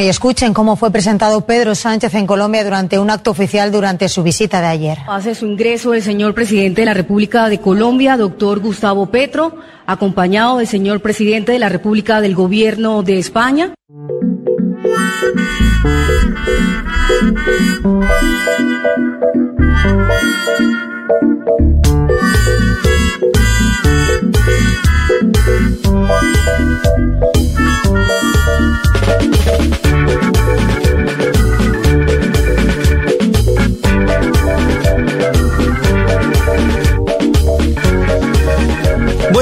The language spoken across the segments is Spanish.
Y escuchen cómo fue presentado Pedro Sánchez en Colombia durante un acto oficial durante su visita de ayer. Hace su ingreso el señor presidente de la República de Colombia, doctor Gustavo Petro, acompañado del señor presidente de la República del Gobierno de España.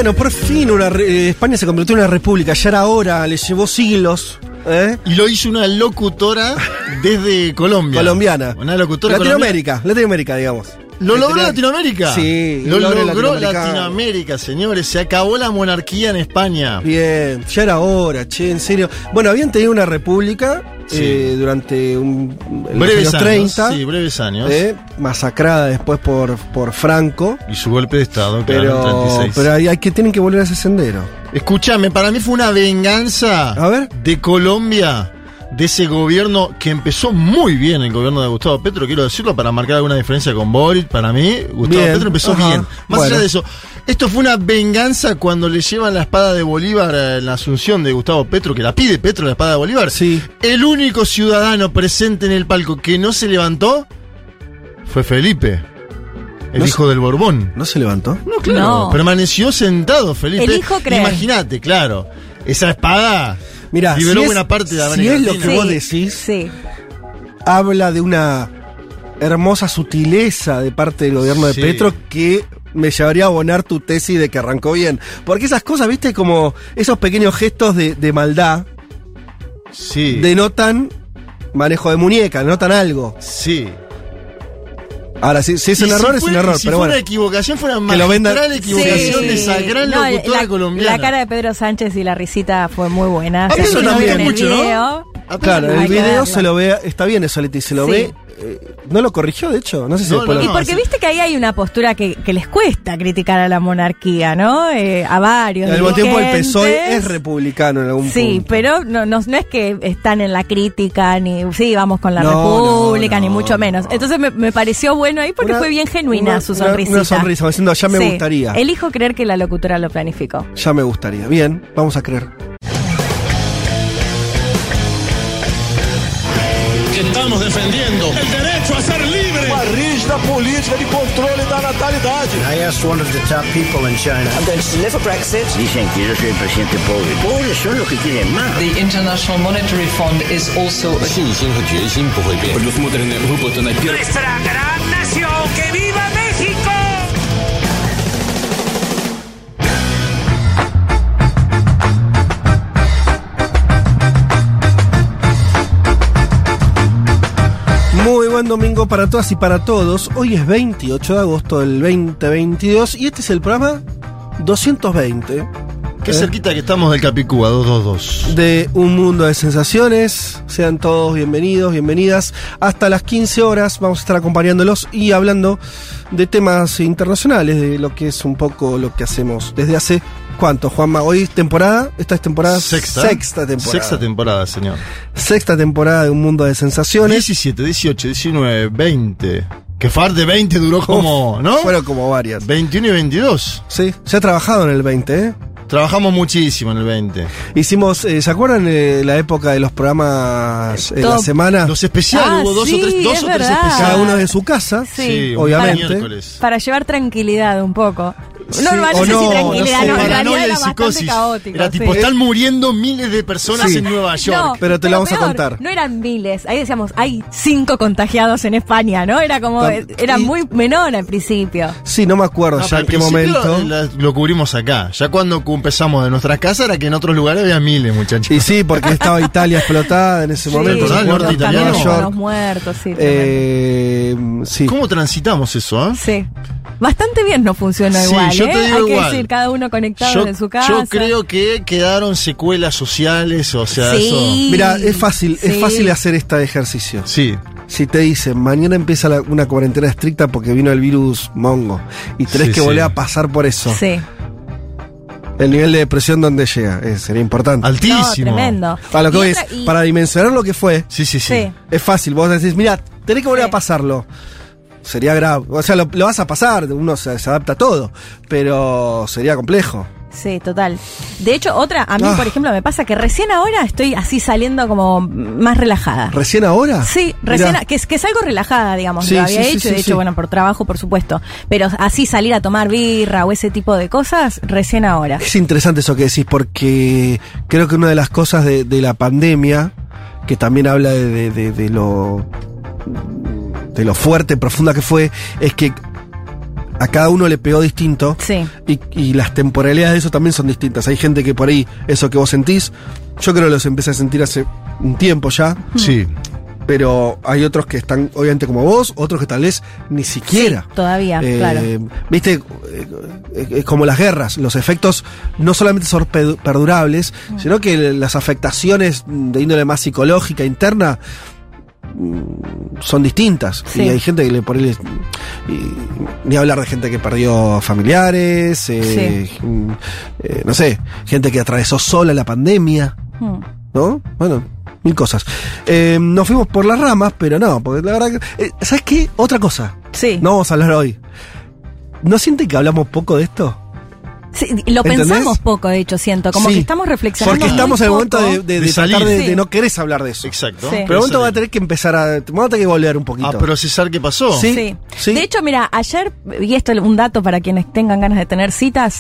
Bueno, por fin una re- eh, España se convirtió en una república, ya era hora, le llevó siglos. ¿eh? Y lo hizo una locutora desde Colombia. Colombiana. Una locutora Latinoamérica, Latinoamérica, digamos. ¿Lo logró Tenía- Latinoamérica? Sí, lo logró logró Latinoamérica. Latinoamérica, señores. Se acabó la monarquía en España. Bien, ya era hora, che, en serio. Bueno, habían tenido una república Sí. eh, durante un, en los breves años años. 30, Sí, breves años. eh, masacrada después por, por Franco. Y su golpe de Estado, claro, en Pero, 36. pero hay, hay que tienen que volver a ese sendero. Escúchame, para mí fue una venganza A ver. de Colombia, de ese gobierno que empezó muy bien, el gobierno de Gustavo Petro, quiero decirlo, para marcar alguna diferencia con Boris. Para mí, Gustavo Bien, Petro empezó ajá, bien. Más bueno. allá de eso, esto fue una venganza cuando le llevan la espada de Bolívar en la asunción de Gustavo Petro, que la pide Petro, la espada de Bolívar. Sí. El único ciudadano presente en el palco que no se levantó fue Felipe. El No hijo se- del Borbón. ¿No se levantó? No, claro. No. Permaneció sentado, Felipe. Elijo creer. Imagínate, claro. Esa espada Mira, liberó si es- buena parte de si es lo que vos decís, Sí. habla de una hermosa sutileza de parte del gobierno de Sí. Petro que me llevaría a abonar tu tesis de que arrancó bien. Porque esas cosas, viste, como esos pequeños gestos de, de maldad Sí. denotan manejo de muñeca, denotan algo. sí. Ahora, si, si es un si error, es fue- un error, si pero fue bueno. una equivocación, fue una Que lo magistral equivocación Sí. de esa gran No, locutora la, colombiana. la cara de Pedro Sánchez y la risita fue muy buena. A mí eso no mucho, ¿no? video, Apenas Claro, el video se lo ve, está bien eso, Leti, se lo Sí. ve. Eh, no lo corrigió, de hecho, no sé si No, después no, Y lo- porque sí. viste que ahí hay una postura que, que les cuesta criticar a la monarquía, ¿no? Eh, a varios. Y al mismo tiempo el PSOE dirigentes. es republicano en algún Sí, punto. pero no, no, no es que están en la crítica, ni sí, vamos con la No, República, no, ni mucho no. menos. Entonces me, me pareció bueno ahí porque Una- fue bien genuina una- su una- sonrisita. una sonrisa, diciendo, ya me Sí. gustaría. Elijo creer que la locutora lo planificó. Ya me gustaría. Bien, vamos a creer. rígida política de controle da natalidade. I asked one of the top people in China. Dicen que yo soy el presidente pobre. Pobres son los que quieren más. The International Monetary Fund is also a 信心和决心不会变。Предусмотрены выплаты на первый. nuestra gran nación. ¡Que viva buen domingo para todas y para todos. Hoy es 28 de agosto del 2022 y este es el programa 220 Qué ¿Eh? cerquita que estamos del Capicúa, 222. de Un Mundo de Sensaciones. Sean todos bienvenidos, bienvenidas. Hasta las 15 horas vamos a estar acompañándolos y hablando de temas internacionales, de lo que es un poco lo que hacemos desde hace... ¿Cuánto, Juanma? Hoy es temporada, esta es temporada Sexta. sexta temporada. Sexta temporada, señor. Sexta temporada de Un Mundo de Sensaciones. 17, 18, 19, 20. Que far de 20 duró como, ¿no? Fueron como varias. 21 y 22. Sí, ya he trabajado en el 20, ¿eh? Trabajamos muchísimo en el 20. Hicimos, eh, ¿se acuerdan de la época de los programas en la Top. semana? Los especiales, Ah, hubo dos sí, o tres, dos es o tres especiales. Cada uno de su casa. Sí, un obviamente. miércoles. Para llevar tranquilidad un poco. Sí, no, no, no o sé si no, tranquilidad, no sé, no, paranoia era y psicosis. caótico. Era sí. tipo, están muriendo miles de personas Sí. en Nueva York. No, Pero te lo vamos a peor, contar. No eran miles. Ahí decíamos, hay cinco contagiados en España, ¿no? Era como, Tam- era y- muy menor al principio. Sí, no me acuerdo No, ya en qué momento. la- Lo, cubrimos acá. Ya cuando cu- empezamos de nuestras casas era que en otros lugares había miles, muchachos. Y sí, porque estaba Italia explotada en ese Sí, momento. ¿se El norte italiano. York. los muertos, sí. Eh, sí. ¿Cómo transitamos eso, eh? Sí. Bastante bien no funcionó Sí, igual, yo ¿eh? te digo Hay que decir, cada uno conectado Yo, desde su casa. yo creo que quedaron secuelas sociales, o sea, Sí. eso. Mira, es fácil, es fácil hacer este ejercicio. Sí. Si te dicen, mañana empieza la- una cuarentena estricta porque vino el virus mongo y tenés Sí, que sí. volver a pasar por eso. Sí. El nivel de depresión donde llega, eh, sería importante. Altísimo. No, tremendo. Para lo que voy es, y- para dimensionar lo que fue, Sí, sí, sí. Sí. es fácil. Vos decís, mira, tenés que volver Sí. a pasarlo. Sería grave. O sea, lo, lo vas a pasar, uno se, se adapta a todo. Pero sería complejo. Sí, total. De hecho, otra, a mí, Ah. por ejemplo, me pasa que recién ahora estoy así saliendo como más relajada. ¿Recién ahora? Sí, recién, que, es- que salgo relajada, digamos, Sí, lo había sí, hecho, sí, de hecho, bueno, por trabajo, por supuesto, pero así salir a tomar birra o ese tipo de cosas, recién ahora. Es interesante eso que decís, porque creo que una de las cosas de, de la pandemia, que también habla de- de lo de lo fuerte, profunda que fue, es que a cada uno le pegó distinto. Sí. Y, y las temporalidades de eso también son distintas. Hay gente que por ahí, eso que vos sentís, yo creo que los empecé a sentir hace un tiempo ya, Sí. pero hay otros que están obviamente como vos, otros que tal vez ni siquiera. Sí, todavía, Eh, claro. Viste, eh, eh, es como las guerras, los efectos no solamente son pe- perdurables, Mm. sino que las afectaciones de índole más psicológica, interna, mm, son distintas. Sí. Y hay gente que le por y- ni hablar de gente que perdió familiares, eh, eh, no sé, gente que atravesó sola la pandemia. Hmm. ¿no? Bueno, mil cosas. Eh, nos fuimos por las ramas, pero no, porque la verdad que. ¿Sabes qué? Otra cosa. Sí. No vamos a hablar hoy. ¿No sienten que hablamos poco de esto? Sí, lo ¿Entendés? pensamos poco, de hecho, siento, como Sí. que estamos reflexionando. Porque estamos en el momento de, de- de de tratar salir. de, Sí. de no querés hablar de eso. Exacto. Sí. Pero momento va a tener que empezar a. Vamos a tener que volver un poquito. a procesar qué pasó. Sí. Sí. Sí. De hecho, mira, ayer, y esto es un dato para quienes tengan ganas de tener citas,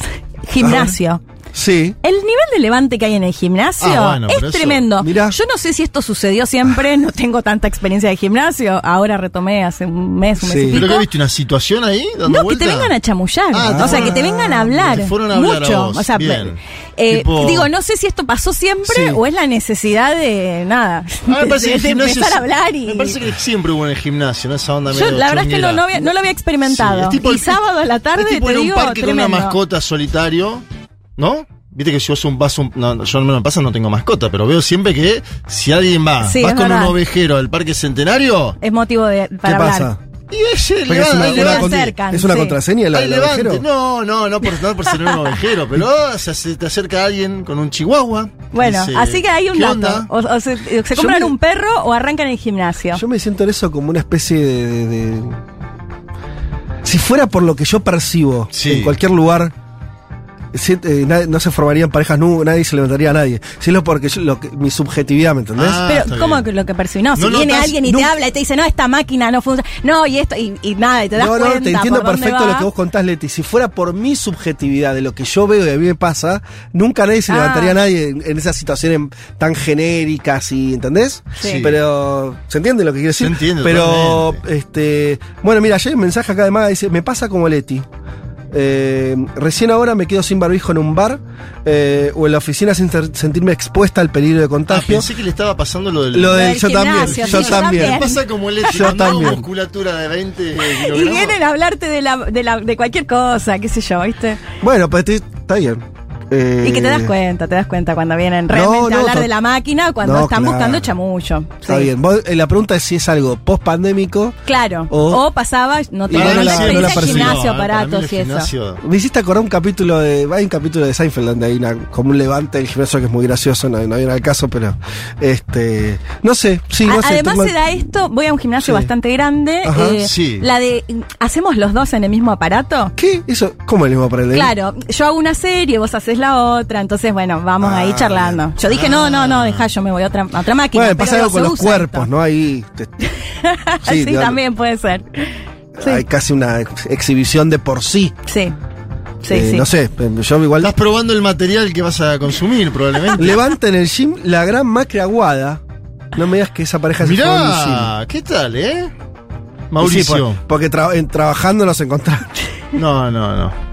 gimnasio. Sí. El nivel de levante que hay en el gimnasio Ah, bueno, es eso- tremendo. Mirá. Yo no sé si esto sucedió siempre, no tengo tanta experiencia de gimnasio, ahora retomé hace un mes, un mes Sí. y pico. ¿Pero qué viste? ¿Una situación ahí? Dando No, que te vengan a chamullar. Ah, o sea, que te fueron- vengan a hablar. te fueron a hablar a mucho. vos. O sea, Bien. eh, Tipo- digo, no sé si esto pasó siempre Sí. o es la necesidad de nada. Ah, me parece de, que el de gimnasio empezar a hablar y. Me parece que siempre hubo en el gimnasio, ¿no? Esa onda Yo, la verdad es que no, había- no lo había experimentado. Sí, es tipo y el- sábado a la tarde te a un digo, parque con tremendo. una mascota solitario, ¿no? Viste que si vos un, vas a un- no, yo no me pasa, no tengo mascota, pero veo siempre que si alguien va, Sí, vas con verdad. un ovejero al parque centenario, Es motivo de, ¿Qué para hablar. pasa? y Porque le es una, le acercan, es una sí. contraseña la levante. ovejero. No, no, no por, no por ser un ovejero, pero se, hace- te acerca alguien con un chihuahua. Bueno, dice, así que hay un ¿qué dato. onda? O, o se, se Yo compran me- un perro o arrancan el gimnasio. Yo me siento en eso como una especie de. de- de- Si fuera por lo que yo percibo Sí. en cualquier lugar, si- eh, nadie- no se formarían parejas, nu- nadie se levantaría a nadie. Si es lo porque yo- lo que- mi subjetividad, ¿me entendés? Ah, Pero, ¿cómo bien. que lo que percibí? No, si No viene alguien y te nunca- habla y te dice, no, esta máquina no funciona. No, y esto, y, y nada, y te das no, no, cuenta. te entiendo perfecto lo que vos contás, Leti. Si fuera por mi subjetividad de lo que yo veo y a mí me pasa, nunca nadie se Ah. levantaría a nadie en, en esas situaciones tan genéricas y, ¿entendés? Sí. Pero, ¿se entiende lo que quiero decir? Se entiende Pero, totalmente. este, bueno, mira, hay un mensaje acá de Maga, dice, me pasa como Leti. Eh, recién ahora me quedo sin barbijo en un bar eh, o en la oficina sin sentirme expuesta al peligro de Ah, contagio. pensé que le estaba pasando lo del... Lo Lo de del yo también, yo también. también. Pasa como el Yo también. musculatura de 20 Y vienen a hablarte de, la, de, la, de cualquier cosa, qué sé yo, ¿viste? Bueno, pues te- está bien. Eh, Y que te das cuenta, te das cuenta cuando vienen realmente no, a hablar de la máquina, cuando No, están claro. buscando chamullo. Está Sí. bien. Vos, eh, la pregunta es si es algo post pandémico. Claro. O- O, pasaba, no tanta la- no la experiencia en gimnasio, mí aparatos el y eso. gimnasio- Me hiciste acordar un capítulo de. Hay un capítulo de Seinfeld donde hay una, como un levante del gimnasio que es muy gracioso, no, no viene al caso, pero. Este. No sé, sí, no A- sé. Además tengo- se da esto, voy a un gimnasio Sí. bastante grande, Ajá. eh, Sí. la de, ¿hacemos los dos en el mismo aparato? ¿Qué? ¿Eso? ¿Cómo le mismo para el Claro, yo hago una serie, vos haces la otra, entonces bueno, vamos ahí Ah, charlando. Yo dije, no, no, no, deja, yo me voy a otra, a otra máquina. Bueno, pasa algo con los cuerpos, esto. ¿no? Ahí. te- sí, también puede ser. Sí. Hay casi una ex- exhibición de por sí. Sí, sí, Eh, sí. No sé, yo igual. Estás probando el material que vas a consumir, probablemente. Levanta en el gym la gran Macri Aguada. No me digas que esa pareja se fue en el gym. Mirá, ¿qué tal, eh? Sí, Mauricio. por- porque tra- en- trabajando nos encontramos. No, no, no.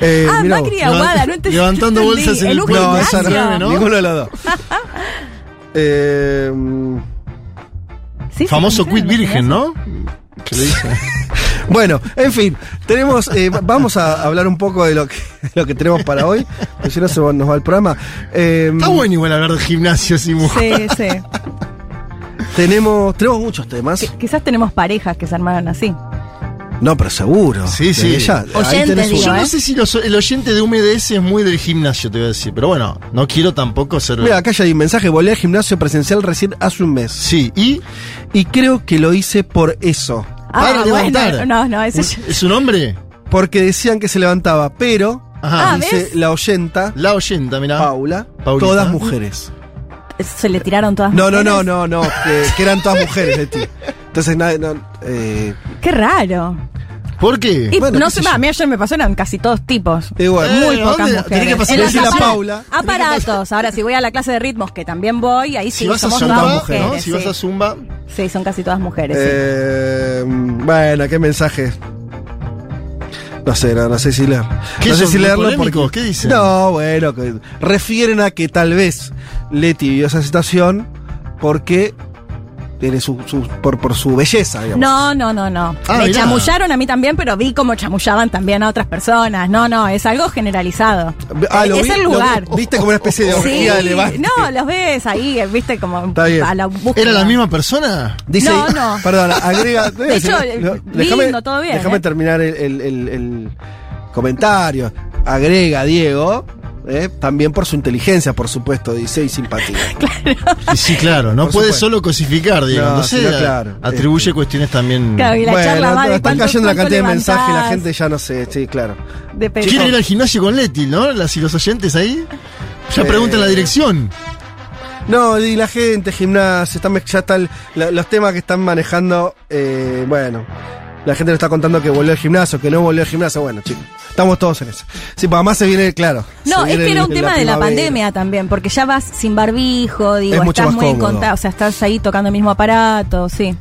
Eh, ah, mirá Macri. Aguada, no entendí. Levantando bolsas en el club. No, esa gimnasio. no, ¿no? ninguno de los dos. Eh, Sí, Famoso sí, quit virgen, ¿no? Que le dice. bueno, en fin, tenemos, eh, vamos a hablar un poco de lo que, de lo que tenemos para hoy, porque si no se nos va el programa. Eh, Está bueno igual hablar de gimnasio sin mujer. Sí, sí. tenemos, tenemos muchos temas. Qui- Quizás tenemos parejas que se armaron así. No, pero seguro. Sí, sí. ya, ahí Oyente, tenés digo. Yo ¿eh? no sé si los- el oyente de UMDS es muy del gimnasio, te voy a decir. Pero bueno, no quiero tampoco ser. Mira, acá ya hay un mensaje. Volví al gimnasio presencial recién hace un mes. Sí, y. Y creo que lo hice por eso. Para Ah, bueno, levantar. no, no, ese ¿Un- ¿Es un hombre? Porque decían que se levantaba, pero, Ajá. Ah, dice ¿ves? la oyenta, La oyenta, mirá. Paula, Paulita. todas mujeres. se le tiraron todas No, no, mujeres. no, no, no, que, que eran todas mujeres de ti. Entonces, nada, no, eh, Qué raro. ¿Por qué? Y Bueno, no qué sé, sé a mí ayer me pasó, eran casi todos tipos. igual. Eh, Muy ¿a pocas dónde? mujeres. Tenés que pasar- En a apara- Paula. Aparatos. Ahora, si voy a la clase de ritmos, que también voy, ahí sí si vas a somos Zumba, todas mujeres. ¿no? Si vas a Zumba. Sí, son casi todas mujeres. sí. Eh, bueno, qué mensaje. No sé, no, no sé si leer. ¿Qué no sé son, si muy leerlo polémicos? porque. ¿Qué dicen? No, bueno, que refieren a que tal vez Leti vivió esa situación porque tiene su, su- por, por su belleza, digamos. No, no, no, no. Ah, Me mirá. chamullaron a mí también, pero vi cómo chamullaban también a otras personas. No, no, es algo generalizado. Ah, lo es vi- el lo- lugar. Viste como una especie de Sí, orgía de levante. no, los ves ahí, viste como Está bien. a la búsqueda. ¿Era la misma persona? Dice, No, no. Perdón, agrega. De hecho, lindo, todo bien, Déjame ¿eh? terminar el, el- el- el comentario. Agrega Diego, eh, también por su inteligencia, por supuesto, dice, y simpatía. Y sí, claro, no Por puede supuesto. solo cosificar, digo. No, No, sé, claro, atribuye este- cuestiones también. Claro, y la bueno, charla va de están cayendo la cantidad de mensajes, la gente ya no sé, sí, claro. ¿Quieren ir al gimnasio con Leti, no? Las y los oyentes ahí. Ya Eh, preguntan la dirección. No, y la gente, gimnasia, están, ya están la- los temas que están manejando, eh, bueno, la gente nos está contando que volvió al gimnasio, que no volvió al gimnasio, bueno, chicos, estamos todos en eso. Sí, pues además se viene, claro. No, es que era un el- tema de la pandemia también, porque ya vas sin barbijo, digo, Es mucho estás más muy en cómodo. contacto, o sea, estás ahí tocando el mismo aparato, sí.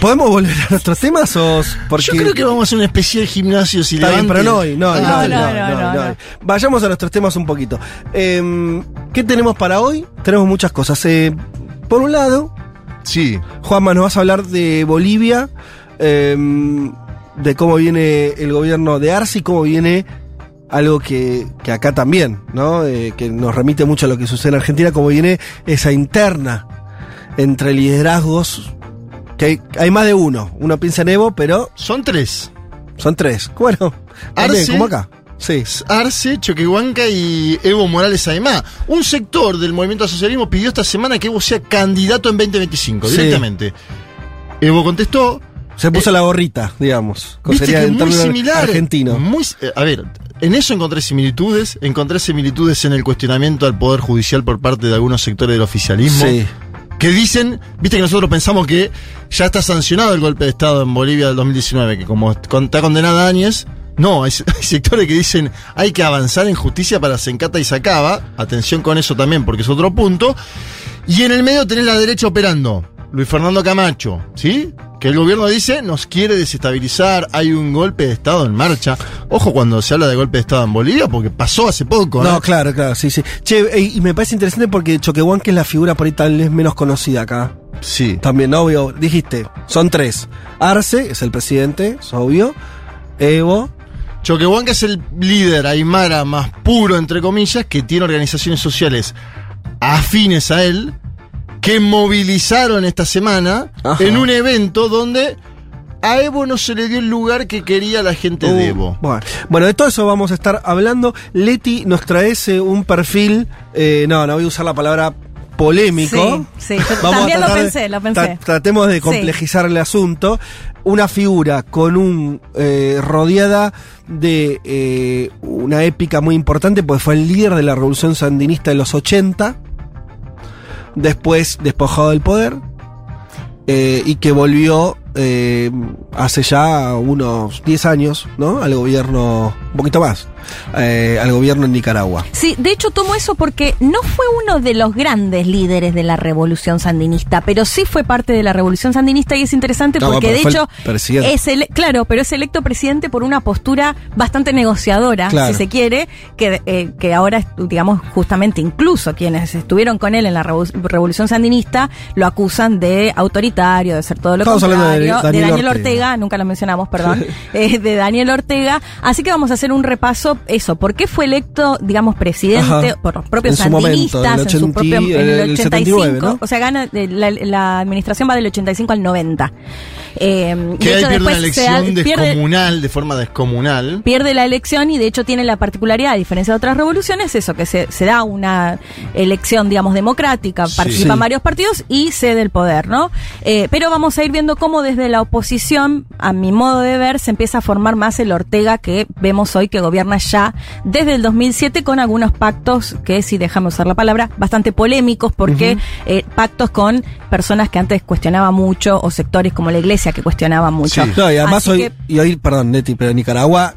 ¿Podemos volver a nuestros temas o...? Porque... Yo creo que vamos a hacer un especial gimnasio si Está bien, pero no hoy, no, No, no, no, no, no, no, no, no no. hoy. Vayamos a nuestros temas un poquito. Eh, ¿Qué tenemos para hoy? Tenemos muchas cosas. Eh, por un lado, Sí. Juanma, nos vas a hablar de Bolivia, eh, de cómo viene el gobierno de Arce y cómo viene algo que, que acá también, ¿no? Eh, que nos remite mucho a lo que sucede en Argentina, cómo viene esa interna entre liderazgos, que hay, hay más de uno. Uno piensa en Evo, pero Son tres. son tres. Bueno, Arce. como acá. Sí. Arce, Choquehuanca y Evo Morales Aymá. Un sector del movimiento al socialismo pidió esta semana que Evo sea candidato en 2025, Sí. directamente. Evo contestó. Se puso Eh, la gorrita, digamos. Viste Sería que muy similar. Argentino. Muy, eh, a ver, en eso encontré similitudes. Encontré similitudes en el cuestionamiento al Poder Judicial por parte de algunos sectores del oficialismo. Sí. Que dicen, viste que nosotros pensamos que ya está sancionado el golpe de Estado en Bolivia del 2019, que como está condenada Áñez, no, hay, hay sectores que dicen hay que avanzar en justicia para Sencata y Sacaba. Atención con eso también, porque es otro punto. Y en el medio tenés la derecha operando. Luis Fernando Camacho, ¿sí? Que el gobierno dice nos quiere desestabilizar, hay un golpe de Estado en marcha. Ojo cuando se habla de golpe de Estado en Bolivia, porque pasó hace poco, ¿no? No, claro, claro, sí, sí. Che, eh, y me parece interesante porque Choquehuanca es la figura por ahí tal vez menos conocida acá. Sí. También, obvio, dijiste, son tres. Arce es el presidente, es obvio. Evo, Choquehuanca es el líder aymara más puro, entre comillas, que tiene organizaciones sociales afines a él, que movilizaron esta semana Ajá. en un evento donde a Evo no se le dio el lugar que quería la gente de Uh, Evo. Bueno, bueno, de todo eso vamos a estar hablando. Leti nos trae un perfil, eh, no, no voy a usar la palabra polémico. Sí, sí, también lo de- pensé, lo pensé. tra- tratemos de Sí. complejizar el asunto. Una figura con un eh, rodeada de eh, una épica muy importante, pues fue el líder de la revolución sandinista de los 80, después despojado del poder, eh, y que volvió eh, hace ya unos 10 años, ¿no? Al gobierno, un poquito más, eh, al gobierno en Nicaragua. Sí, de hecho tomo eso porque no fue uno de los grandes líderes de la revolución sandinista, pero sí fue parte de la revolución sandinista y es interesante No, porque de el hecho presidente. es ele- claro, pero es electo presidente por una postura bastante negociadora, Claro. si se quiere, que, eh, que ahora digamos justamente incluso quienes estuvieron con él en la revo- revolución sandinista lo acusan de autoritario, de ser todo lo Estamos de contrario, Daniel Daniel Ortega. Ortega, nunca lo mencionamos, perdón, eh, de Daniel Ortega. Así que vamos a hacer un repaso, eso, ¿por qué fue electo, digamos, presidente Ajá. por los propios En su momento, sandinistas en el en su 80 propio en el el 85? 79, ¿no? O sea, gana, eh, la, la administración va del 85 al 90. Eh, Que de ahí hecho, pierde una después se da- elección pierde- descomunal, de forma descomunal. pierde la elección y de hecho tiene la particularidad, a diferencia de otras revoluciones, eso, que se, se da una elección, digamos, democrática, Sí. participan Sí. varios partidos y cede el poder, ¿no? Eh, pero vamos a ir viendo cómo desde la oposición, a mi modo de ver, se empieza a formar más el Ortega que vemos hoy que gobierna ya desde el 2007 con algunos pactos que, si dejamos usar la palabra, bastante polémicos porque eh, pactos con personas que antes cuestionaban mucho o sectores como la iglesia que cuestionaban mucho. Sí. No, y además Así hoy, que- y hoy, perdón, Neti, pero Nicaragua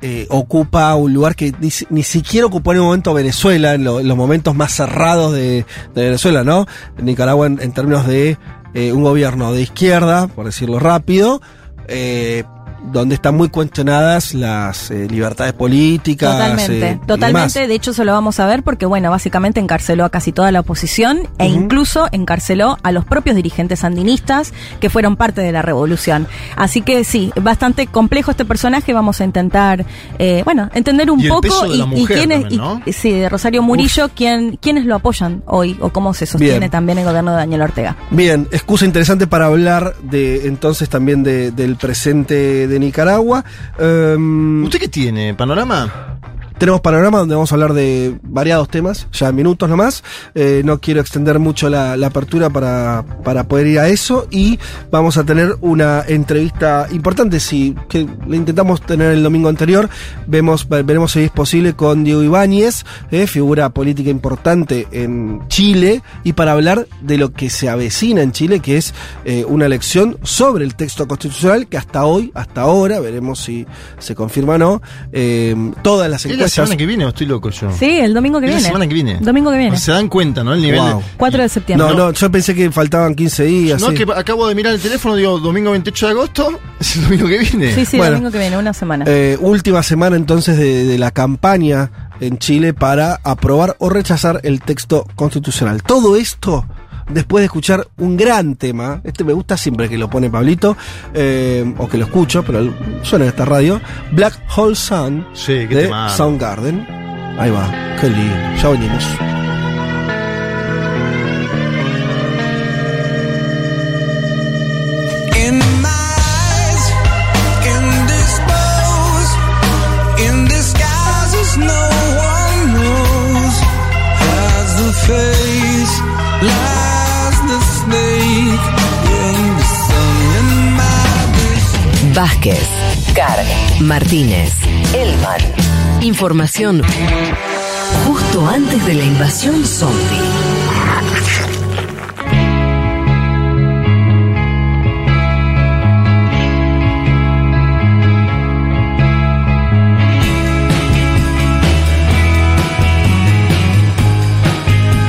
eh, ocupa un lugar que ni, si- ni siquiera ocupó en un momento Venezuela, en, lo- en los momentos más cerrados de, de Venezuela, ¿no? Nicaragua en, en términos de eh, un gobierno de izquierda, por decirlo rápido, eh, donde están muy cuestionadas las eh, libertades políticas. Totalmente, eh, y totalmente. demás. De hecho, eso lo vamos a ver porque, bueno, básicamente encarceló a casi toda la oposición e incluso encarceló a los propios dirigentes sandinistas que fueron parte de la revolución. Así que sí, bastante complejo este personaje. Vamos a intentar, eh, bueno, entender un Y poco también, ¿no? y- sí, de Rosario Murillo, quién, quiénes lo apoyan hoy o cómo se sostiene Bien. también el gobierno de Daniel Ortega. Bien, excusa interesante para hablar de entonces también de- del presente de Nicaragua. Em, ¿Usted qué tiene? ¿Panorama? Tenemos panorama donde vamos a hablar de variados temas, ya en minutos nomás. Eh, no quiero extender mucho la, apertura para, para poder ir a eso. Y vamos a tener una entrevista importante, si que la intentamos tener el domingo anterior. Vemos, veremos si es posible con Diego Ibáñez, eh, figura política importante en Chile, y para hablar de lo que se avecina en Chile, que es eh, una elección sobre el texto constitucional, que hasta hoy, hasta ahora, veremos si se confirma o no, eh, todas las ¿Es la encuestas semana que viene o estoy loco yo? Sí, el domingo que Es la viene. semana que viene. Domingo que viene. Se dan cuenta, ¿no? El nivel Wow. de- 4 de septiembre. No, no, yo pensé que faltaban 15 días. No, sí. que acabo de mirar el teléfono, digo, domingo 28 de agosto, es el domingo que viene. Sí, sí, Bueno. domingo que viene, una semana. Eh, última semana entonces de, de la campaña en Chile para aprobar o rechazar el texto constitucional. Todo esto después de escuchar un gran tema, este me gusta siempre que lo pone Pablito, eh, o que lo escucho, pero suena en esta radio, Black Hole Sun Sí, de. Soundgarden. Ahí va, qué lindo, ya venimos. Vázquez, Carg, Martínez, Elman. Información justo antes de la invasión zombie.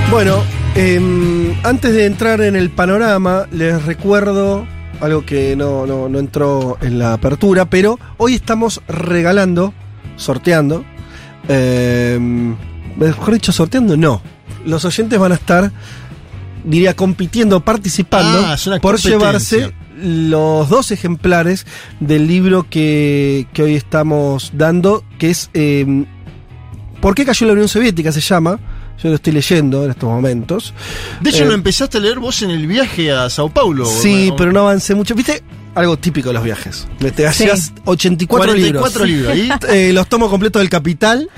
Bueno, em, antes de entrar en el panorama, les recuerdo algo que no, no- no entró en la apertura, pero hoy estamos regalando, sorteando, em, mejor dicho, sorteando, no. Los oyentes van a estar, diría, compitiendo, participando Ah, por llevarse los dos ejemplares del libro que, que hoy estamos dando, que es em, ¿Por qué cayó la Unión Soviética? Se llama. Yo lo estoy leyendo en estos momentos. De hecho, Eh, lo empezaste a leer vos en el viaje a Sao Paulo. Sí, ¿no? pero no avancé mucho. ¿Viste? Algo típico de los viajes. Te hacías 84, 44 libros. ¿y? Eh, los tomos completos del Capital.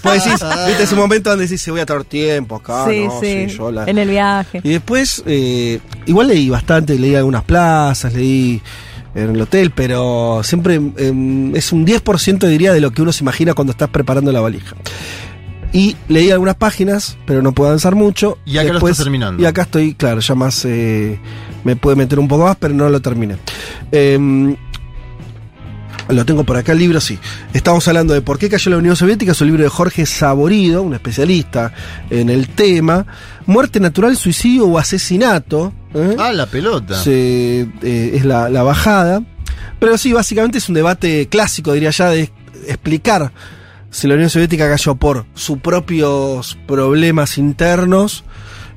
Pues decís, viste ese momento donde decís, se voy a tener tiempo acá. sí, no, sí, yo la- en el viaje. Y después, eh, igual leí bastante, leí algunas plazas, leí en el hotel, pero siempre em, es un 10% diría de lo que uno se imagina cuando estás preparando la valija. Y leí algunas páginas, pero no puedo avanzar mucho. Y acá lo estás terminando. Y acá estoy, claro, ya más eh, me puede meter un poco más, pero no lo terminé. Em, lo tengo por acá el libro, sí. Estamos hablando de por qué cayó la Unión Soviética, es un libro de Jorge Saborido, un especialista en el tema. Muerte natural, suicidio o asesinato. ¿eh? Ah, la pelota. Se, eh, es la, la bajada. Pero sí, básicamente es un debate clásico, diría ya, de explicar si la Unión Soviética cayó por sus propios problemas internos,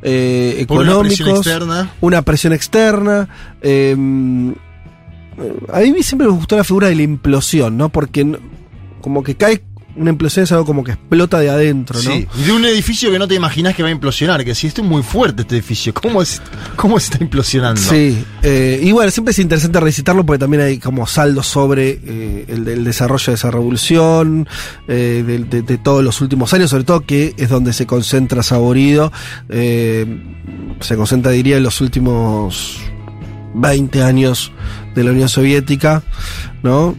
eh, Por una económicos, presión externa. una presión externa, eh, a mí siempre me gustó la figura de la implosión, ¿no? Porque como que cae una implosión es algo como que explota de adentro, ¿no? Sí, de un edificio que no te imaginas que va a implosionar, que si esto es muy fuerte este edificio, ¿cómo, es, cómo se está implosionando? Sí, eh, y bueno, siempre es interesante recitarlo porque también hay como saldo sobre eh, el, el desarrollo de esa revolución, eh, de, de- de todos los últimos años, sobre todo que es donde se concentra Saborido, se concentra, diría, en los últimos 20 años de la Unión Soviética, ¿no?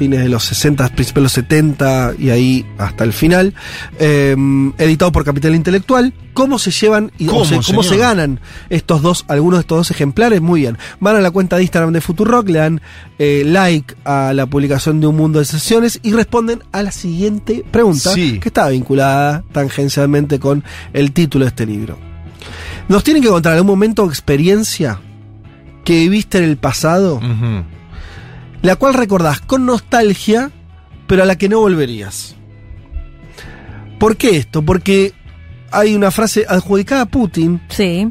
Fines de los 60, principios de los 70 y ahí hasta el final. Eh, editado por Capital Intelectual. ¿Cómo se llevan y o ¿Cómo, se- cómo se señor? ganan estos dos, algunos de estos dos ejemplares? Muy bien. Van a la cuenta de Instagram de Futurock, le dan eh, like a la publicación de Un Mundo de Sesiones y responden a la siguiente pregunta Sí. que está vinculada tangencialmente con el título de este libro. Nos tienen que contar algún momento o experiencia que viviste en el pasado, Ujú. La cual recordás con nostalgia, pero a la que no volverías. ¿Por qué esto? Porque hay una frase adjudicada a Putin, Sí.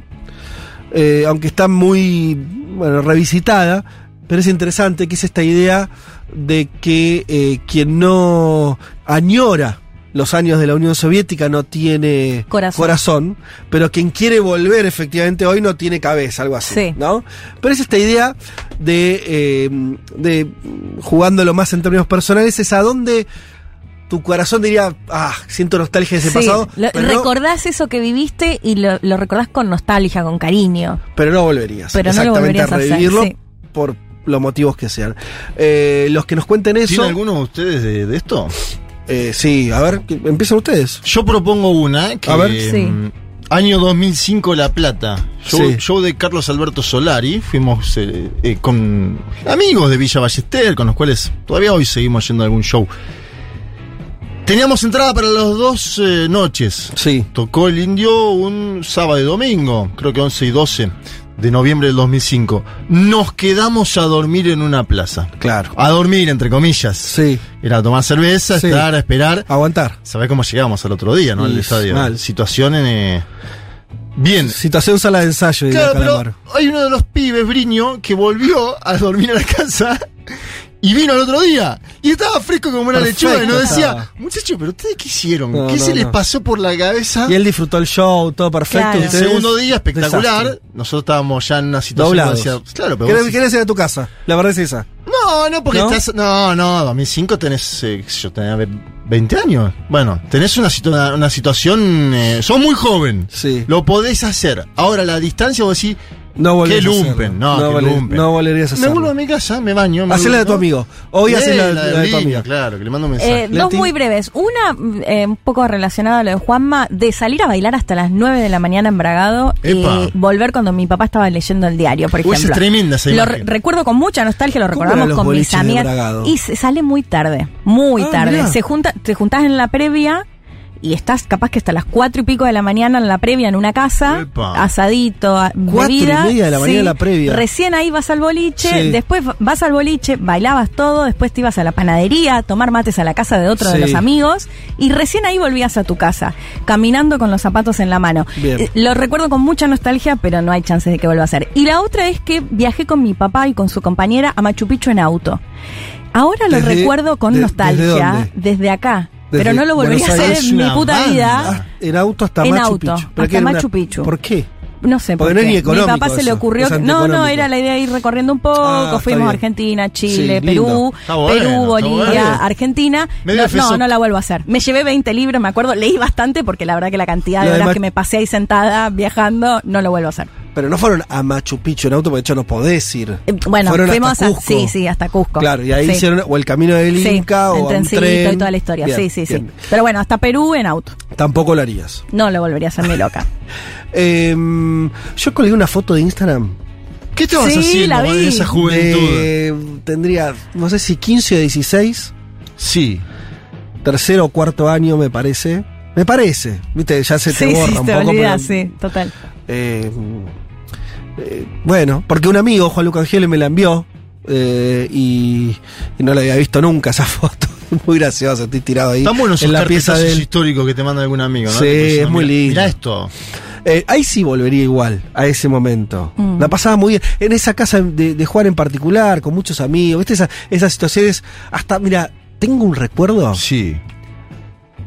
eh, aunque está muy bueno, revisitada, pero es interesante que es esta idea de que eh, quien no añora los años de la Unión Soviética no tiene Corazón. pero quien quiere volver efectivamente hoy no tiene cabeza, algo así, Sí. ¿no? Pero es esta idea de, eh, de jugándolo más en términos personales, es a dónde tu corazón diría, ah, siento nostalgia de ese Sí, pasado, lo- pero, no, recordás eso que viviste y lo, lo recordás con nostalgia, con cariño. pero no volverías. Pero no lo exactamente volverías a hacer, revivirlo sí. por los motivos que sean. Eh, los que nos cuenten eso. ¿Tiene alguno de ustedes de, de esto? Eh, sí, a ver, empiezan ustedes. Yo propongo una que. A ver. Sí. mm, Año 2005 La Plata. Show, Sí. show de Carlos Alberto Solari. Fuimos eh, eh, con amigos de Villa Ballester, con los cuales todavía hoy seguimos yendo a algún show. Teníamos entrada para las dos eh, noches. Sí. Tocó el indio un sábado y domingo, creo que 11 y 12 de noviembre del 2005. Nos quedamos a dormir en una plaza. Claro. A dormir, entre comillas. Sí. Era tomar cerveza, Sí. estar, a esperar. Aguantar. ¿Sabés cómo llegamos al otro día, no? Al estadio. mal. Situación en. eh, Bien. Situación sala de ensayo, Claro, pero hay uno de los pibes, Briño, que volvió a dormir a la casa y vino al otro día. Y estaba fresco como una Perfecto lechuga y nos decía, muchachos, pero ustedes qué hicieron? No, ¿Qué no, se les pasó por la cabeza? Y él disfrutó el show, todo perfecto. Claro. el segundo día espectacular. desastre. Nosotros estábamos ya en una situación decía, claro, pero ¿Querés, vos- querés ir a tu casa? La verdad es esa. No, no, porque ¿No? estás. No, no, 2005 tenés. eh, yo tenía 20 años. Bueno, tenés una, situ- una, una situación. Eh, sos muy joven. Sí. Lo podés hacer. Ahora, la distancia, vos decís. No Qué volverías a hacerlo. lumpen. No, qué lumpen. no volverías a Me hacerlo. vuelvo a mi casa, me baño. me Hacela de tu amigo. Hoy Eh, haces la, la la de tu amigo. Claro, que le mando un mensaje. Eh, dos muy breves. Una, eh, un poco relacionada a lo de Juanma, de salir a bailar hasta las 9 de la mañana en Bragado Epa. y volver cuando mi papá estaba leyendo el diario, por Uy, es tremenda esa Lo re- recuerdo con mucha nostalgia, lo ¿Cómo recordamos con mis de amigas. Y se sale muy tarde, muy Ah, tarde. mirá. Se junta, te juntás en la previa y estás capaz que hasta las cuatro y pico de la mañana en la previa en una casa, Epa. asadito, a- Cuatro y bebida. media de la mañana en la previa. Recién ahí vas al boliche, Sí. después vas al boliche, bailabas todo, después te ibas a la panadería a tomar mates a la casa de otro de los amigos y recién ahí volvías a tu casa, caminando con los zapatos en la mano. Eh, Lo recuerdo con mucha nostalgia, pero no hay chances de que vuelva a ser. Y la otra es que viajé con mi papá y con su compañera a Machu Picchu en auto. Ahora lo Desde- recuerdo con de- nostalgia ¿desde desde, acá. Pero no lo volvería a hacer en mi puta vida. En auto hasta En Machu auto, Picchu. hasta que era una- Machu Picchu. ¿Por qué? No sé por Porque no es ni económico Mi papá se le ocurrió. que- no, no, era la idea de ir recorriendo un poco. Ah, Fuimos a. Argentina, Chile, Sí, Perú, bueno, Perú, Bolivia, bueno. Argentina. No, no, no la vuelvo a hacer. Me llevé 20 libros, me acuerdo. Leí bastante porque la verdad que la cantidad de horas que me pasé ahí sentada viajando, no lo vuelvo a hacer. Pero no fueron a Machu Picchu en auto, porque de hecho no podés ir. Eh, Bueno, fueron fuimos hasta a. Cusco. Sí, sí, hasta Cusco. Claro, y ahí Sí. hicieron o el camino del Sí, Inca o a trencito tren. y toda la historia. Bien, sí, sí, sí. Pero bueno, hasta Perú en auto. Tampoco lo harías. No lo volvería a hacer mi loca. Em, yo colgué una foto de Instagram. ¿Qué estabas Sí, haciendo la vi. en esa juventud? de- tendría, no sé si 15 o 16. Sí. Tercero o cuarto año, me parece. Me parece. Viste, ya se te sí, borra sí, un te poco. olvidas, pero- sí, total. Eh, eh, bueno, porque un amigo, Juan Lucas me la envió eh, y, y no la había visto nunca esa foto. Muy graciosa, estoy tirado ahí Están buenos en esos la pieza carpetazos de él. históricos que te manda algún amigo, ¿no? Sí, es muy mira- lindo. Mirá esto. Eh, ahí sí volvería igual, a ese momento. Mm. La pasaba muy bien. En esa casa de, de Juan en particular, con muchos amigos. ¿Viste? Esa- esas situaciones. Hasta, mira, tengo un recuerdo Sí.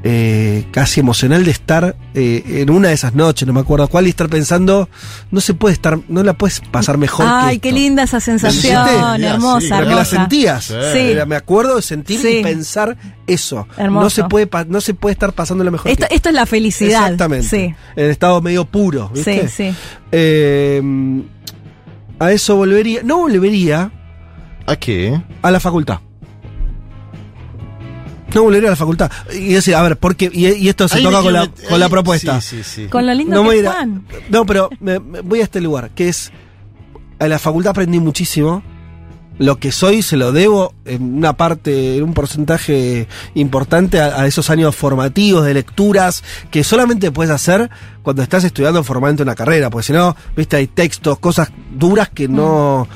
Eh, casi emocional de estar eh, en una de esas noches, no me acuerdo cuál, y estar pensando, no se puede estar, no la puedes pasar mejor. Ay, que qué linda esa sensación, hermosa, Sí, Pero que la sentías. Sí. Era- me acuerdo de sentir Sí. y pensar eso. Hermoso. No se puede no se puede estar pasando lo mejor. Esto, que- esto es la felicidad. Exactamente. Sí, En estado medio puro, ¿viste? sí, sí. Eh, a eso volvería. No volvería ¿A qué? a la facultad. No volvería a la facultad. Y decir, a ver, porque y, y esto se Ahí toca me con la, met- con la propuesta. Sí, sí, sí. Con lo lindo No que voy a es ir a- Juan. No, pero me- me- voy a este lugar, que es. En la facultad aprendí muchísimo. Lo que soy se lo debo en una parte, en un porcentaje importante a, a esos años formativos de lecturas que solamente puedes hacer cuando estás estudiando formalmente una carrera, porque si no, viste, hay textos, cosas duras que no,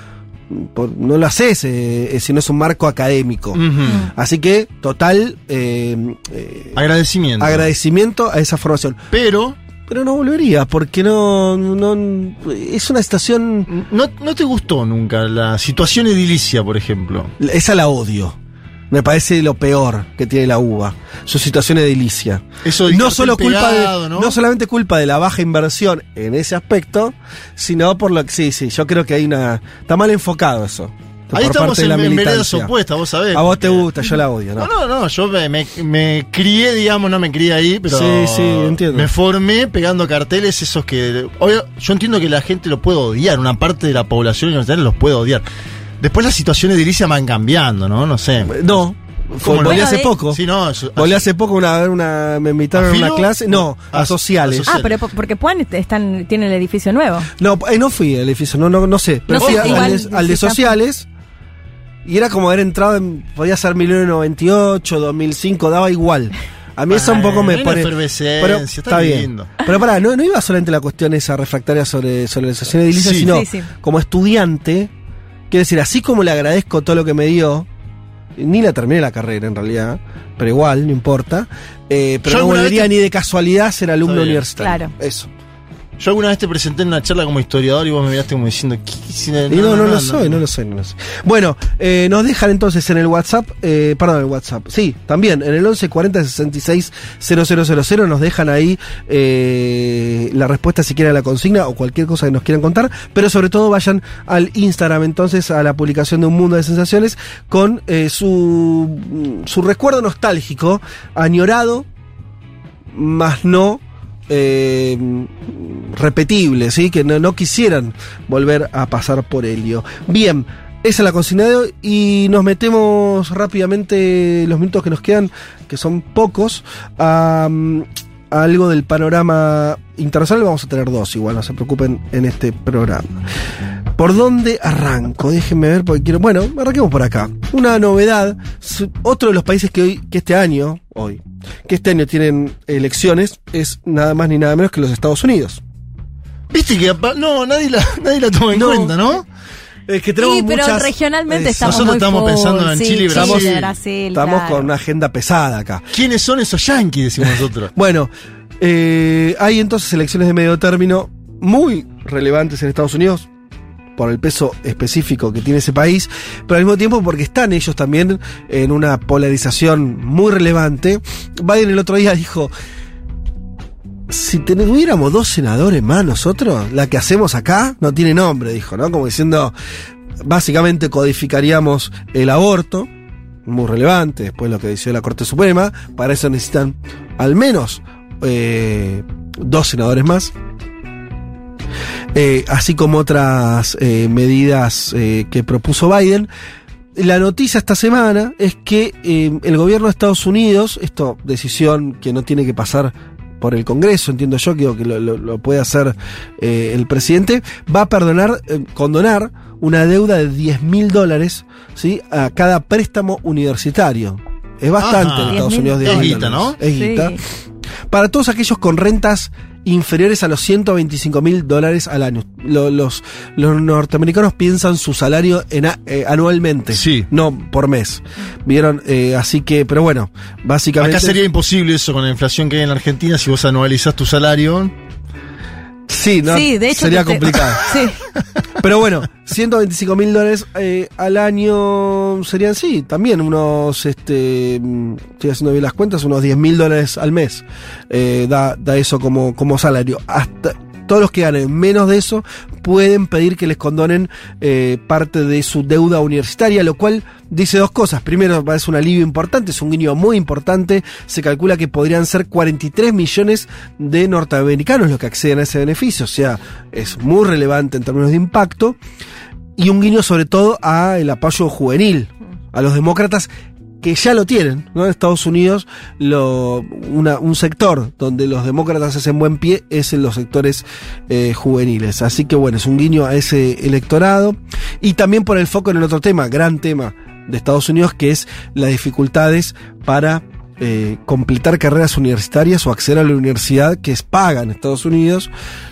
por- no lo haces eh, eh, si no es un marco académico. Ujú. Así que, total eh, eh, Agradecimiento. agradecimiento a esa formación. Pero, Pero no volvería, porque no, no es una estación, ¿no, ¿no te gustó nunca la situación edilicia, por ejemplo? esa la odio. Me parece lo peor que tiene la uva, su situación edilicia. Eso no solo culpa pegado, de, ¿no? ¿no? solamente culpa de la baja inversión en ese aspecto, sino por lo que sí, sí, yo creo que hay una está mal enfocado eso. Ahí estamos en, la en veredas opuestas, vos sabés. A vos te gusta, yo la odio, ¿no? No, no, no, yo me, me- me crié, digamos, no me crié ahí, pero. Sí, sí, entiendo. Me formé pegando carteles esos que. Obvio, yo entiendo que la gente lo puede odiar, una parte de la población los puede odiar. Después las situaciones edilicias van cambiando, ¿no? No sé. No, volví Bueno, hace de- poco. Sí, no, eso- Volví hace poco una, una me invitaron ¿A a una clase, no, A- a, sociales. a sociales. Ah, pero po- porque Juan est- están, tiene el edificio nuevo. No, eh, no fui al edificio, no, no, no sé. Pero No fui sé, al, igual, de, al de está- sociales. Y era como haber entrado en. Podía ser 1998, 2005, daba igual. A mí eso un poco me pone. Pero, está bien. lindo. Pero pará, no, no iba solamente la cuestión esa refractaria sobre, sobre la sesión edilicia, Sí. sino Sí, sí. como estudiante. Quiero decir, así como le agradezco todo lo que me dio, ni la terminé la carrera en realidad, pero igual, no importa. eh, pero Yo no volvería te- ni de casualidad a ser alumno universitario. Claro. Eso. Yo alguna vez te presenté en una charla como historiador y vos me miraste como diciendo. ¿qué Y no, no, lo soy, no lo soy, no lo soy. Bueno, eh, nos dejan entonces en el WhatsApp, eh, perdón, el WhatsApp, sí, también en el 11 40 66 000 nos dejan ahí eh, la respuesta si quieren a la consigna o cualquier cosa que nos quieran contar, pero sobre todo vayan al Instagram entonces a la publicación de Un Mundo de Sensaciones con eh, su, su recuerdo nostálgico, añorado, más no eh, repetible, ¿sí? que no, quisieran volver a pasar por Helio. Bien, esa es la consigna de hoy y nos metemos rápidamente los minutos que nos quedan, que son pocos, a, a algo del panorama internacional. Vamos a tener dos, igual no se preocupen en este programa. ¿Por dónde arranco? Déjenme ver porque quiero. Bueno, arranquemos por acá. Una novedad. Otro de los países que hoy, que este año, hoy, que este año tienen elecciones, es nada más ni nada menos que los Estados Unidos. Viste que. No, nadie la, nadie la toma en No. cuenta, ¿no? Es que tenemos Sí, pero muchas- regionalmente eh, estamos Nosotros estamos full, pensando en sí, Chile y Brasil. Chile, Brasil, Estamos claro. con una agenda pesada acá. ¿Quiénes son esos yanquis? Decimos nosotros. Bueno, eh, hay entonces elecciones de medio término muy relevantes en Estados Unidos por el peso específico que tiene ese país, pero al mismo tiempo porque están ellos también en una polarización muy relevante. Biden el otro día dijo, si tuviéramos dos senadores más nosotros, la que hacemos acá no tiene nombre, dijo, ¿no? Como diciendo, básicamente codificaríamos el aborto, muy relevante, después lo que decidió la Corte Suprema, para eso necesitan al menos eh, dos senadores más. Eh, así como otras eh, medidas eh, que propuso Biden. La noticia esta semana es que el gobierno de Estados Unidos, esto decisión que no tiene que pasar por el Congreso, entiendo yo que, que lo, lo- lo puede hacer eh, el presidente, va a perdonar, eh, condonar una deuda de 10 mil dólares ¿sí? a cada préstamo universitario. Es bastante Ajá. en Estados 10.000 Unidos. 10.000 Es guita. ¿no? Es guita. Para todos aquellos con rentas inferiores a los 125 mil dólares al año. Lo- los, los norteamericanos piensan su salario en a- eh, anualmente, Sí. no por mes. Vieron, Eh, así que, pero bueno, básicamente. Acá sería imposible eso con la inflación que hay en la Argentina si vos anualizás tu salario. Sí, ¿no? Sí, de hecho Sería te- complicado. sí. Pero bueno, 125 mil dólares eh, al año serían, sí, también unos, este, estoy haciendo bien las cuentas, unos 10 mil dólares al mes. Eh, da, da eso como, como salario. Hasta todos los que ganen menos de eso pueden pedir que les condonen eh, parte de su deuda universitaria, lo cual dice dos cosas. Primero, es un alivio importante, es un guiño muy importante. Se calcula que podrían ser 43 millones de norteamericanos los que acceden a ese beneficio. O sea, es muy relevante en términos de impacto. Y un guiño sobre todo a el apoyo juvenil, a los demócratas que ya lo tienen, ¿no? Estados Unidos, un sector donde los demócratas hacen buen pie es en los sectores eh, juveniles. Así que bueno, es un guiño a ese electorado. Y también por el foco en el otro tema, gran tema de Estados Unidos, que es las dificultades para eh, completar carreras universitarias o acceder a la universidad que es paga en Estados Unidos.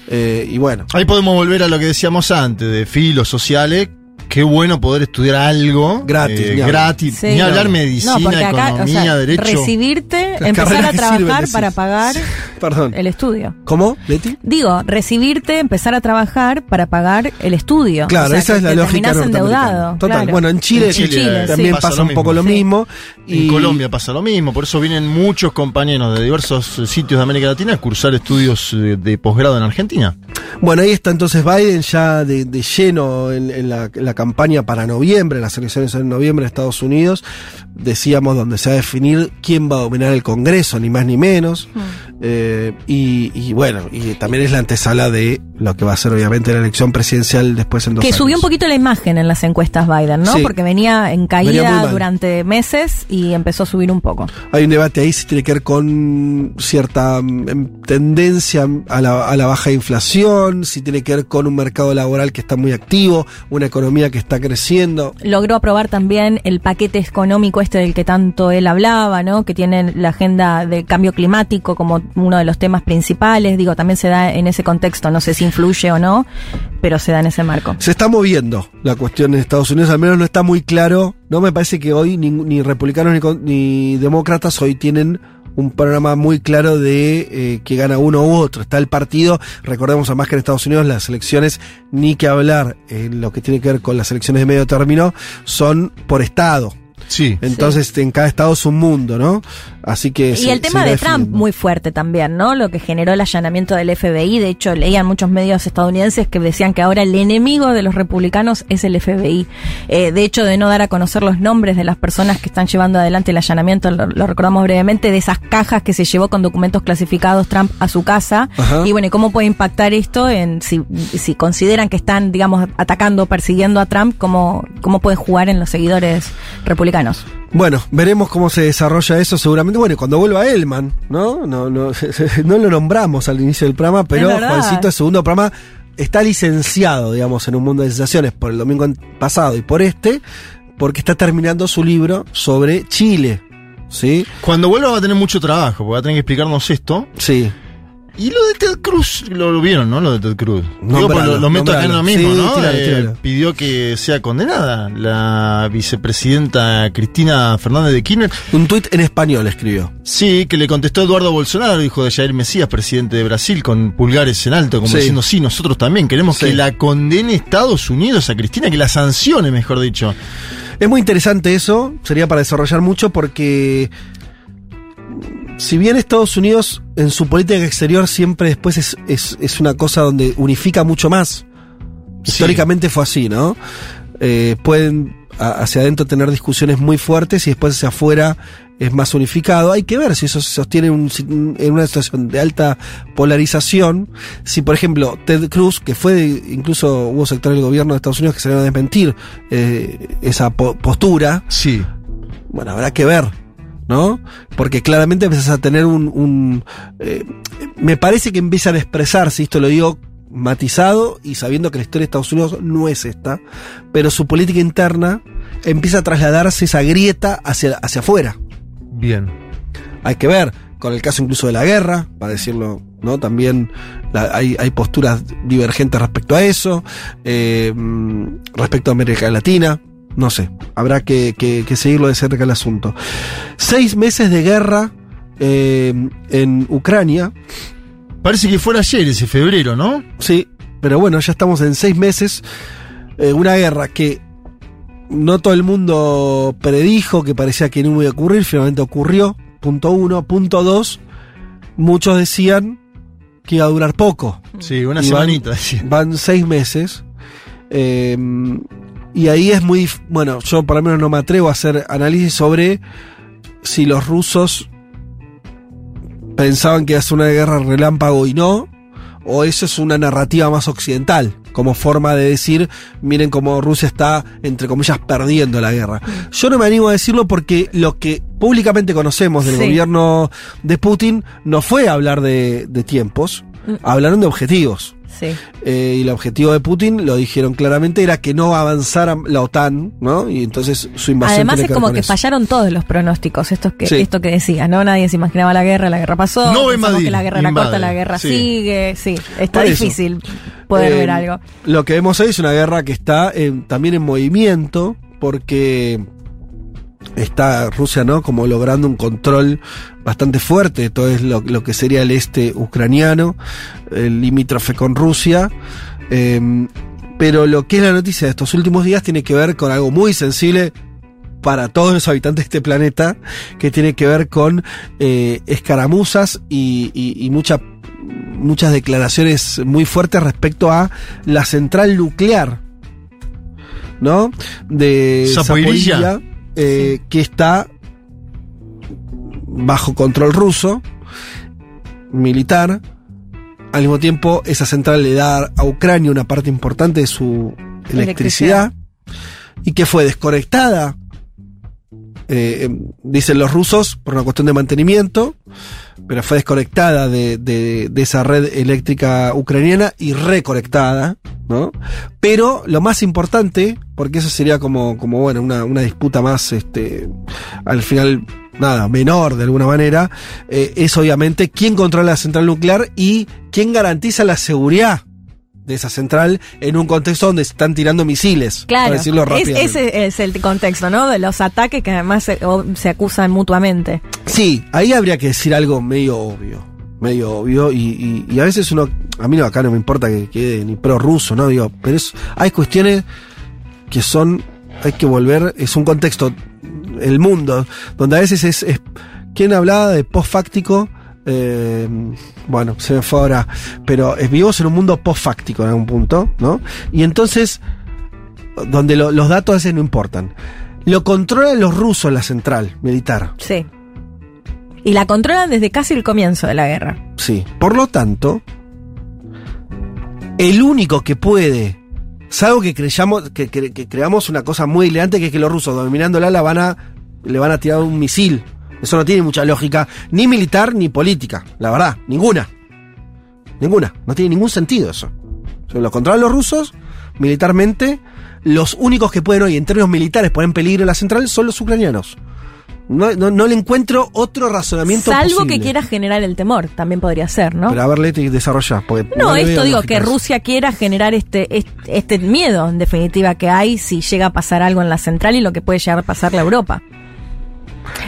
Eh, y bueno, Ahí podemos volver a lo que decíamos antes, de filos sociales. Qué bueno poder estudiar algo Gratis, eh, ni hablar. gratis, Sí. ni hablar medicina, No, acá, o economía, sea, derecho. recibirte, Las empezar a trabajar sirven, para pagar perdón. el estudio. ¿Cómo, Leti? Digo, recibirte, empezar a trabajar para pagar el estudio. Claro, O sea, esa que es la lógica endeudado. Total. claro. Bueno, en Chile, En Chile, también sí. pasa, un poco mismo. lo Sí. mismo. En Colombia pasa lo mismo, por eso vienen muchos compañeros de diversos eh, sitios de América Latina a cursar estudios eh, de posgrado en Argentina. Bueno, ahí está entonces Biden ya de, de lleno en, en la, en la campaña para noviembre, las elecciones en noviembre en Estados Unidos. Decíamos donde se va a definir quién va a dominar el Congreso, ni más ni menos. Eh, y, y bueno, y también es la antesala de lo que va a ser obviamente la elección presidencial después en dos Que años. subió un poquito la imagen en las encuestas Biden, ¿no? Sí. Porque venía en caída durante meses y empezó a subir un poco. Hay un debate ahí si tiene que ver con cierta mm, em, tendencia a la, a la baja inflación, si tiene que ver con un mercado laboral que está muy activo, una economía que está creciendo. Logró aprobar también el paquete económico este del que tanto él hablaba, ¿no? Que tiene la agenda de cambio climático como uno de los temas principales. Digo, también se da en ese contexto. No sé si influye o no, pero se da en ese marco. Se está moviendo la cuestión en Estados Unidos, al menos no está muy claro. No me parece que hoy ni, ni republicanos ni, demócratas hoy tienen un panorama muy claro de eh, que gana uno u otro. Está el partido, recordemos además que en Estados Unidos las elecciones, ni que hablar en lo que tiene que ver con las elecciones de medio término, son por estado. Sí. Entonces en cada estado es un mundo, ¿no? Así que... Y se- el tema de Trump muy fuerte también, ¿no? Lo que generó el allanamiento del FBI. De hecho, leían muchos medios estadounidenses que decían que ahora el enemigo de los republicanos es el FBI. Eh, de hecho, de no dar a conocer los nombres de las personas que están llevando adelante el allanamiento, lo, lo recordamos brevemente, de esas cajas que se llevó con documentos clasificados Trump a su casa. Ajá. Y bueno, ¿y cómo puede impactar esto en si, si consideran que están, digamos, atacando, persiguiendo a Trump, cómo, cómo puede jugar en los seguidores republicanos? Bueno, veremos cómo se desarrolla eso seguramente. Bueno, y cuando vuelva Elman, ¿no? No, no, no lo nombramos al inicio del programa, pero. Juancito, el segundo programa, está licenciado, digamos, en un mundo de sensaciones por el domingo pasado y por este, porque está terminando su libro sobre Chile. ¿Sí? Cuando vuelva va a tener mucho trabajo, porque va a tener que explicarnos esto. Sí. Y lo de Ted Cruz, lo, lo vieron, ¿no? Lo de Ted Cruz. Digo, pues lo, lo meto acá en lo mismo, Sí, ¿no? tíralo, Eh, pidió que sea condenada la vicepresidenta Cristina Fernández de Kirchner. Un tuit en español escribió. Sí, que le contestó Eduardo Bolsonaro, hijo de Jair Mesías, presidente de Brasil, con pulgares en alto, como Sí. diciendo, sí, nosotros también queremos Sí. que la condene Estados Unidos a Cristina, que la sancione, mejor dicho. Es muy interesante eso, sería para desarrollar mucho porque si bien Estados Unidos en su política exterior siempre después es, es, es una cosa donde unifica mucho más, Sí. históricamente fue así, ¿no? Eh, pueden a- hacia adentro tener discusiones muy fuertes y después hacia afuera es más unificado. Hay que ver si eso se sostiene un- en una situación de alta polarización. Si, por ejemplo, Ted Cruz, que fue, incluso hubo sectores del gobierno de Estados Unidos que se a desmentir eh, esa po- postura, Sí. bueno, habrá que ver, ¿no? Porque claramente empiezas a tener un... un, eh, me parece que empiezan a expresarse, esto lo digo matizado y sabiendo que la historia de Estados Unidos no es esta, pero su política interna empieza a trasladarse esa grieta hacia, hacia afuera. Bien. Hay que ver, con el caso incluso de la guerra, para decirlo, ¿no? También la- hay, hay posturas divergentes respecto a eso, eh, mm, respecto a América Latina, no sé, habrá que, que- que seguirlo de cerca el asunto. Seis meses de guerra eh, en Ucrania, Parece que fuera ayer, ese febrero, ¿no? Sí, pero bueno, ya estamos en seis meses. Eh, una guerra que no todo el mundo predijo, que parecía que no iba a ocurrir, finalmente ocurrió. Punto uno. Punto dos, muchos decían que iba a durar poco. Sí, una Y semanita. Van, van seis meses. Eh, y ahí es muy. Bueno, yo por lo menos no me atrevo a hacer análisis sobre si los rusos pensaban que ser una guerra relámpago y no, o eso es una narrativa más occidental, como forma de decir, miren cómo Rusia está, entre comillas, perdiendo la guerra. Yo no me animo a decirlo porque lo que públicamente conocemos del Sí. gobierno de Putin no fue hablar de, de tiempos, Mm. hablaron de objetivos. Sí. Eh, y el objetivo de Putin, lo dijeron claramente, era que no avanzara la OTAN, ¿no? Y entonces su invasión Además tiene es como que eso. fallaron todos los pronósticos, esto que, Sí. esto que decías, ¿no? Nadie se imaginaba la guerra, la guerra pasó, No que la guerra era corta, la guerra sí. sigue, sí, está Por eso. difícil poder Eh, ver algo. Lo que vemos hoy es una guerra que está en- también en movimiento, porque está Rusia, ¿no? Como logrando un control bastante fuerte de todo es lo, lo que sería el este ucraniano, el limítrofe con Rusia. Eh, pero lo que es la noticia de estos últimos días tiene que ver con algo muy sensible para todos los habitantes de este planeta, que tiene que ver con eh, escaramuzas y, y- y mucha- muchas declaraciones muy fuertes respecto a la central nuclear, ¿no? De Zaporizhia. Eh, que está bajo control ruso, militar. Al mismo tiempo, esa central le da a Ucrania una parte importante de su electricidad, y que fue desconectada, eh, em, dicen los rusos, por una cuestión de mantenimiento, pero fue desconectada de, de- de esa red eléctrica ucraniana y reconectada, ¿no? Pero lo más importante, porque eso sería como, como bueno, una, una disputa más, este, al final, nada, menor de alguna manera, eh, es obviamente quién controla la central nuclear y quién garantiza la seguridad de esa central en un contexto donde se están tirando misiles, Claro, para decirlo es- ese es el contexto, ¿no? De los ataques que además se, o- se acusan mutuamente. Sí, ahí habría que decir algo medio obvio. Medio obvio. Y, y- y a veces uno. A mí no, acá no me importa que quede ni pro ruso, ¿no? Digo, pero es, hay cuestiones que son. Hay que volver. Es un contexto. El mundo. Donde a veces es. es ¿Quién hablaba de post-fáctico? Eh, bueno, se me fue ahora. Pero vivimos en un mundo post-fáctico en algún punto, ¿no? Y entonces. Donde lo- los datos a veces no importan. Lo controlan los rusos la central militar. Sí. Y la controlan desde casi el comienzo de la guerra. Sí. Por lo tanto, el único que puede, salvo que creyamos, que, creamos una cosa muy elegante, que es que los rusos dominándola la van le van a tirar un misil. Eso no tiene mucha lógica, ni militar ni política, la verdad, ninguna. Ninguna, no tiene ningún sentido eso. Se lo controlan los rusos, militarmente, los únicos que pueden hoy, en términos militares, poner en peligro la central son los ucranianos. No, no- no le encuentro otro razonamiento Salvo posible. que quiera generar el temor, también podría ser, ¿no? Pero a ver, Leti, desarrolla. No, le esto digo, que. Rusia quiera generar este, este, este miedo, en definitiva, que hay si llega a pasar algo en la central y lo que puede llegar a pasarle a Europa.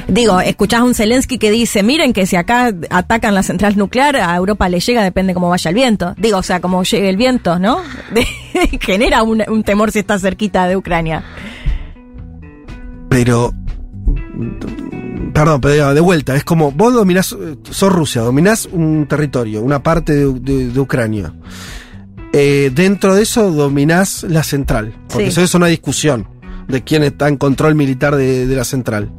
Digo, escuchás a un Zelensky que dice, miren que si acá atacan la central nuclear, a Europa le llega, depende cómo vaya el viento. Digo, o sea, como llegue el viento, ¿no? Genera un, un temor si está cerquita de Ucrania. Pero. Perdón, pero de vuelta, es como vos dominás, sos Rusia, dominás un territorio, una parte de, de- de Ucrania. Eh, dentro de eso dominás la central, porque Sí. eso es una discusión de quién está en control militar de, de la central.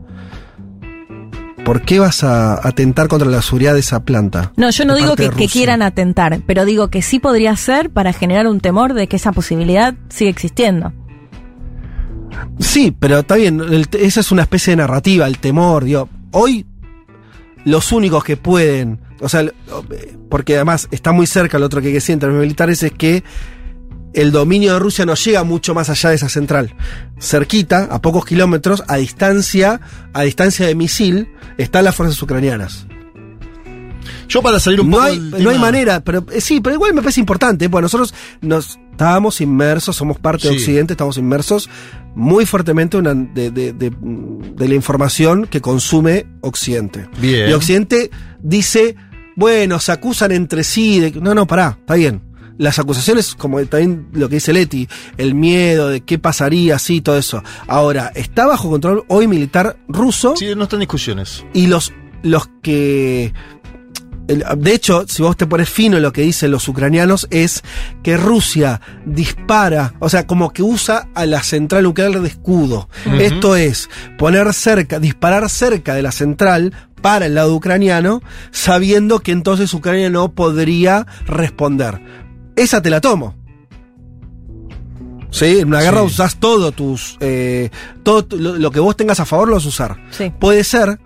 ¿Por qué vas a atentar contra la seguridad de esa planta? No, yo no digo que, que quieran atentar, pero digo que sí podría ser para generar un temor de que esa posibilidad sigue existiendo. Sí, pero está bien, el esa es una especie de narrativa, el temor, digo, hoy los únicos que pueden, o sea, el- porque además está muy cerca lo otro que que decir en términos militares es que el dominio de Rusia no llega mucho más allá de esa central. Cerquita, a pocos kilómetros, a distancia, a distancia de misil, están las fuerzas ucranianas. Yo para salir un No poco hay, del no hay manera, pero eh, sí, pero igual me parece importante, porque nosotros nos estábamos inmersos, somos parte de. Occidente, estamos inmersos muy fuertemente una- de, de- de- de la información que consume Occidente. Bien. Y Occidente dice, bueno, se acusan entre sí. De... No, no, pará, está bien. Las acusaciones, como también lo que dice Leti, el miedo de qué pasaría, sí, todo eso. Ahora, está bajo control hoy militar ruso. Sí, no están discusiones. Y los, los que de hecho, si vos te pones fino lo que dicen los ucranianos, es que Rusia dispara, o sea, como que usa a la central nuclear de escudo. Esto es, poner cerca, disparar cerca de la central para el lado ucraniano, sabiendo que entonces Ucrania no podría responder. Esa te la tomo. Sí, en una guerra Sí. usás todo tus. eh, todo lo que vos tengas a favor lo vas a usar. Sí. Puede ser,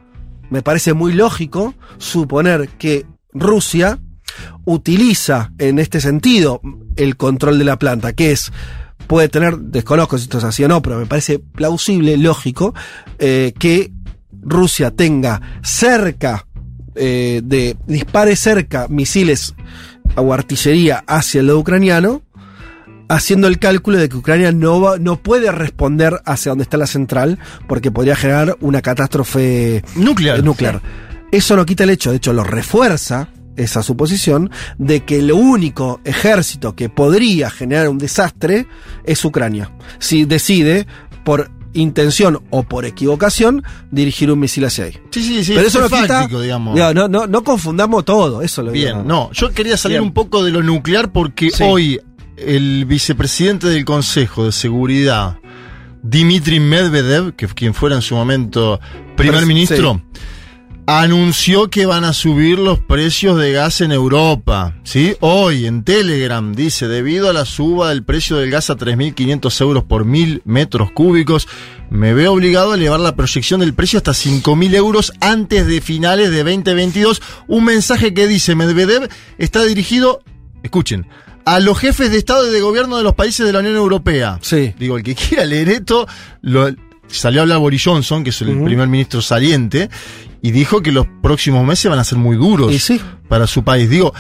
me parece muy lógico, suponer que Rusia utiliza en este sentido el control de la planta, que es. Puede tener, desconozco si esto es así o no, pero me parece plausible, lógico, eh, que Rusia tenga cerca eh, de dispare cerca misiles o artillería hacia el lado ucraniano, haciendo el cálculo de que Ucrania no, va- no puede responder hacia donde está la central, porque podría generar una catástrofe nuclear. eh, nuclear. Eso no quita el hecho, de hecho lo refuerza esa suposición de que el único ejército que podría generar un desastre es Ucrania. Si decide por intención o por equivocación dirigir un misil hacia ahí. Sí, sí, sí. Pero eso no es quita, fáctico, digamos. no, no, no, no confundamos todo, eso lo digo, Bien, no, yo quería salir Bien. un poco de lo nuclear porque Sí. hoy el vicepresidente del Consejo de Seguridad, Dmitry Medvedev, que quien fuera en su momento primer ministro, anunció que van a subir los precios de gas en Europa. ¿sí? Hoy en Telegram dice, debido a la suba del precio del gas a 3.500 euros por mil metros cúbicos, me veo obligado a elevar la proyección del precio hasta 5.000 euros antes de finales de 2022. Un mensaje que dice Medvedev está dirigido, escuchen, a los jefes de Estado y de Gobierno de los países de la Unión Europea. Sí. Digo, el que quiera leer esto, lo- salió a hablar Boris Johnson, que es el primer ministro saliente, y dijo que los próximos meses van a ser muy duros Y sí. para su país. Digo,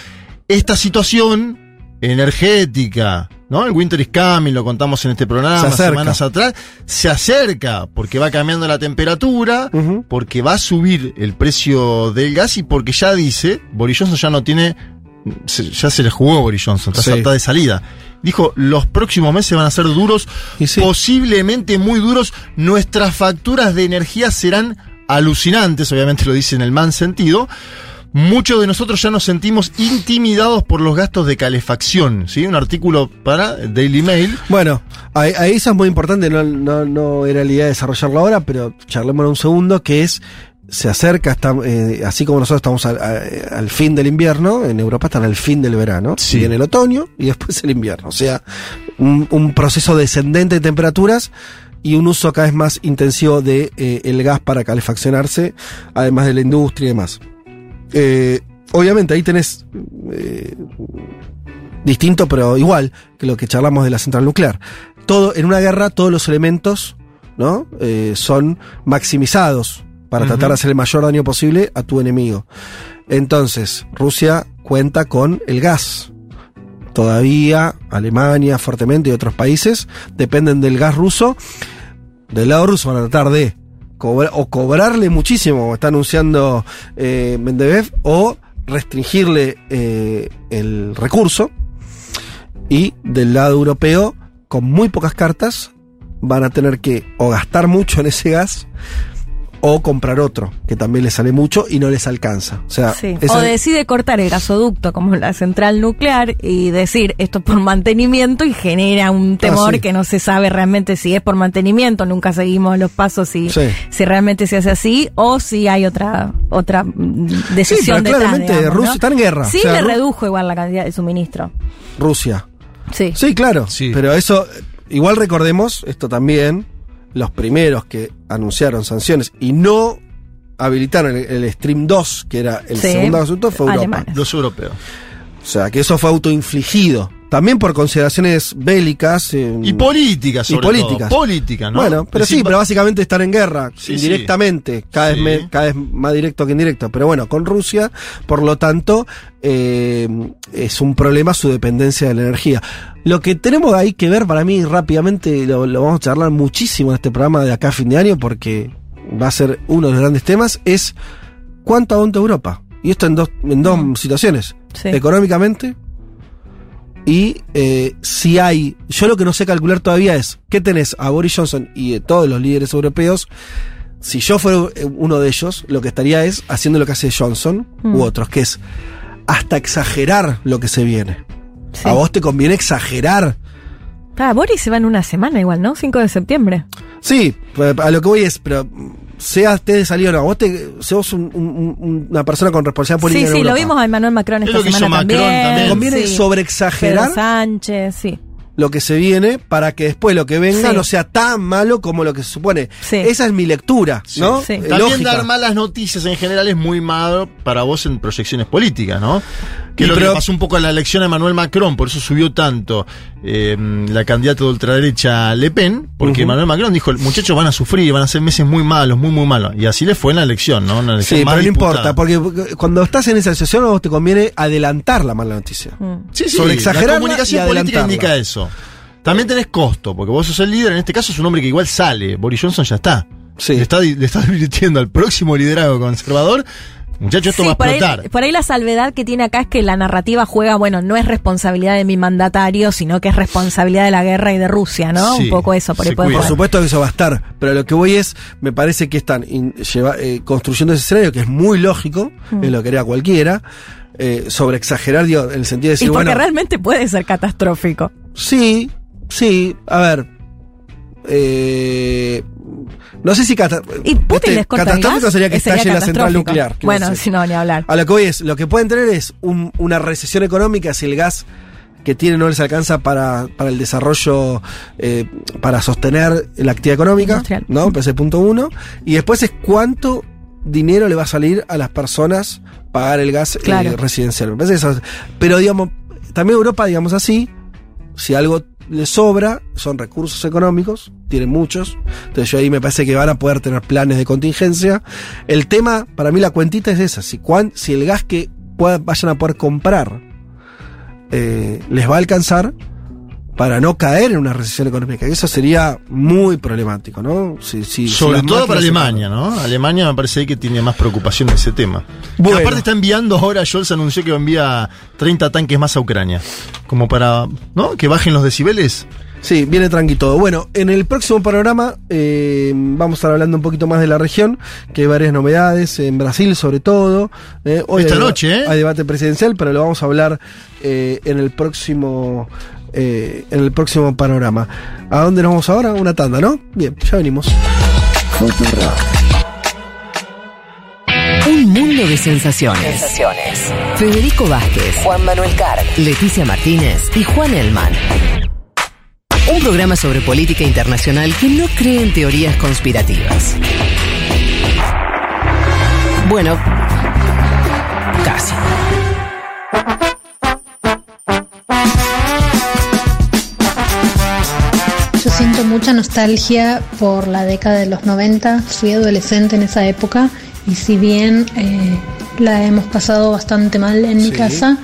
esta situación energética, ¿no? El Winter is Coming, lo contamos en este Se programa acerca. semanas atrás, se acerca porque va cambiando la temperatura, porque va a subir el precio del gas y porque ya dice, Boris Johnson ya no tiene, se- ya se le jugó Boris Johnson, está, Sí. está de salida. Dijo, los próximos meses van a ser duros, posiblemente muy duros, nuestras facturas de energía serán alucinantes, obviamente lo dice en el man sentido. Muchos de nosotros ya nos sentimos intimidados por los gastos de calefacción, ¿sí? Un artículo para Daily Mail. Bueno, ahí, ahí eso es muy importante, no, no, no era la idea de desarrollarlo ahora, pero charlémoslo un segundo, que es, se acerca, está, eh, así como nosotros estamos al, a- al fin del invierno, en Europa están al fin del verano, Sí. viene el otoño y después el invierno, o sea, un, un proceso descendente de temperaturas y un uso cada vez más intensivo de eh, el gas para calefaccionarse, además de la industria y demás. Eh, obviamente ahí tenés eh, distinto, pero igual que lo que charlamos de la central nuclear. Todo, en una guerra, todos los elementos, ¿no? Son maximizados para tratar de hacer el mayor daño posible a tu enemigo. Entonces, Rusia cuenta con el gas. Todavía Alemania fuertemente y otros países dependen del gas ruso. Del lado ruso van a tratar de cobra- o cobrarle muchísimo, como está anunciando eh, Medvedev, o restringirle eh, el recurso. Y del lado europeo, con muy pocas cartas, van a tener que o gastar mucho en ese gas o comprar otro, que también les sale mucho y no les alcanza. O sea, Sí. O decide cortar el gasoducto como la central nuclear y decir esto es por mantenimiento y genera un temor sí. que no se sabe realmente si es por mantenimiento, nunca seguimos los pasos y Sí. si realmente se hace así o si hay otra otra mm, decisión pero detrás. claramente digamos, Rusia ¿no? está en guerra. Sí, O sea, le Ru- redujo igual la cantidad de suministro. Rusia. Sí. Sí, claro. Pero eso, igual recordemos, esto también, los primeros que anunciaron sanciones y no habilitaron el, el Stream 2, que era el Sí, segundo asunto, fue Europa. alemanes. Los europeos. O sea, que eso fue autoinfligido. También por consideraciones bélicas. eh, Y políticas, y sobre políticas. todo. Política, ¿no? Bueno, pero Decir, sí, pero básicamente estar en guerra, Sí, indirectamente, Cada, Sí. vez me- cada vez más directo que indirecto. Pero bueno, con Rusia, por lo tanto, eh, es un problema su dependencia de la energía. Lo que tenemos ahí que ver para mí rápidamente, lo, lo vamos a charlar muchísimo en este programa de acá a fin de año, porque va a ser uno de los grandes temas, es cuánto aguanta Europa. Y esto en dos, en dos situaciones. Sí. Económicamente y eh, si hay... Yo lo que no sé calcular todavía es, ¿qué tenés a Boris Johnson y eh, todos los líderes europeos? Si yo fuera eh, uno de ellos, lo que estaría es haciendo lo que hace Johnson Mm. u otros, que es hasta exagerar lo que se viene. Sí. A vos te conviene exagerar Ah, Boris se va en una semana igual, ¿no? 5 de septiembre. Sí, a lo que voy es, pero mm, sea usted de salida o no, vos te, sos un- un- un- una persona con responsabilidad política. Sí, en sí, lo Europa. vimos a Emmanuel Macron Es esta lo que hizo semana Macron también. también. Conviene sí. sobreexagerar Pedro Sánchez, sí. Lo que se viene para que después lo que venga Sí. no sea tan malo como lo que se supone. Sí. Esa es mi lectura, ¿no? Sí. Eh, También lógica. dar malas noticias en general es muy malo para vos en proyecciones políticas, ¿no? Que Y lo que pero- le pasó un poco a la elección a Emmanuel Macron, por eso subió tanto eh, la candidata de ultraderecha Le Pen, porque Ujú. Emmanuel Macron dijo, muchachos van a sufrir, van a ser meses muy malos, muy, muy malos. Y así le fue en la elección, ¿no? Una elección Sí, pero no importa, porque porque cuando estás en esa situación a vos te conviene adelantar la mala noticia. Mm. Sí, sí, sobre exagerarla la comunicación y política indica eso. También tenés costo, porque vos sos el líder, en este caso es un hombre que igual sale, Boris Johnson ya está. Sí. Le está, le está divirtiendo al próximo liderazgo conservador. Muchachos, esto Sí, va a por ahí, por ahí la salvedad que tiene acá es que la narrativa juega, bueno, no es responsabilidad de mi mandatario, sino que es responsabilidad de la guerra y de Rusia, ¿no? Sí, Un poco eso, por ahí puede. Por supuesto que eso va a estar, pero lo que voy es, me parece que están in- lleva- eh, construyendo ese escenario que es muy lógico, Mm. es lo que haría cualquiera, eh, sobre exagerar, digo, en el sentido de Y decir, porque bueno, realmente puede ser catastrófico. Sí, sí, a ver, eh, no sé si cata- ¿Y Putin este, catastrófico sería que Eh, sería estalle la central nuclear. Bueno, si no, ni hablar. A lo que voy es, lo que pueden tener es un- una recesión económica si el gas que tiene no les alcanza para, para el desarrollo, eh, para sostener la actividad económica, Industrial. ¿no? Ese punto uno. Y después es cuánto dinero le va a salir a las personas pagar el gas eh, residencial. Me parece eso. Pero digamos, también Europa, digamos así, si algo le sobra, son recursos económicos, tienen muchos. Entonces yo ahí me parece que van a poder tener planes de contingencia. El tema, para mí la cuentita es esa, si, cuán- si el gas que pueda- vayan a poder comprar eh, les va a alcanzar para no caer en una recesión económica. Y eso sería muy problemático, ¿no? Si- si- Sobre todo para Alemania, ¿no? Alemania me parece que tiene más preocupación en ese tema. Bueno. Aparte está enviando ahora, Scholz anunció que envía 30 tanques más a Ucrania. Como para, ¿no? Que bajen los decibeles. Sí, viene tranqui todo. Bueno, en el próximo programa eh, vamos a estar hablando un poquito más de la región, que hay varias novedades, en Brasil sobre todo. Eh, hoy Esta hay, noche, ¿eh? Hay debate presidencial, pero lo vamos a hablar eh, en el próximo... eh, en el próximo panorama. ¿A dónde nos vamos ahora? Una tanda, ¿no? Bien, ya venimos. Un mundo de sensaciones. Federico Vázquez, Juan Manuel Carg, Leticia Martínez y Juan Elman. Un programa sobre política internacional que no cree en teorías conspirativas. Bueno, casi. Siento mucha nostalgia por la década de los 90, fui adolescente en esa época y si bien eh, la hemos pasado bastante mal en mi Sí. casa,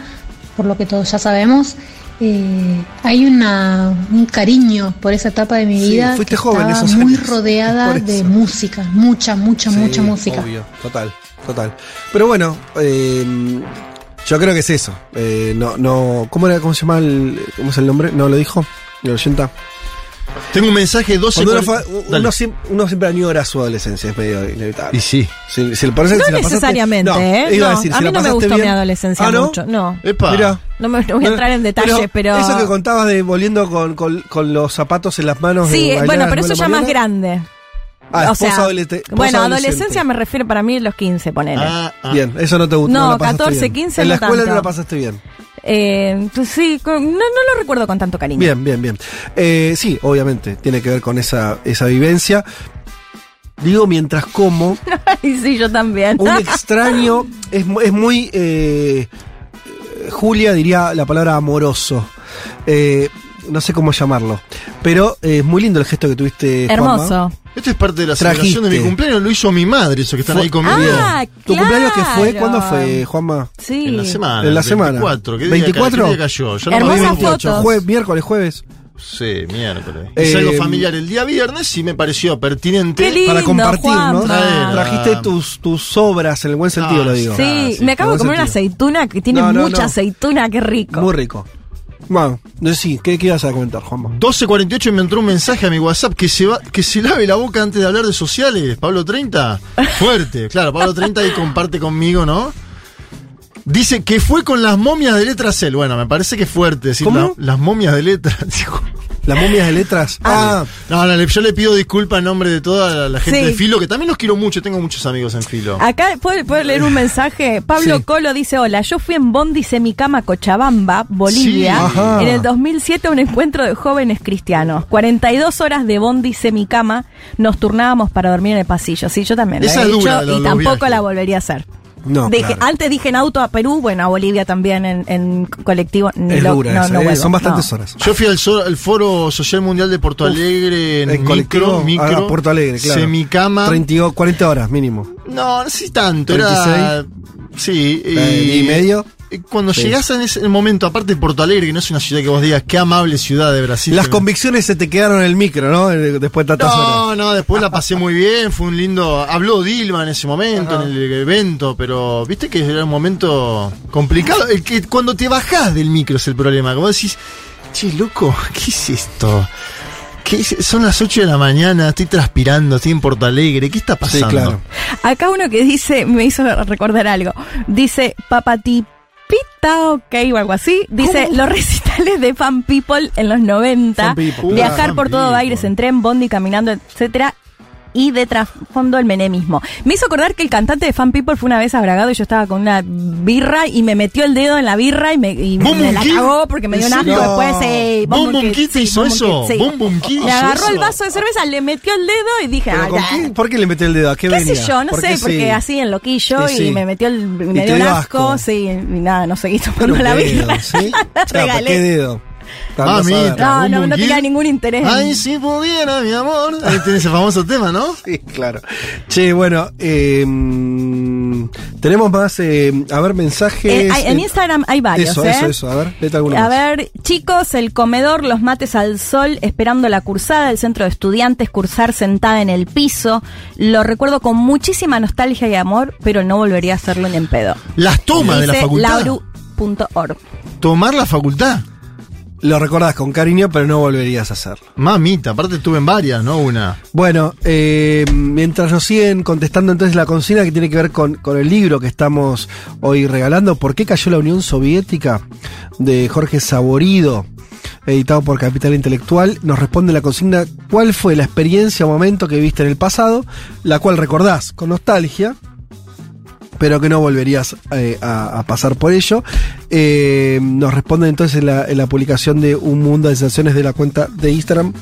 por lo que todos ya sabemos, eh, hay una, un cariño por esa etapa de mi Sí, vida fuiste que joven estaba muy años, rodeada de música, mucha, mucha, Sí, mucha música. Obvio, total, total. Pero bueno, eh, yo creo que es eso. Eh, no, no, ¿cómo era, cómo se llama el, cómo es el nombre? No lo dijo, el oyenta. Tengo un mensaje 12 Cuando uno, Dale. uno, siempre, uno siempre añora su adolescencia, es medio inevitable. Y sí. Si, si, por eso No si pasaste- necesariamente, no, ¿eh? iba a No, decir, a mí no me gustó bien- mi adolescencia ¿Ah, no? mucho. No. Epa. Mirá. No me no voy a entrar en detalles, pero. Eso que contabas de volviendo con, con, con los zapatos en las manos. de Sí, bailar bueno, en pero eso ya más grande. Ah, O esposa sea, adolescente- esposa bueno, adolescencia me refiero para mí los 15, ponele. Ah, ah. Bien, eso no te gustó. No, pasaste 14, bien. 15 En la no escuela tanto. no la pasaste bien. Eh, pues sí, no, no lo recuerdo con tanto cariño. Bien, bien, bien. Eh, sí, obviamente, tiene que ver con esa, esa vivencia. Digo, mientras como, Ay, sí, yo también. un extraño, es, es muy, eh, Julia diría la palabra amoroso. Eh, no sé cómo llamarlo. Pero eh, es muy lindo el gesto que tuviste. Juanma. Hermoso. Esto es parte de la celebración de mi Trajiste. cumpleaños, lo hizo mi madre, eso que están Fue- ahí conmigo. Ah, ¿Tu cumpleaños que fue? ¿Cuándo fue, Juanma? Sí. En la semana. En la el semana. 24. ¿Qué día, ¿24? ca- qué día cayó? Yo no me Hermosas acuerdo. fotos. Jue- miércoles, jueves. Sí, miércoles. Eh, es algo familiar el día viernes y me pareció pertinente. Qué lindo, para compartir, ¿no? Juanma. Trajiste tus, tus obras, en el buen sentido Ah, lo digo. Sí, Ah, sí, me acabo de comer una aceituna que tiene No, no, mucha no. aceituna, qué rico. Muy rico. Bueno, sí, ¿qué, ¿qué ibas a comentar, Juanma? 12.48 y me entró un mensaje a mi WhatsApp que se, va, que se lave la boca antes de hablar de sociales. Pablo 30. Fuerte. Claro, Pablo 30 ahí comparte conmigo, ¿no? Dice que fue con las momias de letra Cel. Bueno, me parece que es fuerte decir ¿Cómo? la- las momias de letra. Las momias de letras. Ah, No, no, le- yo le pido disculpas en nombre de toda la, la gente Sí. de Filo, que también los quiero mucho. Tengo muchos amigos en Filo. Acá puedo, puedo leer un mensaje. Pablo Sí. Colo dice: Hola, yo fui en Bondi Semicama, Cochabamba, Bolivia, Sí, en el 2007 a un encuentro de jóvenes cristianos. 42 horas de Bondi Semicama nos turnábamos para dormir en el pasillo. Sí, yo también Esa lo he es dura, hecho lo- y tampoco viajes. la volvería a hacer. No. Dije- claro. Antes dije en auto a Perú, bueno, a Bolivia también en, en colectivo. ni Es lo- dura no, esa, no vuelvo, son bastantes no. horas. Yo fui al, so- al Foro Social Mundial de Porto Alegre en, En colectivo, micro, micro, a Porto Alegre, claro. semicama. 30, o 40 horas mínimo. No, no sé tanto, era... Sí, Eh, ¿y medio? Y Cuando Sí. llegás en ese momento, aparte de Porto Alegre, que no es una ciudad que vos digas, qué amable ciudad de Brasil. Las convicciones se te quedaron en el micro, ¿no? Eh, Después de tantas horas. No, no, después la pasé muy bien, fue un lindo... Habló Dilma en ese momento, Ajá. en el evento, pero viste que era un momento complicado. El que cuando te bajás del micro es el problema, como decís, che, loco, ¿qué es esto? ¿Qué es? Son las 8 de la mañana, estoy transpirando, estoy en Porto Alegre, ¿qué está Sí, pasando? claro. Acá uno que dice, me hizo recordar algo. Dice, papatipita, ok, o algo así. Dice, los recitales de Fan People en los 90. Fan People, viajar claro. por todo People. Aires en tren, bondi, caminando, etcétera. Y de trasfondo el menemismo. Me hizo acordar que el cantante de Fan People fue una vez abragado y yo estaba con una birra y me metió el dedo en la birra y me, y ¿Boom me la cagó porque me dio ¿En un asco serio? después. eh, Boom Boom Kid sí, hizo eso. Kid, sí. Boom Boom Kid Me hizo agarró el vaso de cerveza, le metió el dedo y dije, ¿Pero ah, ya. ¿Por qué le metió el dedo? ¿A qué, ¿Qué venía? sé yo? No ¿Por sé, qué porque sí? así en loquillo y me metió el, me dio un asco, asco. sí, y nada, no seguí Pero tomando la birra. ¿sí? La Claro, ¿por regalé. qué dedo? Andás a ver. Mamita. No, no, no tenía ningún interés. en- Ay, si pudiera, mi amor. Ahí tiene ese famoso tema, ¿no? Sí, claro. Che, bueno, eh, mm, tenemos más, eh, a ver, mensajes. Eh, hay- en eh, Instagram hay varios, Eso, ¿eh? eso, eso. A ver, léete alguno A más. ver, chicos, el comedor, los mates al sol, esperando la cursada, el centro de estudiantes, cursar sentada en el piso. Lo recuerdo con muchísima nostalgia y amor, pero no volvería a hacerlo ni en pedo. Las tomas de la facultad. lauru.org. Tomar la facultad. Lo recordás con cariño, pero no volverías a hacerlo. Mamita, aparte estuve en varias, ¿no? Una. Bueno, eh, mientras nos siguen contestando entonces la consigna que tiene que ver con, con el libro que estamos hoy regalando, ¿Por qué cayó la Unión Soviética? de Jorge Saborido, editado por Capital Intelectual, nos responde la consigna ¿cuál fue la experiencia o momento que viste en el pasado, la cual recordás con nostalgia? Pero que no volverías eh, a, a pasar por ello. Eh, nos responden entonces en la, en la publicación de Un Mundo de Sensaciones de la cuenta de Instagram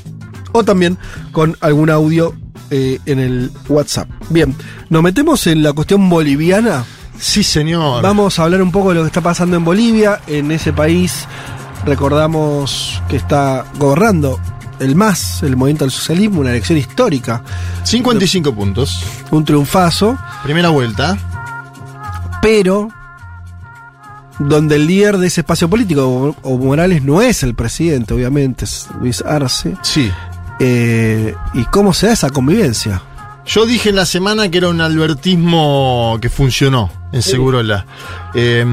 o también con algún audio eh, en el WhatsApp. Bien, nos metemos en la cuestión boliviana. Sí, señor. Vamos a hablar un poco de lo que está pasando en Bolivia. En ese país recordamos que está gobernando el MAS, el Movimiento del Socialismo, una elección histórica, 55 puntos. un triunfazo. Primera vuelta. Pero donde el líder de ese espacio político, o Morales, no es el presidente, obviamente, es Luis Arce. Sí. Eh, ¿Y cómo se da esa convivencia? Yo dije en la semana que era un albertismo que funcionó en Segurola. Eh,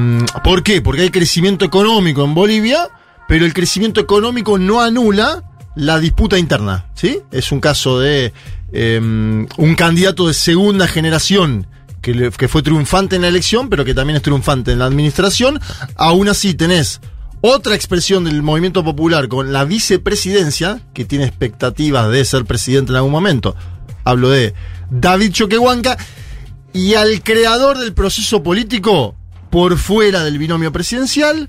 ¿Por qué? Porque hay crecimiento económico en Bolivia, pero el crecimiento económico no anula la disputa interna. ¿sí? Es un caso de eh, un candidato de segunda generación que, fue triunfante en la elección, pero que también es triunfante en la administración. Aún así tenés otra expresión del movimiento popular con la vicepresidencia, que tiene expectativas de ser presidente en algún momento. Hablo de David Choquehuanca y al creador del proceso político por fuera del binomio presidencial,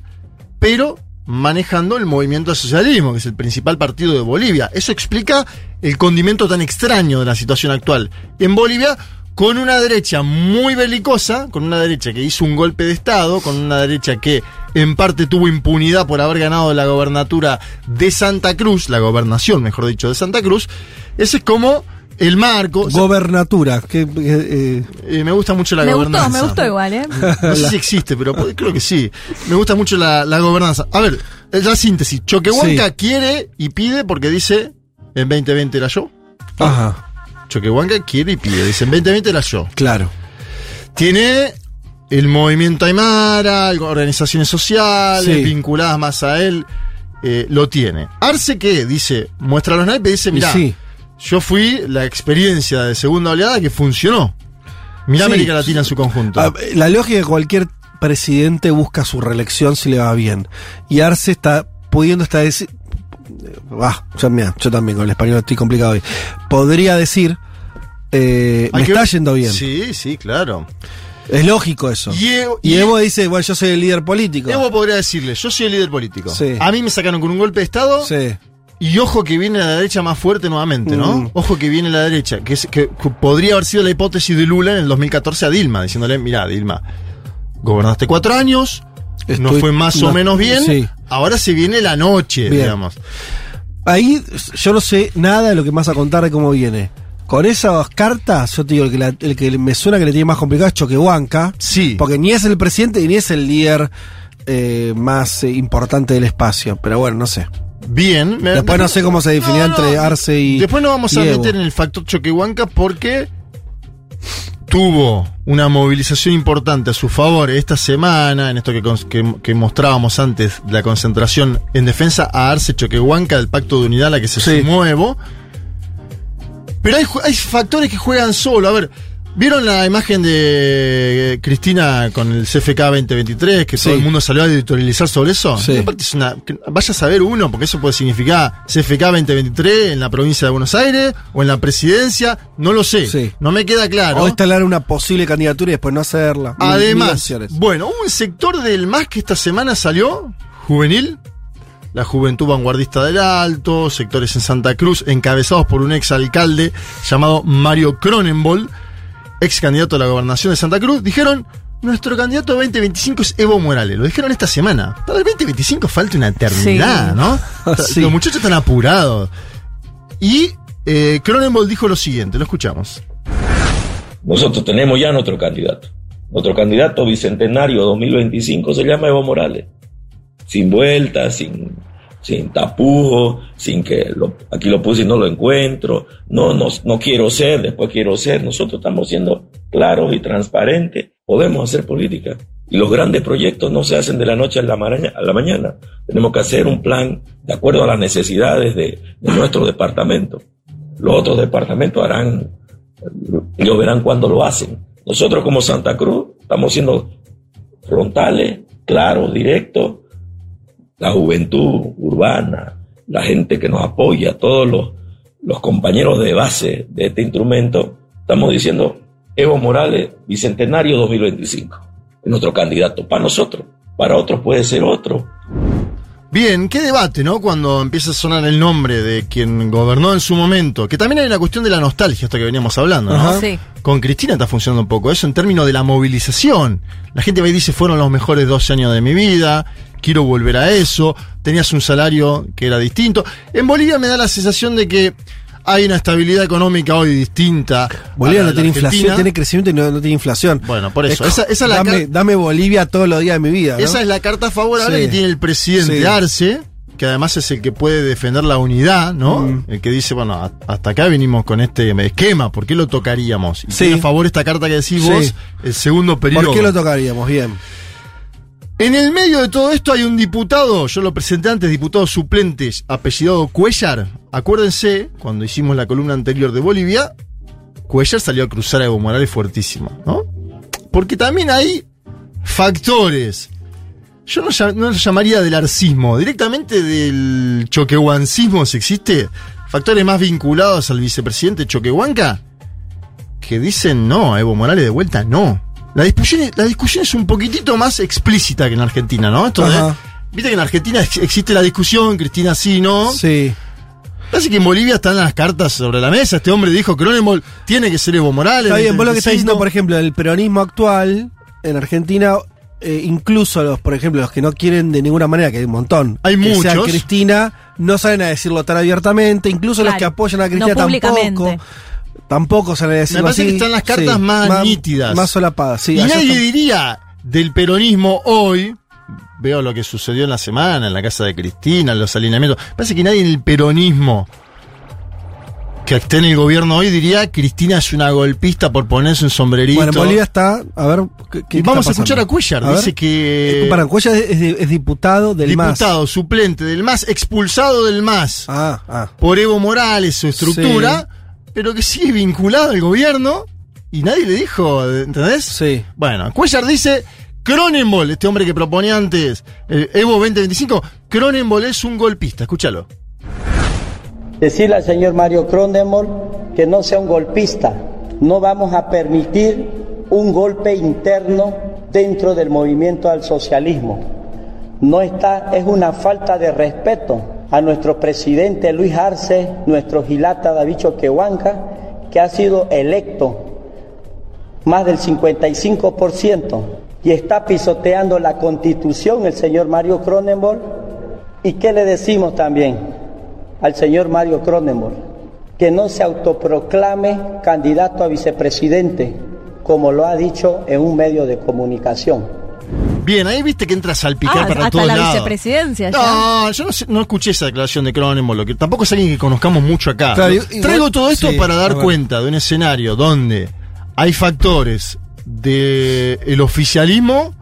pero manejando el movimiento al socialismo, que es el principal partido de Bolivia. Eso explica el condimento tan extraño de la situación actual. En Bolivia, con una derecha muy belicosa, con una derecha que hizo un golpe de Estado, con una derecha que en parte tuvo impunidad por haber ganado la gobernatura de Santa Cruz, la gobernación, mejor dicho, de Santa Cruz. Ese es como el marco. O sea, Gobernatura. Que, eh, eh, me gusta mucho la Me gustó, gobernanza. me gustó igual, ¿eh? No sé si existe, pero creo que sí. Me gusta mucho la, la gobernanza. A ver, la síntesis. Choquehuanca Sí. quiere y pide porque dice en 2020 era yo. Ajá, Choquehuanca quiere y pide, dice en 2020 era yo. claro. Tiene el movimiento Aymara, organizaciones sociales Sí. vinculadas más a él, eh, lo tiene. Arce que dice, muestra los naipes, dice, Y mira, sí. yo fui la experiencia de segunda oleada que funcionó. Mirá Sí. América Latina en su conjunto. Ah, La lógica de cualquier presidente busca su reelección si le va bien. Y Arce está pudiendo estar decir. Ah, yo, mira, yo también con el español estoy complicado hoy. Podría decir. eh, me que está yendo bien. Sí, sí, claro. Es lógico eso. Y Evo- Y y- Evo dice, bueno, yo soy el líder político. Evo podría decirle, yo soy el líder político. Sí. A mí me sacaron con un golpe de Estado Sí. y ojo que viene la derecha más fuerte nuevamente, ¿no? Mm. Ojo que viene la derecha, que, es- que- que podría haber sido la hipótesis de Lula en el 2014 a Dilma, diciéndole, mira, Dilma, gobernaste cuatro años, no fue más no- o menos bien, sí. Ahora se viene la noche, Bien. digamos. Ahí yo no sé nada de lo que vas a contar de cómo viene. Con esas cartas, yo te digo, el que, la- el que me suena que le tiene más complicado es Choquehuanca. Sí. Porque ni es el presidente ni es el líder eh, más eh, importante del espacio. Pero bueno, no sé. Bien. me- Después no sé cómo se definirá No, no. entre Arce y. Después nos vamos a Evo. meter en el factor Choquehuanca porque tuvo una movilización importante a su favor esta semana, en esto que, que- que mostrábamos antes, la concentración en defensa a Arce Choquehuanca del Pacto de Unidad a la que se Sí. sumó Evo. Pero hay, hay factores que juegan solo. A ver, ¿vieron la imagen de eh, Cristina con el CFK 2023? Que Sí. todo el mundo salió a editorializar sobre eso. Sí. Aparte es una- que vaya a saber uno, porque eso puede significar CFK 2023 en la provincia de Buenos Aires o en la presidencia. No lo sé. Sí. No me queda claro. O instalar una posible candidatura y después no hacerla. Además, bueno, hubo un sector del MAS que esta semana salió, juvenil, la juventud vanguardista del Alto, sectores en Santa Cruz, encabezados por un ex alcalde llamado Mario Cronenbol, ex candidato a la gobernación de Santa Cruz, dijeron, nuestro candidato 2025 es Evo Morales. Lo dijeron esta semana. Para el 2025 falta una eternidad, Sí. ¿no? Sí. Los muchachos están apurados. Y eh, Cronenbol dijo lo siguiente, lo escuchamos. Nosotros tenemos ya nuestro candidato. Nuestro candidato bicentenario 2025 se llama Evo Morales. Sin vueltas, sin, sin tapujos, sin que lo- aquí lo puse y no lo encuentro. No, no, no quiero ser, después quiero ser. Nosotros estamos siendo claros y transparentes. Podemos hacer política. Y los grandes proyectos no se hacen de la noche a la, maraña- a la mañana. Tenemos que hacer un plan de acuerdo a las necesidades de, nuestro departamento. Los otros departamentos harán ellos verán cuándo lo hacen. Nosotros como Santa Cruz estamos siendo frontales, claros, directos. La juventud urbana, la gente que nos apoya, todos los, los compañeros de base de este instrumento, estamos diciendo Evo Morales, Bicentenario 2025. Es nuestro candidato para nosotros. Para otros puede ser otro. Bien, qué debate, ¿no? Cuando empieza a sonar el nombre de quien gobernó en su momento. Que también hay una cuestión de la nostalgia, esto que veníamos hablando, ¿no? Ajá. Sí. Con Cristina está funcionando un poco eso en términos de la movilización. La gente va y dice, fueron los mejores 12 años de mi vida, quiero volver a eso, tenías un salario que era distinto. En Bolivia me da la sensación de que hay una estabilidad económica hoy distinta. Bolivia no tiene Argentina. inflación, tiene crecimiento y no, no tiene inflación. Bueno, por eso. Es Esa, esa es la dame, Bolivia todos los días de mi vida. ¿no? esa es la carta favorable Sí. que tiene el presidente Sí. Arce, que además es el que puede defender la unidad, ¿no? Mm. El que dice, bueno, hasta acá venimos con este esquema, ¿por qué lo tocaríamos? Y Sí. tiene a favor esta carta que decís vos, el segundo periodo. ¿Por qué lo tocaríamos? Bien. En el medio de todo esto hay un diputado, yo lo presenté antes, diputado suplente, apellidado Cuellar. Acuérdense, cuando hicimos la columna anterior de Bolivia, Cuellar salió a cruzar a Evo Morales fuertísimo, ¿no? Porque también hay factores. Yo no, no llamaría del arcismo, directamente del choquehuancismo, si existe. Factores más vinculados al vicepresidente Choquehuanca, que dicen no, a Evo Morales de vuelta no. La discusión, la discusión es un poquitito más explícita que en Argentina, ¿no? Esto de- Ajá. Viste que en Argentina ex- existe la discusión, Cristina sí, ¿no? Sí. Parece que en Bolivia están las cartas sobre la mesa. Este hombre dijo Cronenbol tiene que ser Evo Morales. Está bien, vos lo que estás 25. diciendo, por ejemplo, el peronismo actual en Argentina, eh, incluso los, por ejemplo, los que no quieren de ninguna manera, que hay un montón, Hay que sea muchos. Cristina, no salen a decirlo tan abiertamente, incluso los que apoyan a no Cristina públicamente. tampoco. Tampoco salen a decirlo Me parece así. que están las cartas más nítidas. Más solapadas, sí. y nadie diría del peronismo hoy, veo lo que sucedió en la semana, en la casa de Cristina, los alineamientos. Parece que nadie en el peronismo que esté en el gobierno hoy diría Cristina es una golpista por ponerse un sombrerito. Bueno, en Bolivia está, a ver, ¿qué, qué Y vamos a escuchar a? Cuellar, A ver. dice que... Eh, Para, Cuellar es, diputado del MAS. diputado, suplente del MAS, expulsado del MAS Ah, ah. por Evo Morales, su estructura, pero que sigue vinculado al gobierno y nadie le dijo, ¿entendés? Sí. Bueno, Cuellar dice, Cronenbol, este hombre que proponía antes el Evo 2025, Cronenbol es un golpista, escúchalo. Decirle al señor Mario Cronenberg que no sea un golpista. No vamos a permitir un golpe interno dentro del movimiento al socialismo. No está, es una falta de respeto a nuestro presidente Luis Arce, nuestro Gilata David Choquehuanca, que ha sido electo más del 55% y está pisoteando la constitución el señor Mario Cronenberg. ¿Y qué le decimos también al señor Mario Cronenberg? Que no se autoproclame candidato a vicepresidente, como lo ha dicho en un medio de comunicación. Bien, ahí viste que entra a salpicar Ah, para hasta todos la lados. vicepresidencia ya. No, yo no, sé- no escuché esa declaración de lo que tampoco es alguien que conozcamos mucho acá. Claro, ¿no? igual- Traigo todo esto sí, para dar cuenta de un escenario donde hay factores del el oficialismo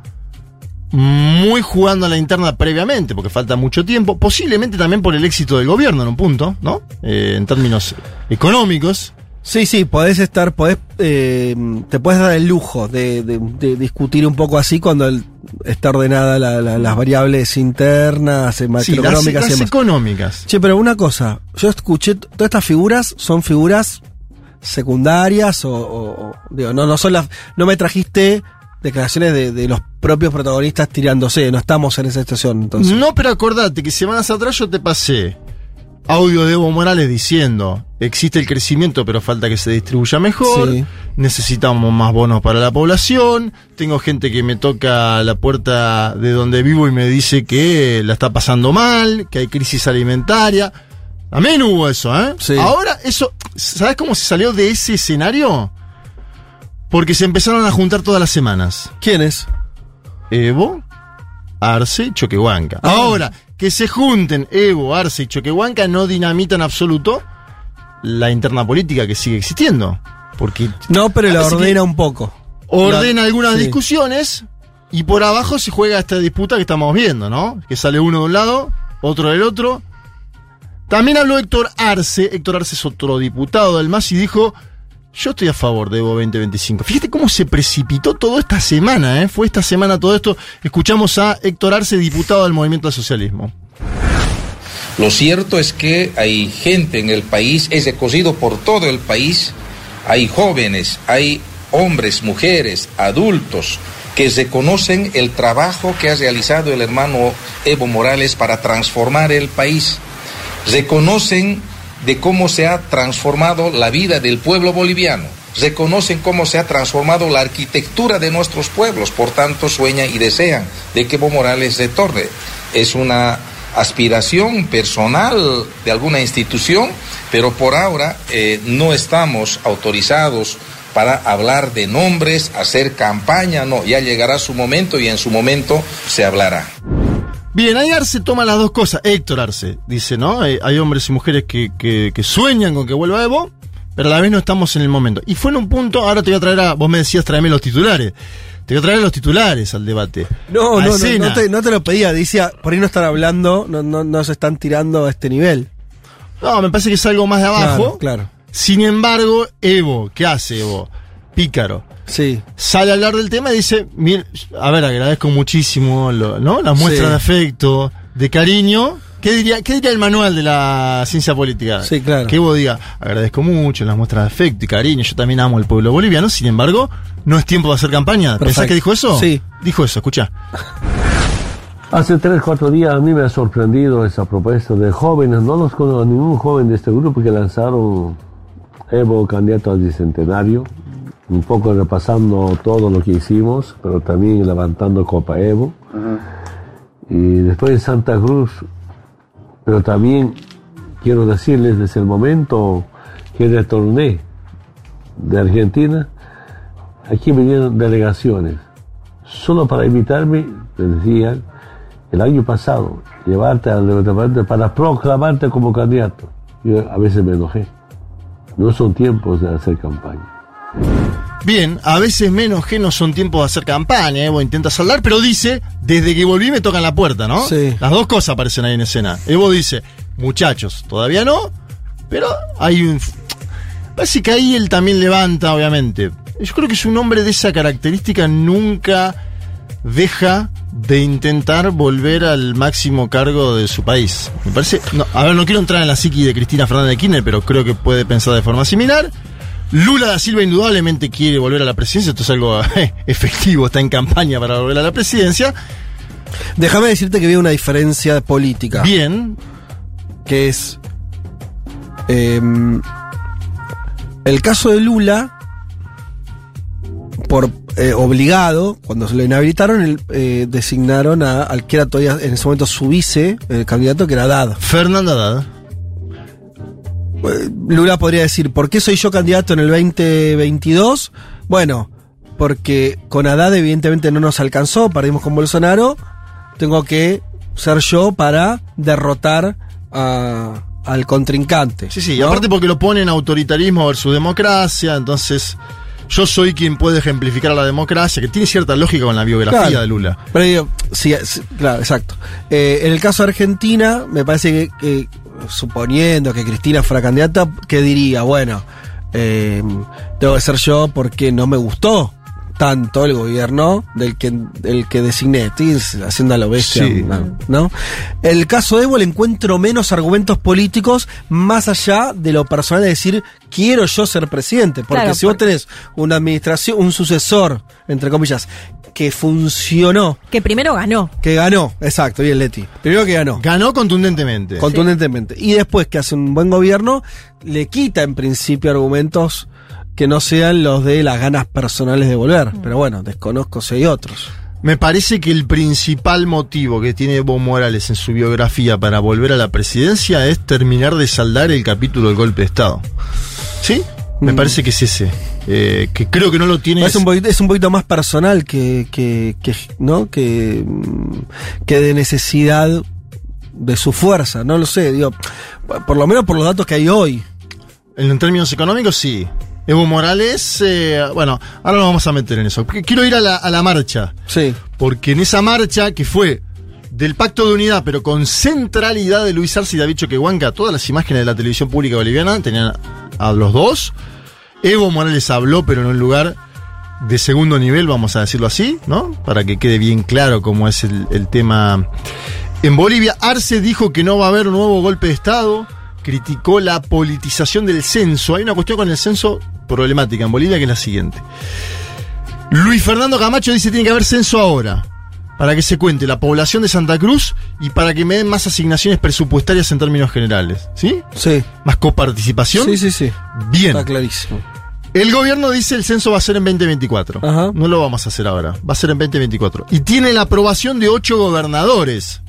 muy jugando a la interna previamente, porque falta mucho tiempo, posiblemente también por el éxito del gobierno en un punto, ¿no? Eh, en términos económicos. Sí, sí, podés estar, podés, eh, te puedes dar el lujo de, de- de discutir un poco así cuando el- está ordenada la- la- las variables internas, eh, Sí, las, macroeconómicas las y demás. económicas. Che, pero una cosa, yo escuché, todas estas figuras son figuras secundarias o, o- o- digo, no, no son las, no me trajiste declaraciones de, de los propios protagonistas tirándose, no estamos en esa situación entonces. No, pero acordate que semanas atrás yo te pasé audio de Evo Morales diciendo existe el crecimiento pero falta que se distribuya mejor, Sí. necesitamos más bonos para la población, tengo gente que me toca la puerta de donde vivo y me dice que la está pasando mal, que hay crisis alimentaria. También hubo eso, ¿eh? Sí. Ahora eso, ¿sabes cómo se salió de ese escenario? Porque se empezaron a juntar todas las semanas. ¿Quiénes? Evo, Arce Choquehuanca. Ah. Ahora, que se junten Evo, Arce y Choquehuanca no dinamita en absoluto la interna política que sigue existiendo. Porque No, pero la ordena un poco. ordena La- algunas sí. discusiones y por abajo se juega esta disputa que estamos viendo, ¿no? Que sale uno de un lado, otro del otro. También habló Héctor Arce, Héctor Arce es otro diputado del MAS y dijo, yo estoy a favor de Evo 2025. Fíjate cómo se precipitó todo esta semana, ¿eh? Fue esta semana todo esto. Escuchamos a Héctor Arce, diputado del Movimiento al Socialismo. Lo cierto es que hay gente en el país, es recorrido por todo el país, hay jóvenes, hay hombres, mujeres, adultos que reconocen el trabajo que ha realizado el hermano Evo Morales para transformar el país. Reconocen de cómo se ha transformado la vida del pueblo boliviano. Reconocen cómo se ha transformado la arquitectura de nuestros pueblos. Por tanto, sueñan y desean de que Evo Morales retorne. Es una aspiración personal de alguna institución, pero por ahora eh, no estamos autorizados para hablar de nombres, hacer campaña, no, ya llegará su momento y en su momento se hablará. Bien, ahí Arce toma las dos cosas. Héctor Arce dice, ¿no? Eh, hay hombres y mujeres que, que- que sueñan con que vuelva Evo, pero a la vez no estamos en el momento. Y fue en un punto, ahora te voy a traer a, vos me decías tráeme los titulares. Te voy a traer los titulares al debate. No, no, no, no te, no te lo pedía, decía, por ahí no están hablando, no, no, no se están tirando a este nivel. No, me parece que es algo más de abajo. Claro, claro. Sin embargo, Evo, ¿qué hace Evo? Pícaro. Sí. Sale a hablar del tema y dice, "Mir- a ver, agradezco muchísimo, lo- ¿no? Las muestras Sí. de afecto, de cariño. ¿Qué diría, ¿Qué diría el manual de la ciencia política? Sí, claro. Que Evo diga, agradezco mucho las muestras de afecto y cariño, yo también amo al pueblo boliviano, sin embargo, no es tiempo de hacer campaña. ¿Pensás Perfecto. que dijo eso? Sí. Dijo eso, escucha. Hace tres, cuatro días a mí me ha sorprendido esa propuesta de jóvenes, no los conozco a ningún joven de este grupo que lanzaron Evo candidato al bicentenario, un poco repasando todo lo que hicimos, pero también levantando Copa Evo. Y después en Santa Cruz, pero también quiero decirles desde el momento que retorné de Argentina, aquí vinieron delegaciones, solo para invitarme, me decían, el año pasado, llevarte al departamento para proclamarte como candidato. Yo a veces me enojé. No son tiempos de hacer campaña. Bien, a veces menos que no son tiempos de hacer campaña, Evo intenta saldar, pero dice, desde que volví me tocan la puerta, ¿no? Sí. Las dos cosas aparecen ahí en escena. Evo dice, muchachos, todavía no, pero hay un... Parece que ahí él también levanta, obviamente. Yo creo que es un hombre de esa característica, nunca deja de intentar volver al máximo cargo de su país. Me parece... no, a ver, no quiero entrar en la psiqui de Cristina Fernández de Kirchner, pero creo que puede pensar de forma similar. Lula da Silva indudablemente quiere volver a la presidencia, esto es algo eh, efectivo, está en campaña para volver a la presidencia. Déjame decirte que veo una diferencia política. Bien. Que es. em, el caso de Lula, por eh, obligado, cuando se lo inhabilitaron, el, eh, designaron a, al que era todavía en ese momento su vice, el candidato que era Haddad. Fernando Haddad. Eh, Lula podría decir, ¿por qué soy yo candidato en el 2022? Bueno, porque con Haddad evidentemente no nos alcanzó, perdimos con Bolsonaro, tengo que ser yo para derrotar a- al contrincante. Sí, sí, ¿no? aparte porque lo ponen autoritarismo versus democracia, entonces yo soy quien puede ejemplificar a la democracia, que tiene cierta lógica con la biografía Claro. de Lula. Pero digo, sí, sí, claro, exacto. Eh, en el caso de Argentina, me parece que, que, suponiendo que Cristina fuera candidata, ¿qué diría? Bueno, eh, tengo que ser yo porque no me gustó tanto el gobierno del que, del que designé. Estoy haciendo a lo bestia, Sí. ¿no? ¿no? El caso de Evo le encuentro menos argumentos políticos más allá de lo personal de decir quiero yo ser presidente. Porque Claro, si vos tenés una administración, un sucesor, entre comillas, que funcionó, Que primero ganó. que ganó, exacto, bien Leti. Primero que ganó. Ganó contundentemente. Contundentemente. Y después que hace un buen gobierno, le quita en principio argumentos que no sean los de las ganas personales de volver. Pero bueno, desconozco si hay otros. Me parece que el principal motivo que tiene Evo Morales en su biografía para volver a la presidencia es terminar de saldar el capítulo del golpe de Estado. ¿Sí? Me Mm. parece que es ese. Eh, que creo que no lo tiene. Es un, poquito, es un poquito más personal que, que, que, ¿no? que, mm, que de necesidad de su fuerza, no lo sé, digo, por lo menos por los datos que hay hoy. En términos económicos, sí. Evo Morales, eh, bueno, ahora nos vamos a meter en eso. Quiero ir a la, a la marcha. Sí. Porque en esa marcha, que fue del Pacto de Unidad, pero con centralidad de Luis Arce y David Choquehuanca, todas las imágenes de la televisión pública boliviana tenían a los dos. Evo Morales habló, pero en un lugar de segundo nivel, vamos a decirlo así, ¿no? Para que quede bien claro cómo es el, el tema. En Bolivia, Arce dijo que no va a haber un nuevo golpe de Estado, criticó la politización del censo. Hay una cuestión con el censo problemática en Bolivia que es la siguiente. Luis Fernando Camacho dice tiene que haber censo ahora, para que se cuente la población de Santa Cruz y para que me den más asignaciones presupuestarias en términos generales. ¿Sí? Sí. Más coparticipación. Sí, sí, sí. Bien. Está clarísimo. El gobierno dice el censo va a ser en 2024. No lo vamos a hacer ahora. Va a ser en 2024. Y tiene la aprobación de ocho gobernadores.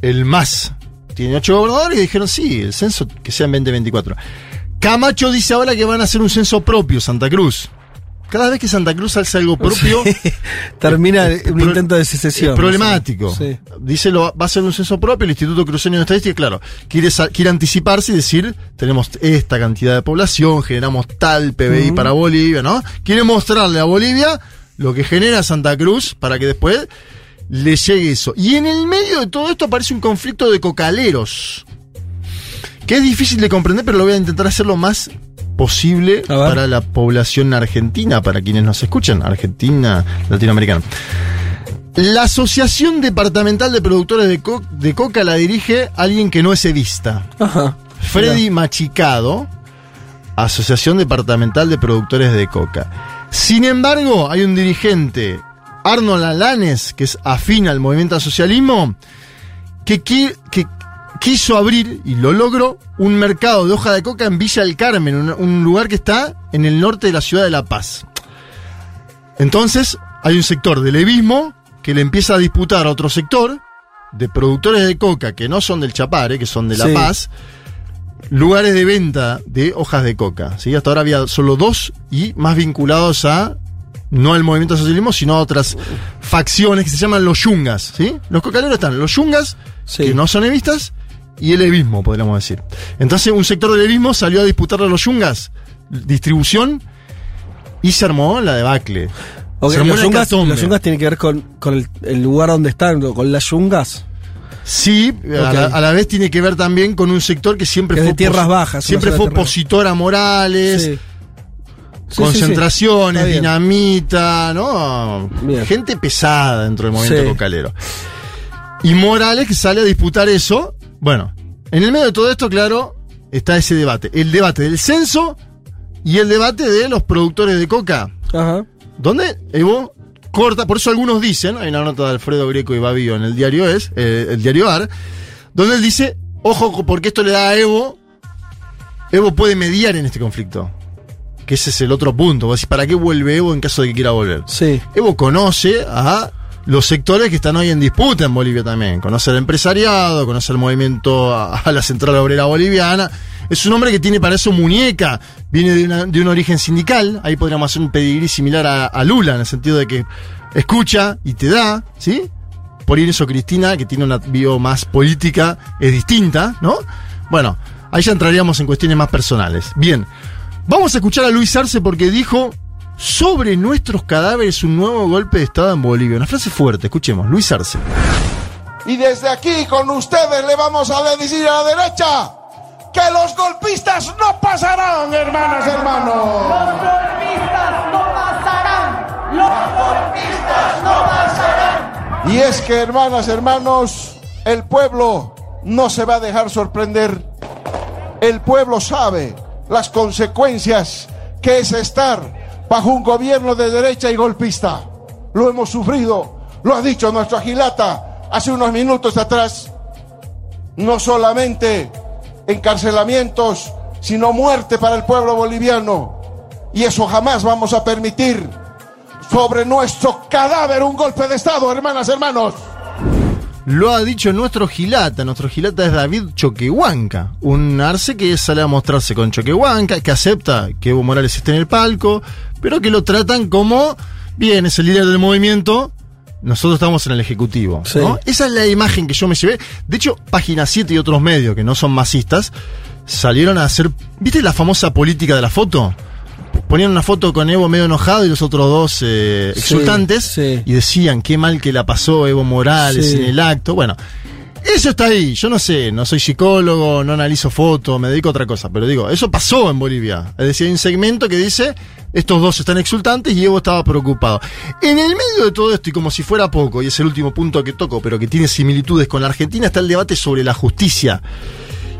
El MAS. Tiene ocho gobernadores y dijeron sí, el censo que sea en 2024. Camacho dice ahora que van a hacer un censo propio, Santa Cruz. Cada vez que Santa Cruz hace algo propio, Termina Eh, un pro- intento de secesión. es problemático. Sí. Dice lo, va a ser un censo propio, el Instituto Cruceño de Estadística, claro, quiere, quiere anticiparse y decir, tenemos esta cantidad de población, generamos tal PBI para Bolivia, ¿no? Quiere mostrarle a Bolivia lo que genera Santa Cruz para que después le llegue eso. Y en el medio de todo esto aparece un conflicto de cocaleros, que es difícil de comprender, pero lo voy a intentar hacer lo más posible para la población argentina, para quienes nos escuchan, argentina, latinoamericana. La Asociación Departamental de Productores de, Co- de Coca la dirige alguien que no es edista. Freddy Machicado, Asociación Departamental de Productores de Coca. Sin embargo, hay un dirigente, Arnold Alanes, que es afín al movimiento al socialismo, que, que quiso abrir, y lo logró, un mercado de hoja de coca en Villa del Carmen, un, un lugar que está en el norte de la ciudad de La Paz. Entonces, hay un sector del levismo que le empieza a disputar a otro sector de productores de coca que no son del Chapare, que son de La Sí. Paz, lugares de venta de hojas de coca. ¿sí? Hasta ahora había solo dos y más vinculados a no al movimiento socialismo, sino a otras facciones que se llaman los yungas, ¿sí? Los cocaleros están los yungas, que no son evistas, y el evismo, podríamos decir. Entonces un sector del evismo salió a disputarle a los yungas distribución y se armó la debacle. Ok, se armó los, yungas, los yungas tienen que ver con, con el, el lugar donde están, con las yungas. Sí, a, la, a la vez tiene que ver también con un sector que siempre Que fue de tierras bajas, siempre fue opositor a Morales, Sí. Sí, sí, sí. concentraciones, bien. dinamita, ¿no? Gente pesada dentro del movimiento cocalero. Y Morales que sale a disputar eso. Bueno, en el medio de todo esto, claro, está ese debate. El debate del censo y el debate de los productores de coca. Ajá. Donde Evo corta, por eso algunos dicen, hay una nota de Alfredo Greco y Babío en el diario Es, eh, el diario AR, donde él dice, ojo, porque esto le da a Evo, Evo puede mediar en este conflicto. Que ese es el otro punto. ¿para qué vuelve Evo en caso de que quiera volver? Sí. Evo conoce a los sectores que están hoy en disputa en Bolivia también. Conoce al empresariado, conoce al movimiento, a, la Central Obrera Boliviana. Es un hombre que tiene para eso muñeca, viene de un origen sindical. Ahí podríamos hacer un pedigrí similar a, a Lula, en el sentido de que escucha y te da, ¿sí? Por ir eso, Cristina, que tiene una bio más política, es distinta, ¿no? Bueno, ahí ya entraríamos en cuestiones más personales. Bien, vamos a escuchar a Luis Arce porque dijo sobre nuestros cadáveres un nuevo golpe de Estado en Bolivia. Una frase fuerte, escuchemos, Luis Arce. Y desde aquí con ustedes le vamos a decir a la derecha que los golpistas no pasarán, hermanas, hermanos. Los golpistas no pasarán. Los golpistas no pasarán. Y es que, hermanas, hermanos, el pueblo no se va a dejar sorprender. El pueblo sabe las consecuencias que es estar bajo un gobierno de derecha y golpista. Lo hemos sufrido, lo ha dicho nuestro Agilata hace unos minutos atrás. No solamente encarcelamientos, sino muerte para el pueblo boliviano. Y eso jamás vamos a permitir sobre nuestro cadáver un golpe de Estado, hermanas, hermanos. Lo ha dicho nuestro Gilata. Nuestro Gilata es David Choquehuanca. Un arce que sale a mostrarse con Choquehuanca, que acepta que Evo Morales esté en el palco, pero que lo tratan como, bien, es el líder del movimiento, nosotros estamos en el Ejecutivo. ¿no? Esa es la imagen que yo me llevé. De hecho, Página 7 y otros medios que no son masistas salieron a hacer. ¿Viste la famosa política de la foto? Ponían una foto con Evo medio enojado y los otros dos eh, Sí, exultantes y decían qué mal que la pasó Evo Morales Sí. en el acto. Bueno, eso está ahí. Yo no sé, no soy psicólogo, no analizo fotos, me dedico a otra cosa. Pero digo, eso pasó en Bolivia. Es decir, hay un segmento que dice, estos dos están exultantes y Evo estaba preocupado. En el medio de todo esto, y como si fuera poco, y es el último punto que toco, pero que tiene similitudes con la Argentina, está el debate sobre la justicia.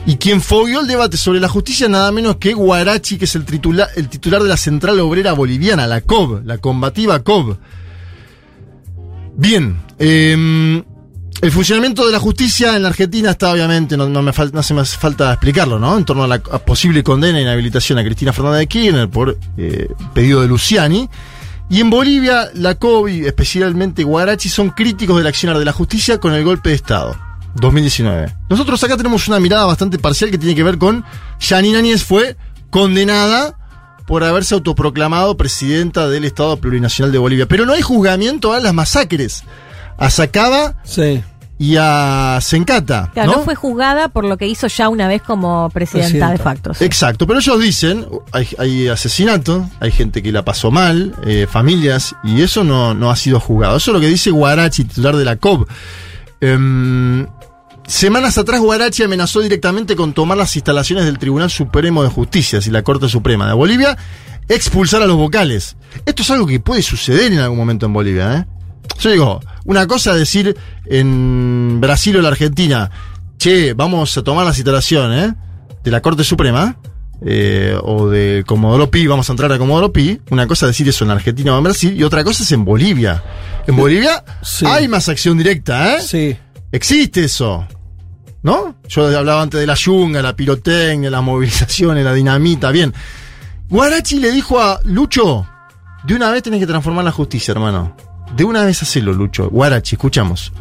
Y quien fogueó el debate sobre la justicia, nada menos que Guarachi, que es el titular, el titular de la Central Obrera Boliviana, la COB, la combativa COB. Bien, eh, el funcionamiento de la justicia en la Argentina está obviamente, no, me hace más falta explicarlo, ¿no? En torno a la posible condena e inhabilitación a Cristina Fernández de Kirchner por eh, pedido de Luciani. Y en Bolivia, la COB y especialmente Guarachi son críticos del accionar de la justicia con el golpe de Estado. 2019. Nosotros acá tenemos una mirada bastante parcial que tiene que ver con Yanina Áñez fue condenada por haberse autoproclamado presidenta del Estado Plurinacional de Bolivia. Pero no hay juzgamiento a las masacres. A Sacaba y a Sencata. Claro, no ¿no? fue juzgada por lo que hizo ya una vez como presidenta de facto. sí. Exacto, pero ellos dicen, hay, hay asesinato, hay gente que la pasó mal, eh, familias, y eso no, no ha sido juzgado. Eso es lo que dice Guarachi, titular de la COP. Semanas atrás Guarachi amenazó directamente con tomar las instalaciones del Tribunal Supremo de Justicia y la Corte Suprema de Bolivia, expulsar a los vocales. Esto es algo que puede suceder en algún momento en Bolivia, ¿eh? Yo digo, una cosa es decir en Brasil o la Argentina, che, vamos a tomar las instalaciones de la Corte Suprema, eh, o de Comodoro Pi, vamos a entrar a Comodoro Pi. Una cosa es decir eso en Argentina o en Brasil, y otra cosa es en Bolivia. En Bolivia hay más acción directa, ¿eh? Sí. Existe eso. ¿No? Yo hablaba antes de la yunga, la pirotecnia, las movilizaciones, la dinamita, bien. Guarachi le dijo a Lucho, de una vez tenés que transformar la justicia, hermano. De una vez hacelo, Lucho. Guarachi, escuchamos.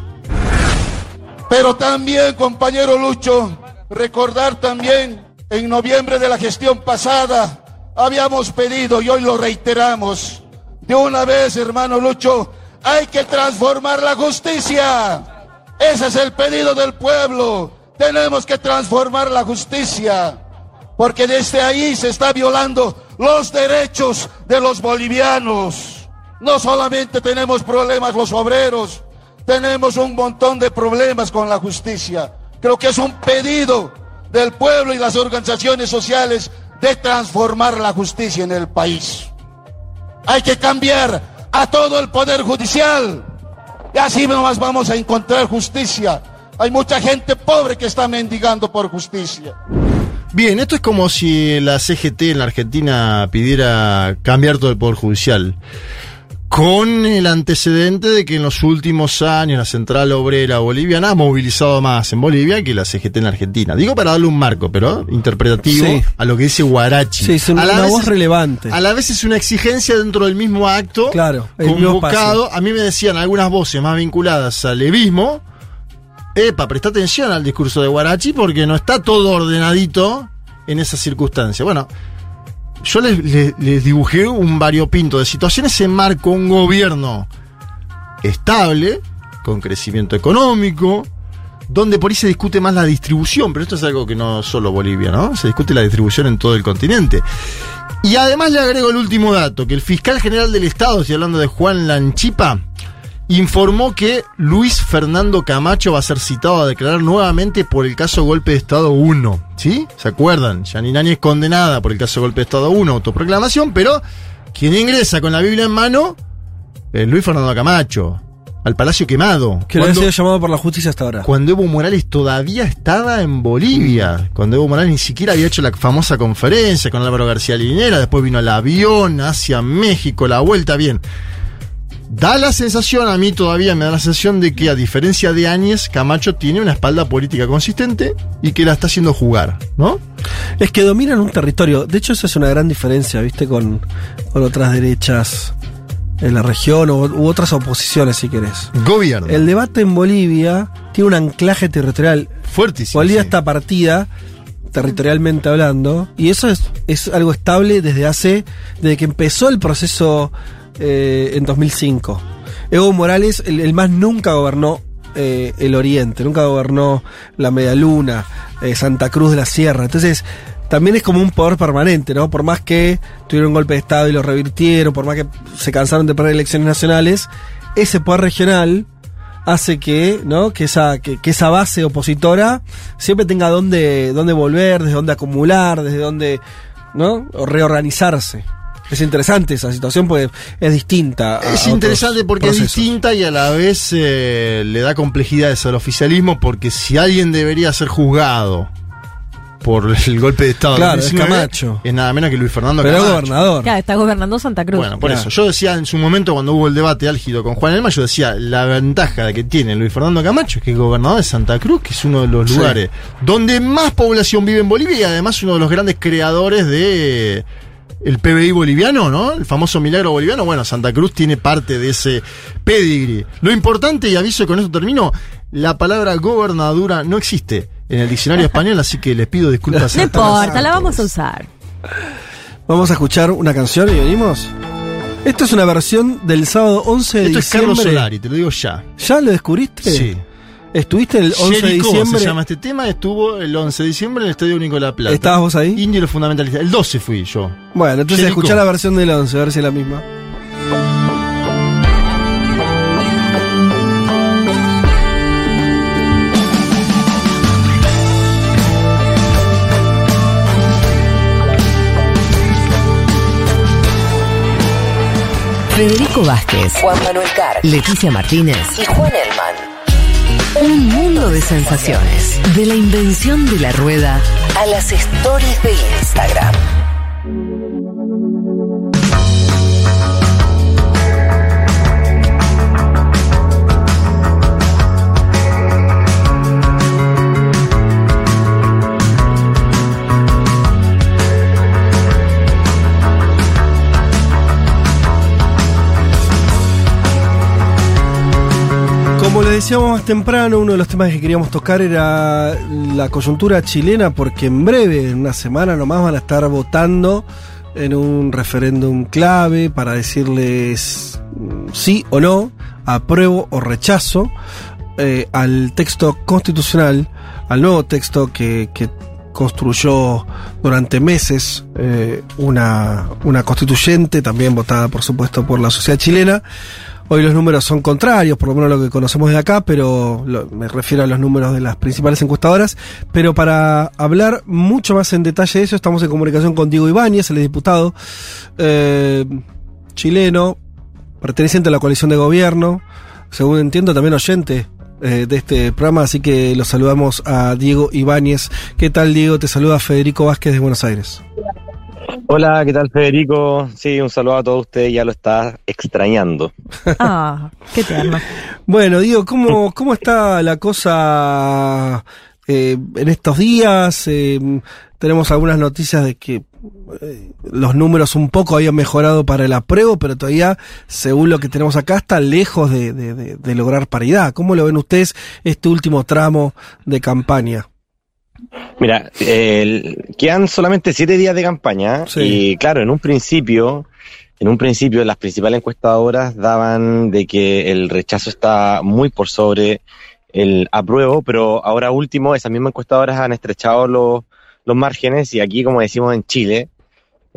Pero también, compañero Lucho, recordar también en noviembre de la gestión pasada, habíamos pedido y hoy lo reiteramos, De una vez, hermano Lucho, hay que transformar la justicia. Ese es el pedido del pueblo. Tenemos que transformar la justicia. Porque desde ahí se está violando los derechos de los bolivianos. No solamente tenemos problemas los obreros, tenemos un montón de problemas con la justicia. Creo que es un pedido del pueblo y las organizaciones sociales de transformar la justicia en el país. Hay que cambiar a todo el poder judicial. Y así nomás vamos a encontrar justicia. Hay mucha gente pobre que está mendigando por justicia. Bien, esto es como si la CGT en la Argentina pidiera cambiar todo el poder judicial. Con el antecedente de que en los últimos años la Central Obrera Boliviana ha movilizado más en Bolivia que la CGT en Argentina. Digo para darle un marco, pero interpretativo Sí. a lo que dice Guarachi. Sí, es una, a la una vez voz es- relevante. A la vez es una exigencia dentro del mismo acto. Claro, convocado. A mí me decían algunas voces más vinculadas al levismo. Epa, presta atención al discurso de Guarachi porque no está todo ordenadito en esa circunstancia. Bueno, yo les, dibujé un variopinto de situaciones. Se marcó un gobierno estable, con crecimiento económico, donde por ahí se discute más la distribución, pero esto es algo que no solo Bolivia, ¿no? Se discute la distribución en todo el continente. Y además le agrego el último dato, que el fiscal general del Estado, estoy hablando de Juan Lanchipa, informó que Luis Fernando Camacho va a ser citado a declarar nuevamente por el caso Golpe de Estado 1. ¿Sí? ¿Se acuerdan? Yanina es condenada por el caso Golpe de Estado 1, autoproclamación, pero quien ingresa con la Biblia en mano es Luis Fernando Camacho, al Palacio Quemado. Que no ha Cuando- sido llamado por la justicia hasta ahora. cuando Evo Morales todavía estaba en Bolivia, cuando Evo Morales ni siquiera había hecho la famosa conferencia con Álvaro García Linera, después vino el avión hacia México, la vuelta, bien. Da la sensación, a mí todavía me da la sensación de que a diferencia de Áñez, Camacho tiene una espalda política consistente y que la está haciendo jugar, ¿no? Es que dominan un territorio. De hecho, eso es una gran diferencia, ¿viste? Con, con otras derechas en la región o, u otras oposiciones, si querés. Gobierno. El debate en Bolivia tiene un anclaje territorial. Fuertísimo. Bolivia sí. está partida, territorialmente hablando, y eso es, es algo estable desde hace. desde que empezó el proceso eh, en 2005. Evo Morales, el, más nunca gobernó eh, el Oriente, nunca gobernó la Media Luna, eh, Santa Cruz de la Sierra. Entonces, también es como un poder permanente, ¿no? Por más que tuvieron un golpe de Estado y lo revirtieron, por más que se cansaron de perder elecciones nacionales, ese poder regional hace que, ¿no? que, esa, que esa base opositora siempre tenga dónde, dónde volver, desde dónde acumular, desde dónde ¿no? O reorganizarse. Es interesante esa situación porque es distinta. a Es otros interesante porque es distinta y a la vez eh, le da complejidades al oficialismo porque si alguien debería ser juzgado por el golpe de Estado Claro, del es 19, Camacho. es nada menos que Luis Fernando Pero es Camacho. gobernador. Claro, está gobernando Santa Cruz. Bueno, por Claro. eso. Yo decía en su momento, cuando hubo el debate álgido con Juan Elma, yo decía, la ventaja que tiene Luis Fernando Camacho es que es gobernador de Santa Cruz, que es uno de los Sí. lugares donde más población vive en Bolivia y además uno de los grandes creadores de el PBI boliviano, ¿no? El famoso milagro boliviano. Bueno, Santa Cruz tiene parte de ese pedigree. Lo importante, y aviso y con esto termino, la palabra gobernadura no existe en el diccionario español, así que les pido disculpas No importa, la vamos a usar. Vamos a escuchar una canción y venimos. Esto es una versión del sábado 11 de Esto es diciembre. Carlos Solari, te lo digo ya. ¿Ya lo descubriste? Sí. ¿Estuviste el 11 de diciembre? se llama este tema, estuvo el 11 de diciembre en el Estadio Único de La Plata. ¿Estabas vos ahí? Indio y los fundamentalistas. El 12 fui yo. Bueno, entonces Jericho. escuchá la versión del 11, a ver si es la misma. Federico Vázquez, Juan Manuel Carr, Leticia Martínez y Juan Elman. De sensaciones. De la invención de la rueda a las stories de Instagram. Decíamos más temprano, uno de los temas que queríamos tocar era la coyuntura chilena, porque en breve, en una semana nomás, van a estar votando en un referéndum clave para decirles sí o no, apruebo o rechazo eh, al texto constitucional, al nuevo texto que, que construyó durante meses eh, una, una constituyente, también votada por supuesto por la sociedad chilena. Hoy los números son contrarios, por lo menos lo que conocemos de acá, pero lo- me refiero a los números de las principales encuestadoras. Pero para hablar mucho más en detalle de eso, estamos en comunicación con Diego Ibáñez, el diputado eh, chileno, perteneciente a la coalición de gobierno, según entiendo también oyente eh, de este programa, así que lo saludamos a Diego Ibáñez. ¿Qué tal Diego? Te saluda Federico Vázquez de Buenos Aires. ¿Qué tal Federico? Sí, un saludo a todos ustedes, ya lo está extrañando. Ah, qué tierno. Bueno, Diego, ¿cómo, cómo está la cosa eh, en estos días? Eh, tenemos algunas noticias de que eh, los números un poco habían mejorado para el apruebo, pero todavía, según lo que tenemos acá, está lejos de, de- de- de lograr paridad. ¿Cómo lo ven ustedes este último tramo de campaña? Mira, el- quedan solamente siete días de campaña y claro, en un principio, en un principio las principales encuestadoras daban de que el rechazo está muy por sobre el apruebo, pero ahora último esas mismas encuestadoras han estrechado los, los márgenes y aquí, como decimos en Chile,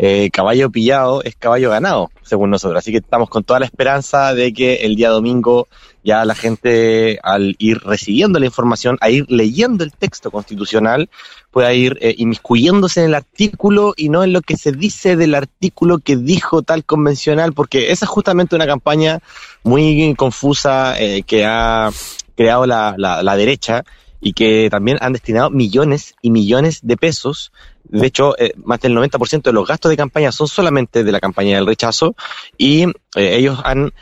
eh, caballo pillado es caballo ganado, según nosotros. Así que estamos con toda la esperanza de que el día domingo ya la gente, al ir recibiendo la información, a ir leyendo el texto constitucional, pueda ir eh, inmiscuyéndose en el artículo y no en lo que se dice del artículo que dijo tal convencional, porque esa es justamente una campaña muy confusa eh, que ha creado la, la, la derecha y que también han destinado millones y millones de pesos. De hecho, eh, más del 90% de los gastos de campaña son solamente de la campaña del rechazo y eh, ellos han,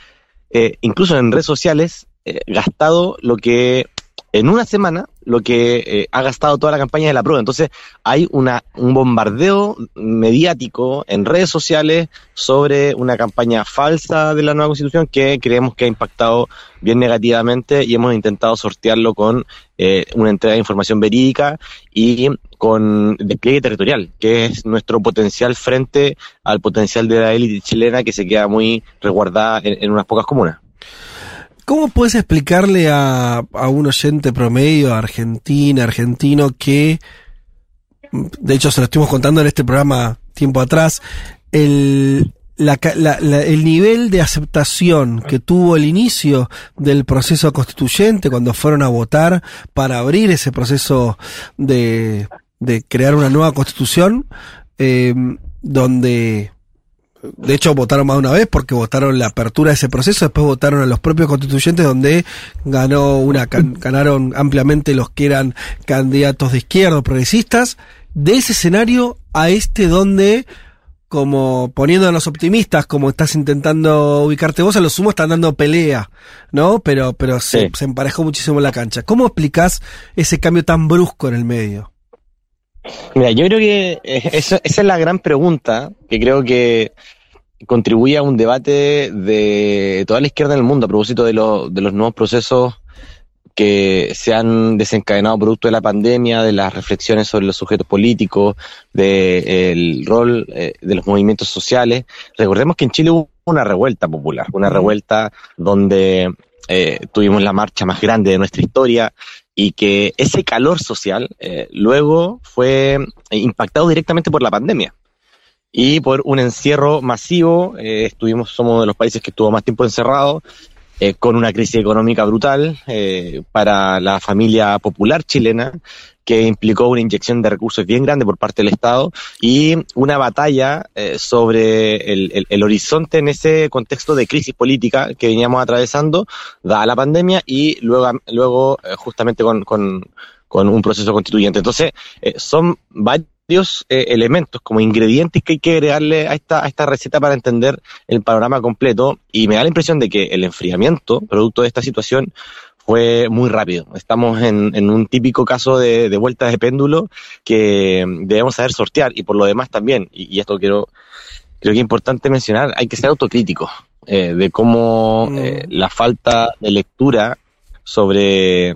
eh, incluso en redes sociales, eh, gastado lo que en una semana lo que eh, ha gastado toda la campaña de la prueba. Entonces hay una, un bombardeo mediático en redes sociales sobre una campaña falsa de la nueva constitución que creemos que ha impactado bien negativamente y hemos intentado sortearlo con eh, una entrega de información verídica y con despliegue territorial, que es nuestro potencial frente al potencial de la élite chilena que se queda muy resguardada en, en unas pocas comunas. ¿Cómo puedes explicarle a, a un oyente promedio, argentina, argentino, que, de hecho se lo estuvimos contando en este programa tiempo atrás, el, la la- el nivel de aceptación que tuvo el inicio del proceso constituyente cuando fueron a votar para abrir ese proceso de, de crear una nueva constitución, eh, donde de hecho, votaron más de una vez porque votaron la apertura de ese proceso, después votaron a los propios constituyentes donde ganó una, ganaron ampliamente los que eran candidatos de izquierda o progresistas. De ese escenario a este donde, como poniéndonos optimistas, como estás intentando ubicarte vos, a lo sumo están dando pelea, ¿no? Pero, pero se, se emparejó muchísimo la cancha. ¿Cómo explicás ese cambio tan brusco en el medio? Mira, yo creo que eh, eso- esa es la gran pregunta que creo que contribuye a un debate de toda la izquierda en el mundo a propósito de, lo- de los nuevos procesos que se han desencadenado producto de la pandemia, de las reflexiones sobre los sujetos políticos, del rol eh, de los movimientos sociales. Recordemos que en Chile hubo una revuelta popular, una revuelta donde eh, tuvimos la marcha más grande de nuestra historia y que ese calor social eh, luego fue impactado directamente por la pandemia y por un encierro masivo. eh, estuvimos, somos de los países que estuvo más tiempo encerrado, eh, con una crisis económica brutal eh, para la familia popular chilena, que implicó una inyección de recursos bien grande por parte del Estado y una batalla eh, sobre el, el- el horizonte en ese contexto de crisis política que veníamos atravesando, dada la pandemia, y luego, luego eh, justamente con, con, con un proceso constituyente. Entonces, eh, son varios eh, elementos como ingredientes que hay que agregarle a esta, a esta receta para entender el panorama completo. Y me da la impresión de que el enfriamiento, producto de esta situación, fue muy rápido. Estamos en, en un típico caso de, de vuelta de péndulo que debemos saber sortear. Y por lo demás también, y, y esto quiero, creo que es importante mencionar, hay que ser autocríticos eh, de cómo eh, la falta de lectura sobre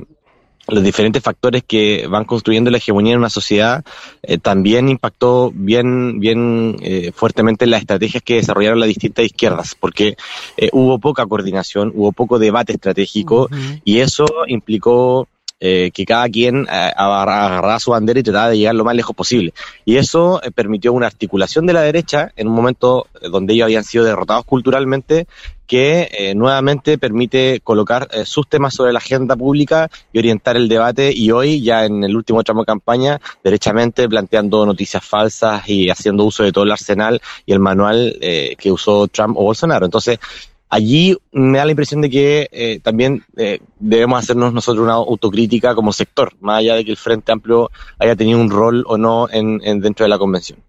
los diferentes factores que van construyendo la hegemonía en una sociedad eh, también impactó bien bien eh, fuertemente en las estrategias que desarrollaron las distintas izquierdas porque eh, hubo poca coordinación hubo poco debate estratégico y eso implicó eh, que cada quien eh, agarraba su bandera y trataba de llegar lo más lejos posible. Y eso eh, permitió una articulación de la derecha en un momento eh, donde ellos habían sido derrotados culturalmente, que eh, nuevamente permite colocar sus temas sobre la agenda pública y orientar el debate. Y hoy, ya en el último tramo de campaña, derechamente planteando noticias falsas y haciendo uso de todo el arsenal y el manual que usó Trump o Bolsonaro. Entonces, allí me da la impresión de que eh, también eh, debemos hacernos nosotros una autocrítica como sector, más allá de que el Frente Amplio haya tenido un rol o no en, en dentro de la convención.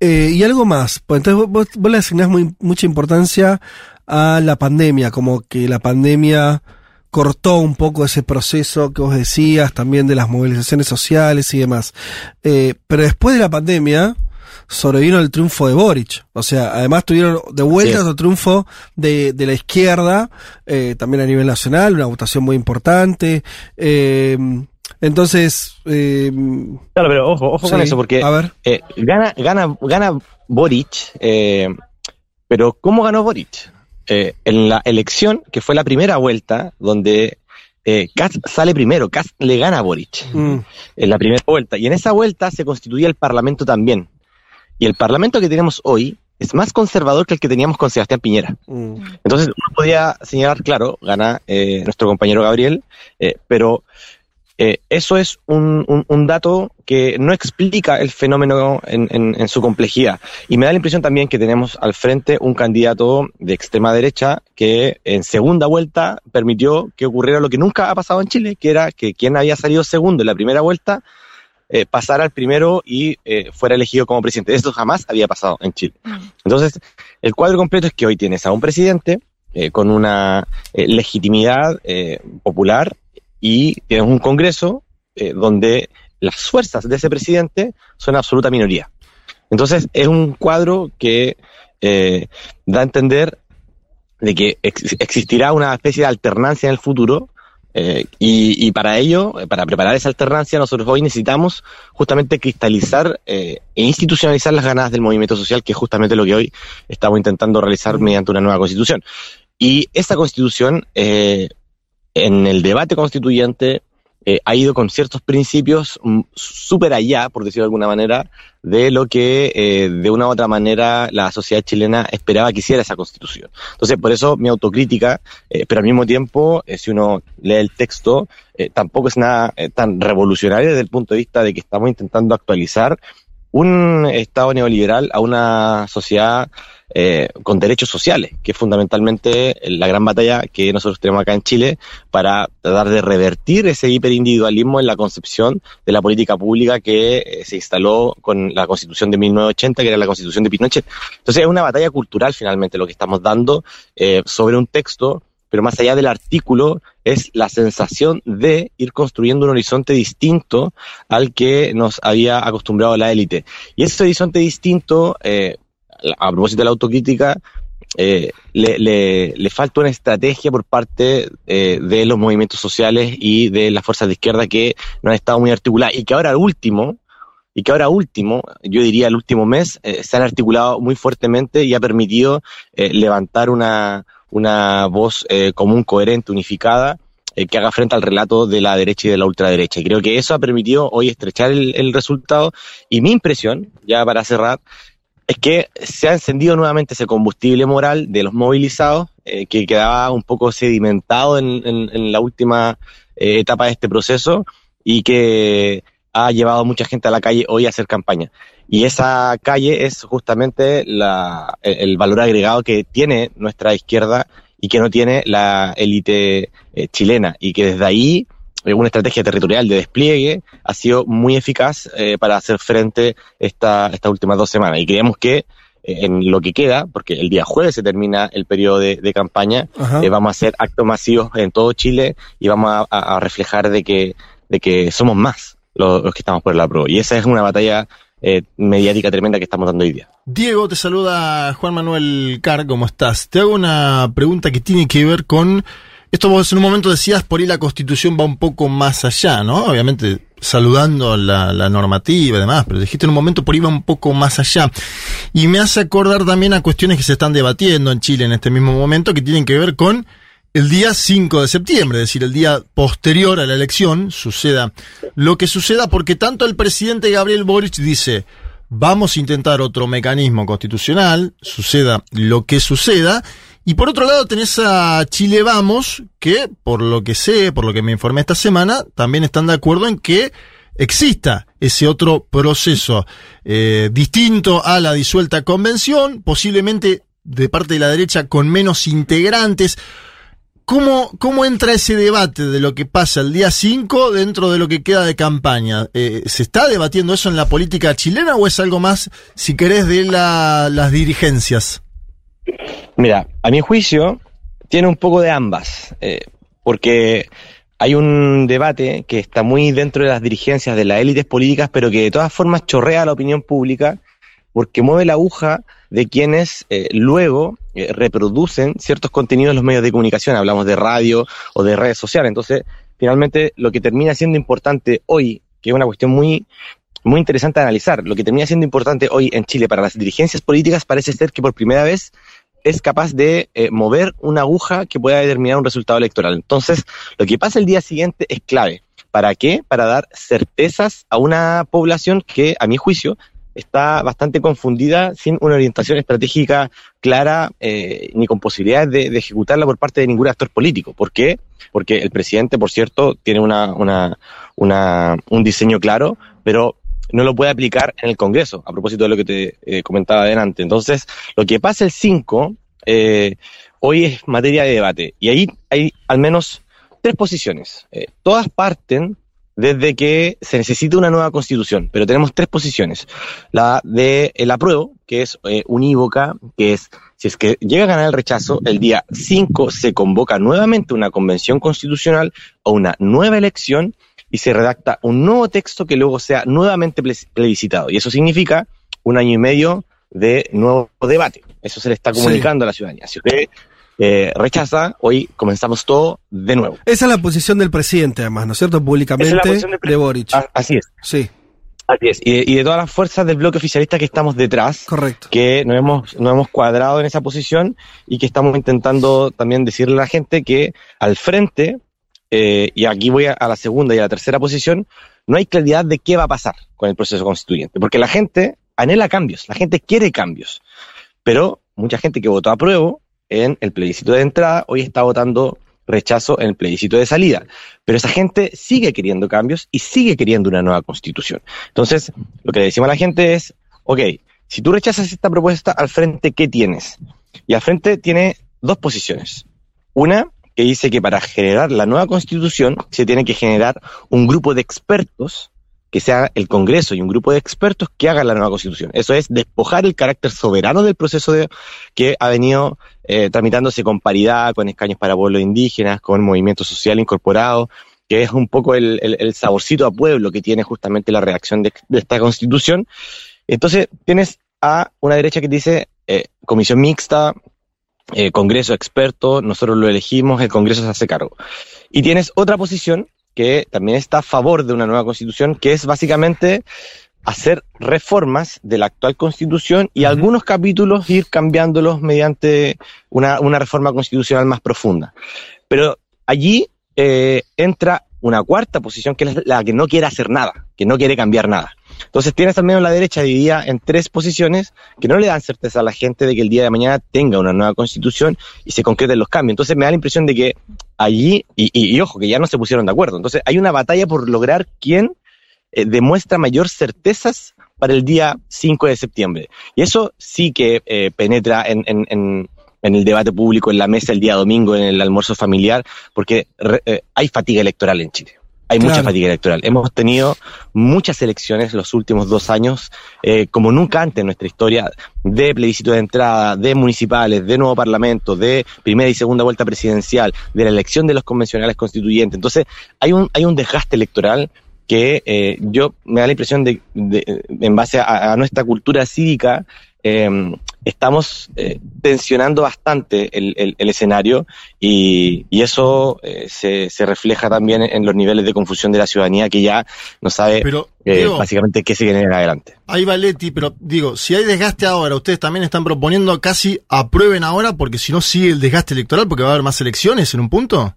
Eh, y algo más, pues entonces vos, vos le asignás mucha importancia a la pandemia, como que la pandemia cortó un poco ese proceso que vos decías, también de las movilizaciones sociales y demás. Pero después de la pandemia, sobrevino el triunfo de Boric. O sea, además tuvieron de vuelta Sí. otro triunfo de, de la izquierda, eh, también a nivel nacional, una votación muy importante. Eh, entonces, eh, Claro, pero ojo, ojo con eso, porque a ver. eh, gana, gana, gana Boric, eh, pero ¿cómo ganó Boric? Eh, en la elección, que fue la primera vuelta, donde Katz sale primero, Katz le gana a Boric mm, en la primera vuelta, y en esa vuelta se constituía el Parlamento también. Y el Parlamento que tenemos hoy es más conservador que el que teníamos con Sebastián Piñera. mm. Entonces, uno podía señalar, claro, gana eh, nuestro compañero Gabriel, eh, pero eh, eso es un, un- un dato que no explica el fenómeno en, en- en su complejidad. Y me da la impresión también que tenemos al frente un candidato de extrema derecha que en segunda vuelta permitió que ocurriera lo que nunca ha pasado en Chile, que era que quien había salido segundo en la primera vuelta eh, pasara al primero y eh, fuera elegido como presidente. Esto jamás había pasado en Chile. Entonces, el cuadro completo es que hoy tienes a un presidente eh, con una eh, legitimidad eh, popular y tienes un Congreso eh, donde las fuerzas de ese presidente son absoluta minoría. Entonces, es un cuadro que da a entender de que ex- existirá una especie de alternancia en el futuro eh, y, y para ello, eh, para preparar esa alternancia, nosotros hoy necesitamos justamente cristalizar eh, e institucionalizar las ganas del movimiento social, que es justamente lo que hoy estamos intentando realizar mediante una nueva constitución. Y esa constitución, en el debate constituyente, eh, ha ido con ciertos principios mm, súper allá, por decirlo de alguna manera, de lo que eh, de una u otra manera la sociedad chilena esperaba que hiciera esa constitución. Entonces, por eso mi autocrítica, eh, pero al mismo tiempo, eh, si uno lee el texto, tampoco es nada tan revolucionario desde el punto de vista de que estamos intentando actualizar un Estado neoliberal a una sociedad eh, con derechos sociales, que es fundamentalmente la gran batalla que nosotros tenemos acá en Chile para tratar de revertir ese hiperindividualismo en la concepción de la política pública que eh, se instaló con la Constitución de 1980, que era la Constitución de Pinochet. Entonces es una batalla cultural finalmente lo que estamos dando eh, sobre un texto pero más allá del artículo es la sensación de ir construyendo un horizonte distinto al que nos había acostumbrado la élite. Y ese horizonte distinto, eh, a propósito de la autocrítica, eh, le, le, le, falta una estrategia por parte eh, de los movimientos sociales y de las fuerzas de izquierda que no han estado muy articuladas y que ahora último, y que ahora último, yo diría el último mes, eh, se han articulado muy fuertemente y ha permitido levantar una, una voz común, coherente, unificada, que haga frente al relato de la derecha y de la ultraderecha. Y creo que eso ha permitido hoy estrechar el resultado. Y mi impresión, ya para cerrar, es que se ha encendido nuevamente ese combustible moral de los movilizados, eh, que quedaba un poco sedimentado en, la última eh, etapa de este proceso y que ha llevado a mucha gente a la calle hoy a hacer campaña. Y esa calle es justamente la, el, valor agregado que tiene nuestra izquierda y que no tiene la élite eh, chilena. Y que desde ahí una estrategia territorial de despliegue ha sido muy eficaz eh, para hacer frente esta, estas últimas dos semanas. Y creemos que eh, en lo que queda, porque el día jueves se termina el periodo de, de campaña, eh, vamos a hacer actos masivos en todo Chile y vamos a, a, reflejar de que, de que somos más los, los que estamos por el apruebo. Y esa es una batalla eh, mediática tremenda que estamos dando hoy día. Diego, te saluda Juan Manuel Car, ¿cómo estás? Te hago una pregunta que tiene que ver con Esto vos en un momento decías, por ahí la constitución va un poco más allá, ¿no? Obviamente saludando la, la normativa y demás, pero dijiste en un momento por ahí va un poco más allá. Y me hace acordar también a cuestiones que se están debatiendo en Chile en este mismo momento, que tienen que ver con el día 5 de septiembre, es decir, el día posterior a la elección, suceda lo que suceda, porque tanto el presidente Gabriel Boric dice, vamos a intentar otro mecanismo constitucional, suceda lo que suceda, y por otro lado tenés a Chile Vamos, que por lo que sé, por lo que me informé esta semana, también están de acuerdo en que exista ese otro proceso eh, distinto a la disuelta convención, posiblemente de parte de la derecha con menos integrantes. ¿Cómo, ¿Cómo entra ese debate de lo que pasa el día 5 dentro de lo que queda de campaña? Eh, ¿Se está debatiendo eso en la política chilena o es algo más, si querés, de la, las dirigencias? Mira, a mi juicio, tiene un poco de ambas, eh, porque hay un debate que está muy dentro de las dirigencias de las élites políticas, pero que de todas formas chorrea la opinión pública, porque mueve la aguja de quienes eh, luego eh, reproducen ciertos contenidos en los medios de comunicación, hablamos de radio o de redes sociales. Entonces, finalmente, lo que termina siendo importante hoy, que es una cuestión muy, muy interesante de analizar, lo que termina siendo importante hoy en Chile para las dirigencias políticas parece ser que por primera vez es capaz de eh, mover una aguja que pueda determinar un resultado electoral. Entonces, lo que pasa el día siguiente es clave. ¿Para qué? Para dar certezas a una población que, a mi juicio, está bastante confundida, sin una orientación estratégica clara, eh, ni con posibilidades de, ejecutarla por parte de ningún actor político. ¿Por qué? Porque el presidente, por cierto, tiene una, un diseño claro, pero no lo puede aplicar en el Congreso, a propósito de lo que te eh, comentaba adelante. Entonces, lo que pasa el 5, eh, hoy es materia de debate, y ahí hay al menos tres posiciones. Eh, todas parten desde que se necesita una nueva constitución, pero tenemos tres posiciones. La de el apruebo, que es eh, unívoca, que es, si es que llega a ganar el rechazo, el día 5 se convoca nuevamente una convención constitucional o una nueva elección y se redacta un nuevo texto que luego sea nuevamente plebiscitado. Y eso significa un año y medio de nuevo debate. Eso se le está comunicando sí. a la ciudadanía. Si usted eh, rechaza, hoy comenzamos todo de nuevo. Esa es la posición del presidente, además, ¿no es cierto? Públicamente es de, de, Boric. Así es. Sí. Así es. Y de, y de, todas las fuerzas del bloque oficialista que estamos detrás. Correcto. Que nos hemos, nos hemos cuadrado en esa posición y que estamos intentando también decirle a la gente que al frente eh, y aquí voy a, a, la segunda y a la tercera posición, no hay claridad de qué va a pasar con el proceso constituyente, porque la gente anhela cambios, la gente quiere cambios, pero mucha gente que votó a prueba en el plebiscito de entrada hoy está votando rechazo en el plebiscito de salida, pero esa gente sigue queriendo cambios y sigue queriendo una nueva constitución. Entonces, lo que le decimos a la gente es, ok, si tú rechazas esta propuesta, al frente, ¿qué tienes? Y al frente tiene dos posiciones. Una, que dice que para generar la nueva constitución se tiene que generar un grupo de expertos que sea el Congreso y un grupo de expertos que hagan la nueva constitución. Eso es despojar el carácter soberano del proceso de, que ha venido eh, tramitándose con paridad, con escaños para pueblos indígenas, con movimiento social incorporado, que es un poco el, saborcito a pueblo que tiene justamente la reacción de, de, esta constitución. Entonces tienes a una derecha que dice eh, comisión mixta, eh, Congreso experto, nosotros lo elegimos, el Congreso se hace cargo. Y tienes otra posición que también está a favor de una nueva constitución, que es básicamente hacer reformas de la actual constitución y uh -huh. algunos capítulos ir cambiándolos mediante una, una, reforma constitucional más profunda. Pero allí eh, entra una cuarta posición que es la que no quiere hacer nada, que no quiere cambiar nada. Entonces tienes al menos la derecha dividida en tres posiciones que no le dan certeza a la gente de que el día de mañana tenga una nueva constitución y se concreten los cambios. Entonces me da la impresión de que allí, y, y, ojo, que ya no se pusieron de acuerdo. Entonces hay una batalla por lograr quién eh, demuestra mayor certezas para el día 5 de septiembre. Y eso sí que eh, penetra en, en, en el debate público, en la mesa el día domingo, en el almuerzo familiar, porque eh, hay fatiga electoral en Chile. Hay claro. mucha fatiga electoral. Hemos tenido muchas elecciones los últimos dos años, eh, como nunca antes en nuestra historia, de plebiscito de entrada, de municipales, de nuevo parlamento, de primera y segunda vuelta presidencial, de la elección de los convencionales constituyentes. Entonces, hay un, hay un desgaste electoral que eh, yo me da la impresión de, de en base a, a, nuestra cultura cívica, eh, estamos eh, tensionando bastante el, el- el escenario y, y eso eh, se, se refleja también en los niveles de confusión de la ciudadanía que ya no sabe Pero, eh, básicamente qué se viene en adelante. Ahí va Leti, pero digo, si hay desgaste ahora, ustedes también están proponiendo casi aprueben ahora, porque si no sigue el desgaste electoral, porque va a haber más elecciones en un punto.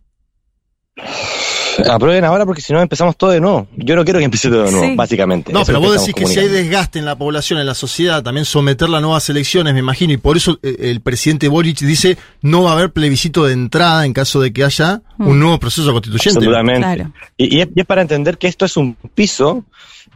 Aprueben ahora porque si no empezamos todo de nuevo. Yo no quiero que empiece todo de nuevo, Sí. básicamente. No, Eso pero vos decís que si hay desgaste en la población, en la sociedad, también someterla a nuevas elecciones, me imagino, y por eso eh, el presidente Boric dice no va a haber plebiscito de entrada en caso de que haya un nuevo proceso constituyente. Absolutamente. Y, y es, y es para entender que esto es un piso.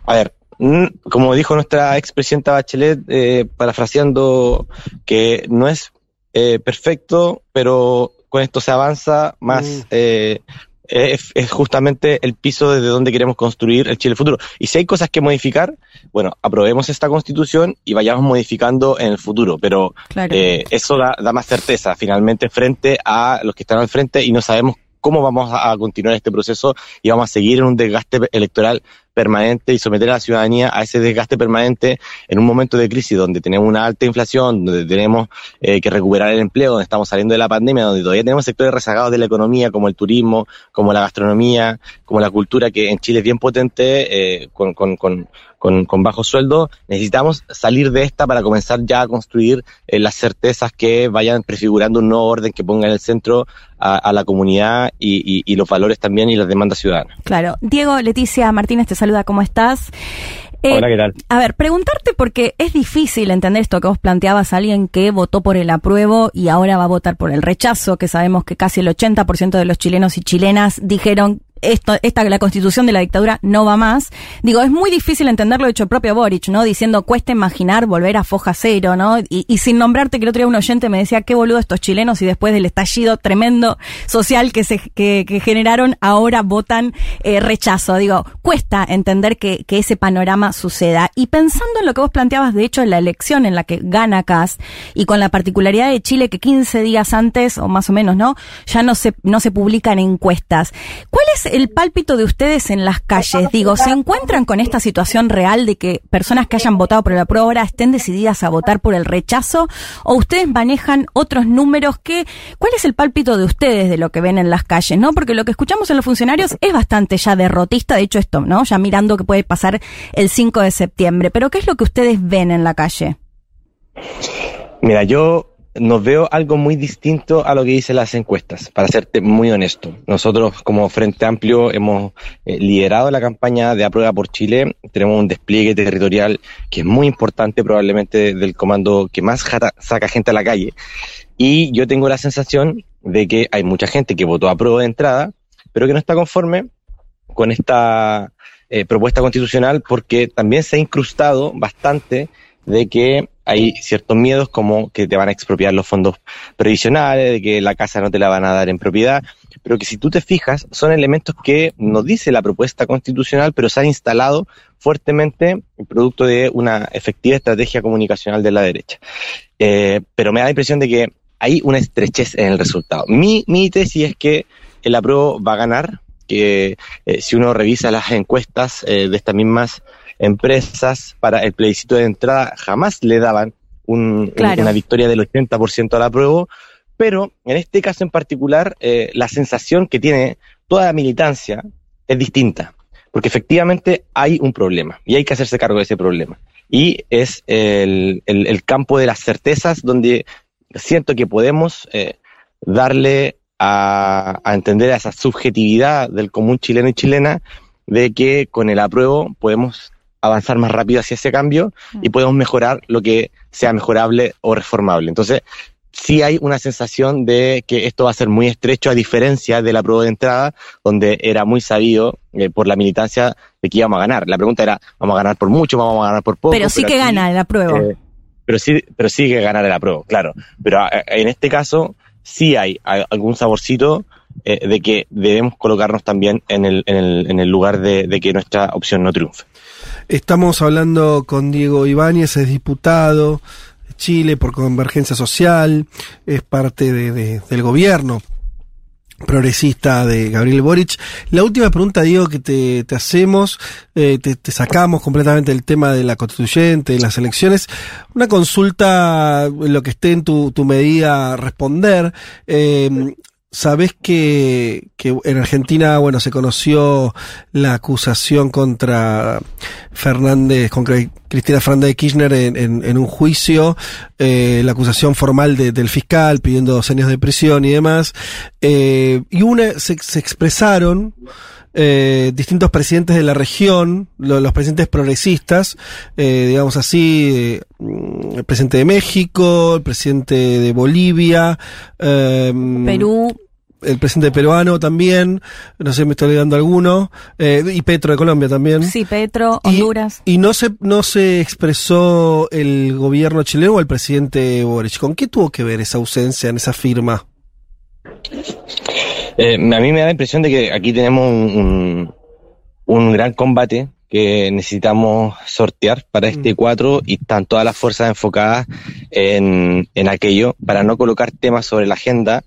A ver, mm, como dijo nuestra expresidenta Bachelet, eh, parafraseando, que no es eh, perfecto, pero con esto se avanza más. eh, es, es justamente el piso desde donde queremos construir el Chile futuro. Y si hay cosas que modificar, bueno, aprobemos esta constitución y vayamos modificando en el futuro. Pero Claro. eh, eso da, da más certeza finalmente frente a los que están al frente y no sabemos cómo vamos a, continuar este proceso y vamos a seguir en un desgaste electoral permanente y someter a la ciudadanía a ese desgaste permanente en un momento de crisis donde tenemos una alta inflación, donde tenemos eh, que recuperar el empleo, donde estamos saliendo de la pandemia, donde todavía tenemos sectores rezagados de la economía como el turismo, como la gastronomía, como la cultura que en Chile es bien potente, eh, con, con, con, con, con bajo sueldo, necesitamos salir de esta para comenzar ya a construir eh, las certezas que vayan prefigurando un nuevo orden que ponga en el centro a, a la comunidad y, y, y los valores también y las demandas ciudadanas. Claro. Diego, Leticia Martínez te saluda, ¿cómo estás? Eh, Hola, ¿qué tal? A ver, preguntarte porque es difícil entender esto que vos planteabas, alguien que votó por el apruebo y ahora va a votar por el rechazo, que sabemos que casi el 80% de los chilenos y chilenas dijeron esto, esta, la constitución de la dictadura no va más. Digo, es muy difícil entenderlo hecho el propio Boric, ¿no? Diciendo, cuesta imaginar volver a foja cero, ¿no? Y, sin nombrarte, que el otro día un oyente me decía, qué boludo estos chilenos y después del estallido tremendo social que se que, que generaron, ahora votan eh, rechazo. Digo, cuesta entender que, que ese panorama suceda. Y pensando en lo que vos planteabas, de hecho, en la elección en la que gana Cas y con la particularidad de Chile que 15 días antes, o más o menos, ¿no? Ya no se, no se publican encuestas. ¿Cuál es el pálpito de ustedes en las calles? Digo, ¿se encuentran con esta situación real de que personas que hayan votado por el apruebo ahora estén decididas a votar por el rechazo? ¿O ustedes manejan otros números que, cuál es el pálpito de ustedes de lo que ven en las calles, no? Porque lo que escuchamos en los funcionarios es bastante ya derrotista, de hecho esto, ¿no? Ya mirando que puede pasar el 5 de septiembre. Pero ¿qué es lo que ustedes ven en la calle? Mira, yo nos veo algo muy distinto a lo que dicen las encuestas, para serte muy honesto. Nosotros como Frente Amplio hemos eh, liderado la campaña de aprueba por Chile, tenemos un despliegue territorial que es muy importante, probablemente del comando que más saca gente a la calle. Y yo tengo la sensación de que hay mucha gente que votó a prueba de entrada, pero que no está conforme con esta eh, propuesta constitucional porque también se ha incrustado bastante de que hay ciertos miedos como que te van a expropiar los fondos previsionales, de que la casa no te la van a dar en propiedad, pero que si tú te fijas son elementos que nos dice la propuesta constitucional, pero se han instalado fuertemente producto de una efectiva estrategia comunicacional de la derecha. Eh, pero me da la impresión de que hay una estrechez en el resultado. Mi, mi tesis es que el apruebo va a ganar, que eh, si uno revisa las encuestas eh, de estas mismas empresas para el plebiscito de entrada jamás le daban un- Claro. una victoria del 80% al apruebo, pero en este caso en particular eh, la sensación que tiene toda la militancia es distinta, porque efectivamente hay un problema y hay que hacerse cargo de ese problema. Y es el, el- el campo de las certezas donde siento que podemos eh, darle a, a entender a esa subjetividad del común chileno y chilena de que con el apruebo podemos avanzar más rápido hacia ese cambio y podemos mejorar lo que sea mejorable o reformable. Entonces, sí hay una sensación de que esto va a ser muy estrecho a diferencia de la prueba de entrada, donde era muy sabido eh, por la militancia de que íbamos a ganar. La pregunta era, ¿vamos a ganar por mucho, vamos a ganar por poco? pero sí que aquí, gana el apruebo. eh, pero sí, pero sí que ganar el apruebo, claro. Pero eh, en este caso sí hay algún saborcito eh, de que debemos colocarnos también en el, en el, en el lugar de, de que nuestra opción no triunfe. Estamos hablando con Diego Ibáñez, es diputado de Chile por Convergencia Social, es parte de- de- del gobierno progresista de Gabriel Boric. La última pregunta, Diego, que te, hacemos, eh, te, te, sacamos completamente del tema de la constituyente, de las elecciones. Una consulta, lo que esté en tu, tu medida responder. Eh, Sabés que, que en Argentina, bueno, se conoció la acusación contra Fernández, contra Cristina Fernández de Kirchner en, en, en un juicio, eh, la acusación formal de, del fiscal pidiendo dos años de prisión y demás. Eh, y una, se, se expresaron, eh, distintos presidentes de la región, lo, los presidentes progresistas, eh, digamos así, eh, el presidente de México, el presidente de Bolivia, Perú. El presidente peruano también, no sé, me estoy olvidando alguno, eh, y Petro de Colombia también. Sí, Petro, Honduras. Y, y, no se no se expresó el gobierno chileno o el presidente Boric. ¿Con qué tuvo que ver esa ausencia en esa firma? Eh, a mí me da la impresión de que aquí tenemos un, un, un gran combate que necesitamos sortear para este 4 y están todas las fuerzas enfocadas en, en aquello para no colocar temas sobre la agenda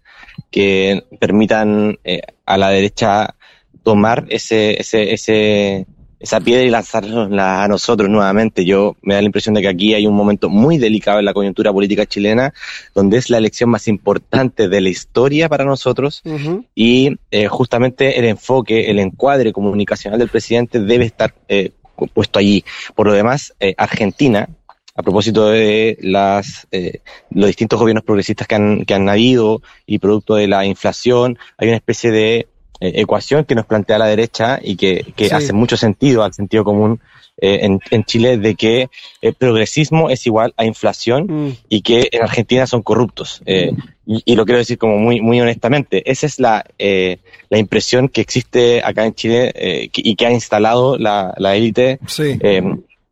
que permitan eh, a la derecha tomar ese, ese, ese, esa piedra y lanzarla a nosotros nuevamente. Yo me da la impresión de que aquí hay un momento muy delicado en la coyuntura política chilena, donde es la elección más importante de la historia para nosotros uh -huh. y eh, justamente el enfoque, el encuadre comunicacional del presidente debe estar eh, puesto allí. Por lo demás, eh, Argentina, a propósito de las eh, los distintos gobiernos progresistas que han, que han habido y producto de la inflación, hay una especie de ecuación que nos plantea la derecha y que, que sí. hace mucho sentido al sentido común eh, en, en, Chile de que el progresismo es igual a inflación mm. y que en Argentina son corruptos. Eh, y, y, lo quiero decir como muy, muy honestamente. Esa es la, eh, la impresión que existe acá en Chile eh, y que ha instalado la, la élite sí.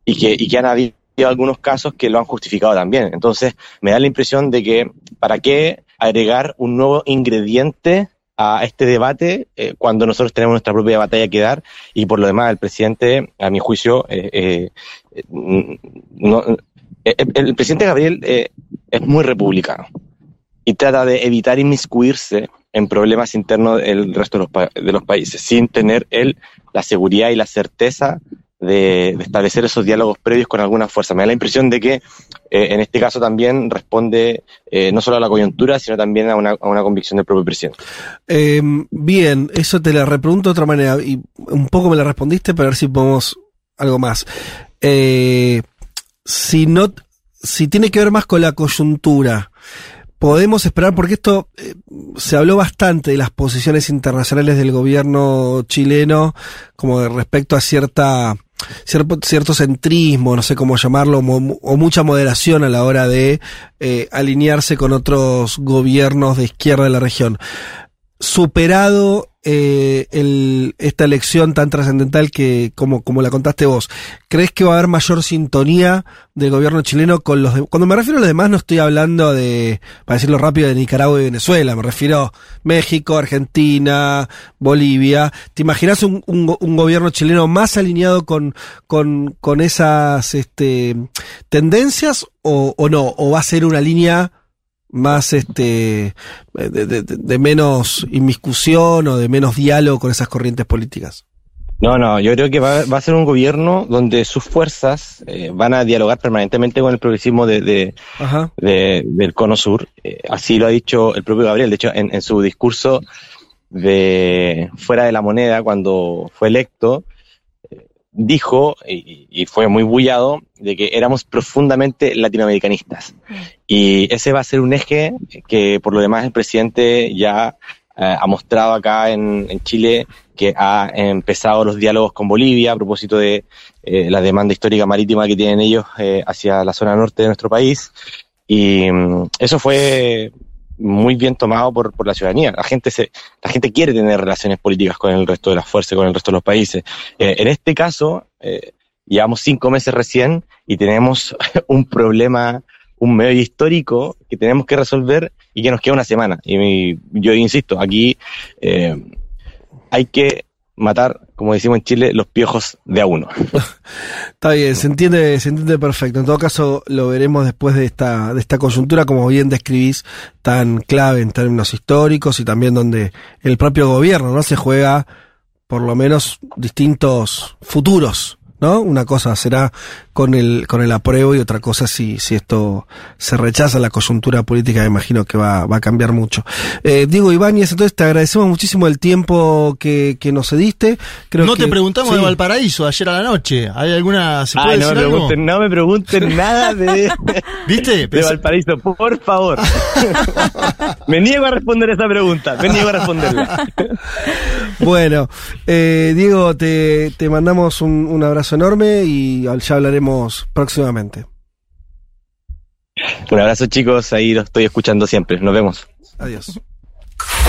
y, que, y que han habido algunos casos que lo han justificado también. Entonces, me da la impresión de que para qué agregar un nuevo ingrediente a este debate eh, cuando nosotros tenemos nuestra propia batalla que dar y por lo demás el presidente, a mi juicio, eh, eh, no, el, presidente Gabriel es muy republicano y trata de evitar inmiscuirse en problemas internos del resto de los, de los países sin tener él la seguridad y la certeza de, establecer esos diálogos previos con alguna fuerza. Me da la impresión de que eh, en este caso también responde eh, no solo a la coyuntura, sino también a una, a una convicción del propio presidente. Eh, bien, eso te la repregunto de otra manera y un poco me la respondiste, pero a ver si podemos algo más. Eh, si no, si tiene que ver más con la coyuntura, podemos esperar, porque esto se habló bastante de las posiciones internacionales del gobierno chileno, como de respecto a cierta cierto, cierto centrismo, no sé cómo llamarlo, mo, o mucha moderación a la hora de eh, alinearse con otros gobiernos de izquierda de la región. Superado eh, el, esta elección tan trascendental que, como, como la contaste vos, ¿crees que va a haber mayor sintonía del gobierno chileno con los de, Cuando me refiero a los demás, no estoy hablando de, para decirlo rápido, de Nicaragua y Venezuela, me refiero a México, Argentina, Bolivia. ¿Te imaginas un, un, un gobierno chileno más alineado con, con, con esas este, tendencias o, o no? ¿O va a ser una línea más este de, de, de, menos inmiscusión o de menos diálogo con esas corrientes políticas? No, no, yo creo que va, va a ser un gobierno donde sus fuerzas eh, van a dialogar permanentemente con el progresismo de, de, de del Cono Sur. Eh, así lo ha dicho el propio Gabriel. De hecho, en, en, su discurso de fuera de la moneda, cuando fue electo, dijo, y, y, fue muy bullado, de que éramos profundamente latinoamericanistas. Y ese va a ser un eje que por lo demás el presidente ya eh, ha mostrado acá en, en, Chile que ha empezado los diálogos con Bolivia a propósito de eh, la demanda histórica marítima que tienen ellos eh, hacia la zona norte de nuestro país. Y um, eso fue muy bien tomado por, por la ciudadanía. La gente se, la gente quiere tener relaciones políticas con el resto de las fuerzas, con el resto de los países. Eh, en este caso, eh, llevamos cinco meses recién y tenemos un problema, un medio histórico que tenemos que resolver y que nos queda una semana. Y yo insisto, aquí eh, hay que matar, como decimos en Chile, los piojos de a uno. Está bien, se entiende, se entiende perfecto. En todo caso, lo veremos después de esta, de esta coyuntura, como bien describís, tan clave en términos históricos y también donde el propio gobierno no se juega por lo menos distintos futuros ¿no? Una cosa será con el, con el apruebo y otra cosa si, si esto se rechaza la coyuntura política, me imagino que va, va a cambiar mucho. Eh, Diego Ibáñez, entonces te agradecemos muchísimo el tiempo que, que nos cediste. Creo no que, te preguntamos sí. de Valparaíso ayer a la noche. ¿Hay alguna. ¿Se puede Ay, no, decir me algo? pregunten, no me pregunten nada de, ¿Viste? de Valparaíso, por favor. me niego a responder esa pregunta, me niego a responderla. Bueno, eh, Diego, te, te mandamos un, un abrazo enorme y ya hablaremos próximamente. Un abrazo chicos, ahí los estoy escuchando siempre. Nos vemos. Adiós.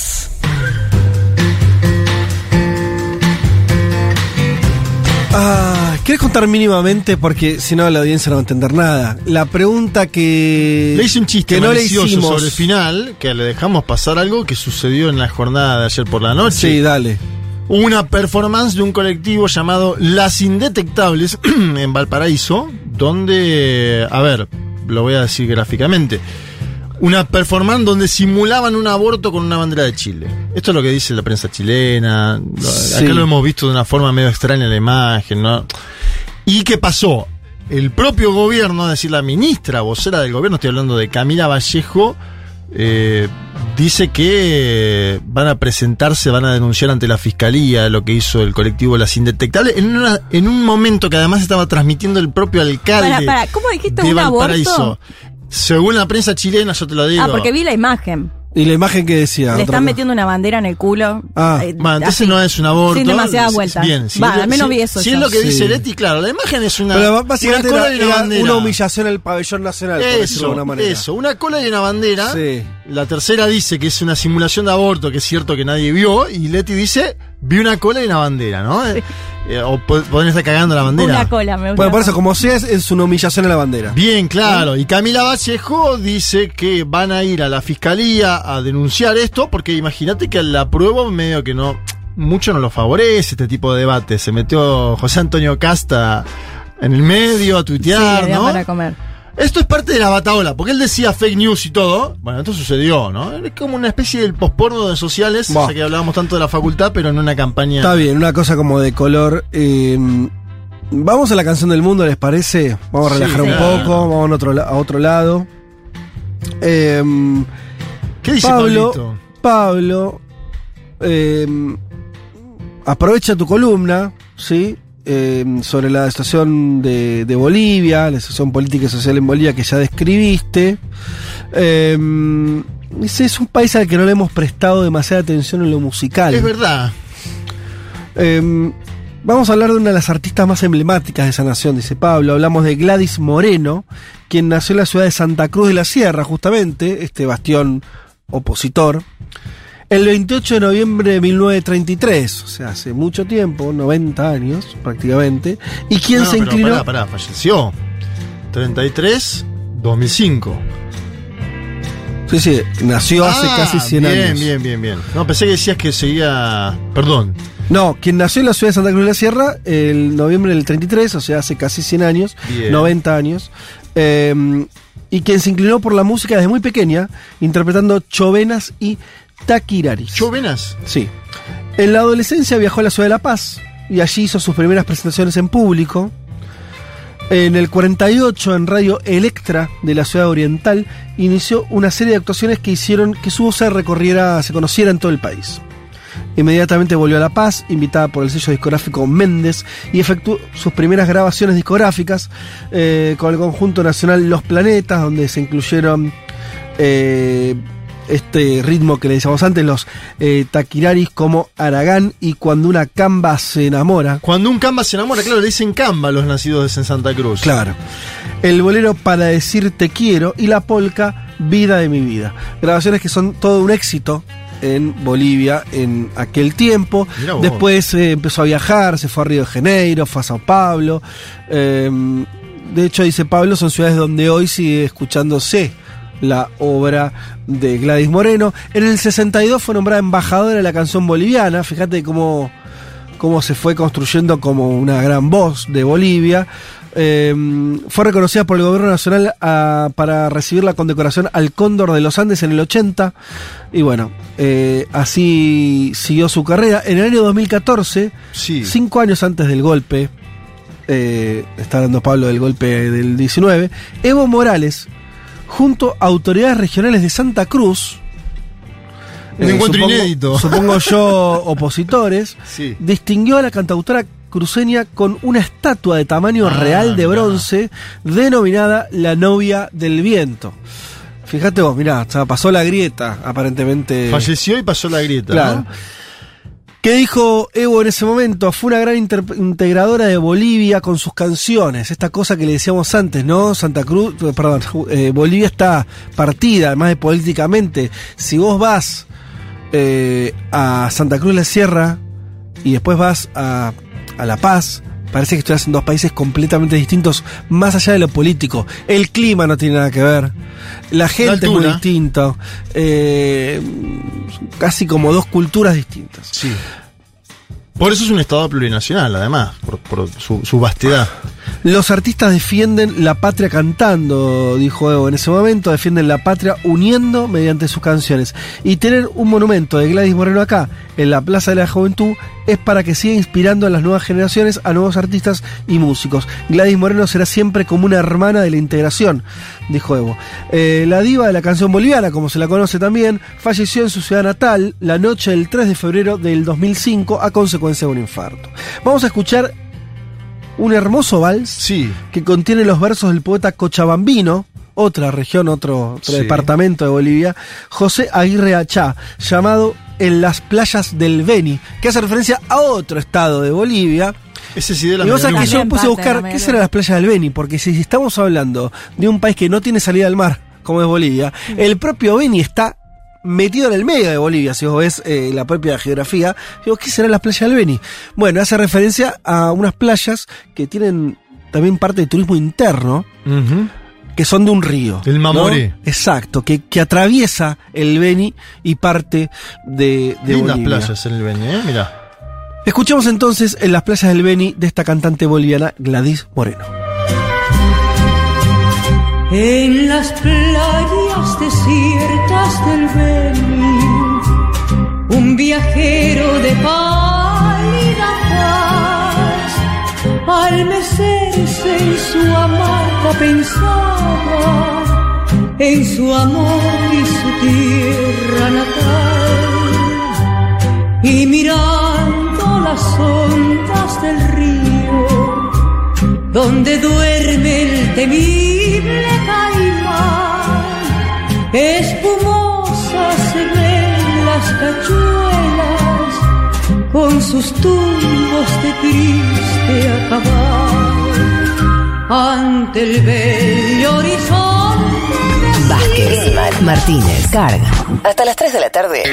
Ah, ¿Quieres contar mínimamente? Porque si no la audiencia no va a entender nada. La pregunta que. Le hice un chiste que no le hicimos. sobre el final, que le dejamos pasar algo que sucedió en la jornada de ayer por la noche. Sí, dale. Una performance de un colectivo llamado Las Indetectables en Valparaíso, donde, a ver, lo voy a decir gráficamente, una performance donde simulaban un aborto con una bandera de Chile. Esto es lo que dice la prensa chilena, Sí. acá lo hemos visto de una forma medio extraña en la imagen, ¿no? ¿Y qué pasó? El propio gobierno, es decir, la ministra vocera del gobierno, estoy hablando de Camila Vallejo, eh, dice que van a presentarse, van a denunciar ante la fiscalía lo que hizo el colectivo Las Indetectables en, una- en un momento que además estaba transmitiendo el propio alcalde Para, para, ¿cómo dijiste de un Valparaíso. aborto? Según la prensa chilena, yo te lo digo. Ah, porque vi la imagen. Y la imagen que decía. Le están metiendo una bandera en el culo. Ah, Eh, Bueno, entonces así, no es un aborto. Sin demasiada Si- vuelta. Bien, si Va, al menos si- vi eso Si yo. es lo que Sí. dice Leti, claro, la imagen es una. Pero básicamente una cola era, y una era bandera. una humillación al pabellón nacional, por decirlo de Eso, alguna manera. eso, una cola y una bandera. Sí. La tercera dice que es una simulación de aborto, que es cierto que nadie vio, y Leti dice, vi una cola y una bandera, ¿no? Eh, eh, o podrían estar cagando la bandera. Una cola, me gusta. Bueno, por eso, como sea, es, es una humillación a la bandera. Bien, claro. Y Camila Vallejo dice que van a ir a la fiscalía a denunciar esto, porque imagínate que la prueba medio que no, mucho no lo favorece este tipo de debate. Se metió José Antonio Casta en el medio a Sí, tuitear, había ¿no? para comer. Esto es parte de la bataola, porque él decía fake news y todo. Bueno, esto sucedió, ¿no? Es como una especie del posporno de sociales, ya que hablábamos tanto de la facultad, pero en una campaña. Está bien, una cosa como de color. eh, vamos a la canción del mundo, ¿les parece? Vamos a Sí, relajar un claro. poco, vamos a otro, a otro lado. Eh, ¿Qué dice Pablo, Pablito? Pablo, eh, aprovecha tu columna, ¿sí? Eh, sobre la situación de, de Bolivia, la situación política y social en Bolivia que ya describiste. Eh, dice, es un país al que no le hemos prestado demasiada atención en lo musical. Es verdad. Eh, vamos a hablar de una de las artistas más emblemáticas de esa nación, dice Pablo. Hablamos de Gladys Moreno, quien nació en la ciudad de Santa Cruz de la Sierra, justamente, este bastión opositor, el 28 de noviembre de 1933, o sea, hace mucho tiempo, 90 años prácticamente, y quien No, se inclinó... Pará, pará, falleció. 33, 2005. Sí, sí, nació hace Ah, casi 100 bien, años. Bien, bien, bien. No, pensé que decías que seguía. Perdón. No, quien nació en la ciudad de Santa Cruz de la Sierra el noviembre del 33, o sea, hace casi 100 años, Bien. 90 años, eh, y quien se inclinó por la música desde muy pequeña, interpretando chovenas y taquiraris. ¿Chovenas? Sí. En la adolescencia viajó a la ciudad de La Paz y allí hizo sus primeras presentaciones en público. En el 48, en Radio Electra de la ciudad oriental, inició una serie de actuaciones que hicieron que su voz se recorriera, se conociera en todo el país. Inmediatamente volvió a La Paz, invitada por el sello discográfico Méndez, y efectuó sus primeras grabaciones discográficas eh, con el conjunto nacional Los Planetas, donde se incluyeron eh, este ritmo que le decíamos antes, los eh, taquiraris como Aragán y cuando una camba se enamora. Cuando un camba se enamora, claro, le dicen camba a los nacidos en Santa Cruz. Claro. El bolero para decir te quiero y la polca vida de mi vida. Grabaciones que son todo un éxito en Bolivia en aquel tiempo. Después eh, empezó a viajar, se fue a Río de Janeiro, fue a Sao Paulo. Eh, de hecho, dice Pablo, son ciudades donde hoy sigue escuchándose la obra de Gladys Moreno. En el 62 fue nombrada embajadora de la canción boliviana. Fíjate cómo, cómo se fue construyendo como una gran voz de Bolivia. Eh, fue reconocida por el gobierno nacional ah, para recibir la condecoración al Cóndor de los Andes en el 80. Y bueno, eh, así siguió su carrera. En el año 2014, cinco años antes del golpe, eh, está hablando Pablo del golpe del 19, Evo Morales, junto a autoridades regionales de Santa Cruz, Un encuentro supongo, inédito. Supongo yo, opositores, Sí. distinguió a la cantautora cruceña con una estatua de tamaño Ah, real de bronce denominada La novia del viento. Fíjate vos, mirá, o sea, pasó la grieta, aparentemente. Falleció y pasó la grieta. Claro. ¿no? ¿Qué dijo Evo en ese momento? Fue una gran integradora de Bolivia con sus canciones. Esta cosa que le decíamos antes, ¿no? Santa Cruz, eh, perdón, eh, Bolivia está partida, además de políticamente. Si vos vas eh, a Santa Cruz de la Sierra y después vas a, a La Paz, parece que estuvieras en dos países completamente distintos, más allá de lo político. El clima no tiene nada que ver. La gente es muy distinta. Eh, casi como dos culturas distintas. Sí. Por eso es un Estado plurinacional, además, por, por su, su vastedad. Los artistas defienden la patria cantando, dijo Evo en ese momento, defienden la patria uniendo mediante sus canciones. Y tener un monumento de Gladys Moreno acá, en la Plaza de la Juventud, es para que siga inspirando a las nuevas generaciones, a nuevos artistas y músicos. Gladys Moreno será siempre como una hermana de la integración, dijo Evo. Eh, la diva de la canción boliviana, como se la conoce también, falleció en su ciudad natal la noche del 3 de febrero del 2005 a consecuencia de un infarto. Vamos a escuchar un hermoso vals que contiene los versos del poeta Cochabambino, otra región, otro, otro Sí. departamento de Bolivia, José Aguirre Achá, llamado En las playas del Beni, que hace referencia a otro estado de Bolivia. Ese sí de la y vos sabés que yo me puse a buscar qué serán las playas del Beni, porque si estamos hablando de un país que no tiene salida al mar, como es Bolivia, el propio Beni está metido en el medio de Bolivia, si vos ves eh, la propia geografía, digo, ¿qué serán las playas del Beni? Bueno, hace referencia a unas playas que tienen también parte de turismo interno. Que son de un río. El Mamoré. ¿no? Exacto, que, que atraviesa el Beni y parte de, de Lindas Bolivia. playas en el Beni, ¿eh? Mirá. Escuchemos entonces en las playas del Beni de esta cantante boliviana Gladys Moreno. En las playas desiertas del Beni, un viajero de pálida al mecerse en su hamaca pensaba en su amor y su tierra natal, y mirando las ondas del río, donde duerme el temible caimán. Espumosas se ven las cachuelas con sus tumbos de triste acabar. Ante el bello horizonte Vázquez, Martínez, Carga. Hasta las 3 de la tarde.